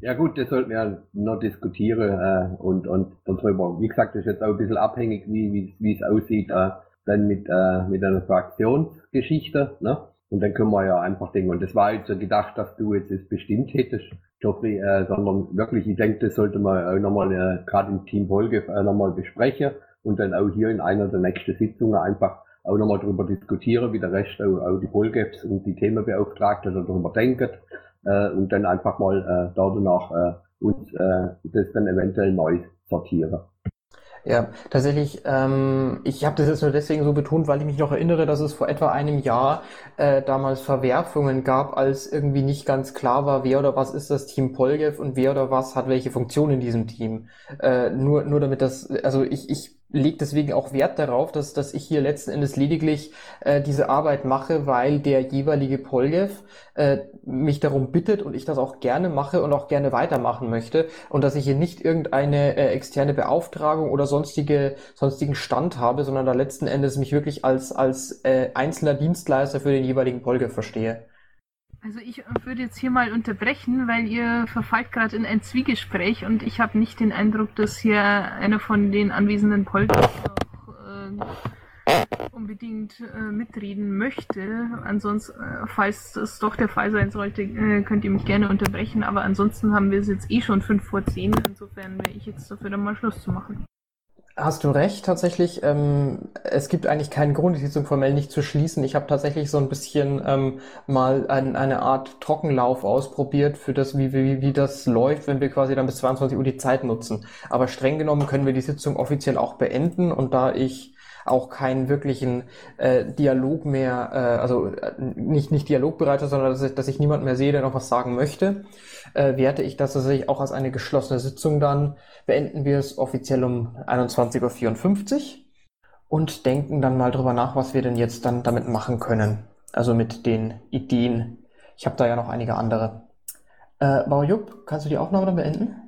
Ja gut, das sollten wir noch diskutieren äh, und, und darüber. Wie gesagt, das ist jetzt auch ein bisschen abhängig, wie, wie, es aussieht, äh, dann mit, äh, mit einer Fraktionsgeschichte. Ne? Und dann können wir ja einfach denken, und das war jetzt so gedacht, dass du jetzt es bestimmt hättest, Geoffrey, äh, sondern wirklich, ich denke, das sollte man auch nochmal äh, gerade im Team Folge äh, nochmal besprechen und dann auch hier in einer der nächsten Sitzungen einfach auch nochmal darüber diskutieren, wie der Rest auch, auch die Polgaps und die Themenbeauftragte darüber denken äh, und dann einfach mal äh, da danach äh, uns äh, das dann eventuell neu sortieren. Ja, tatsächlich, ähm, ich habe das jetzt nur deswegen so betont, weil ich mich noch erinnere, dass es vor etwa einem Jahr äh, damals Verwerfungen gab, als irgendwie nicht ganz klar war, wer oder was ist das Team Polgev und wer oder was hat welche Funktion in diesem Team. Äh, nur, nur damit das, also ich, ich lege deswegen auch Wert darauf, dass, dass ich hier letzten Endes lediglich äh, diese Arbeit mache, weil der jeweilige Polgev äh, mich darum bittet und ich das auch gerne mache und auch gerne weitermachen möchte und dass ich hier nicht irgendeine äh, externe Beauftragung oder sonstige sonstigen Stand habe, sondern da letzten Endes mich wirklich als als äh, einzelner Dienstleister für den jeweiligen Polgev verstehe. Also ich würde jetzt hier mal unterbrechen, weil ihr verfallt gerade in ein Zwiegespräch und ich habe nicht den Eindruck, dass hier einer von den anwesenden Polters noch äh, unbedingt äh, mitreden möchte. Ansonsten, äh, falls das doch der Fall sein sollte, äh, könnt ihr mich gerne unterbrechen, aber ansonsten haben wir es jetzt eh schon fünf vor zehn. Insofern wäre ich jetzt dafür, dann mal Schluss zu machen. Hast du recht, tatsächlich. Ähm, es gibt eigentlich keinen Grund, die Sitzung formell nicht zu schließen. Ich habe tatsächlich so ein bisschen ähm, mal ein, eine Art Trockenlauf ausprobiert für das, wie, wie, wie das läuft, wenn wir quasi dann bis 22 Uhr die Zeit nutzen. Aber streng genommen können wir die Sitzung offiziell auch beenden und da ich auch keinen wirklichen äh, Dialog mehr, äh, also äh, nicht, nicht Dialogbereiter, sondern dass ich, dass ich niemand mehr sehe, der noch was sagen möchte, äh, werte ich das tatsächlich auch als eine geschlossene Sitzung dann. Beenden wir es offiziell um 21.54 Uhr und denken dann mal drüber nach, was wir denn jetzt dann damit machen können. Also mit den Ideen. Ich habe da ja noch einige andere. Äh, Bauer Jupp, kannst du die Aufnahme dann beenden?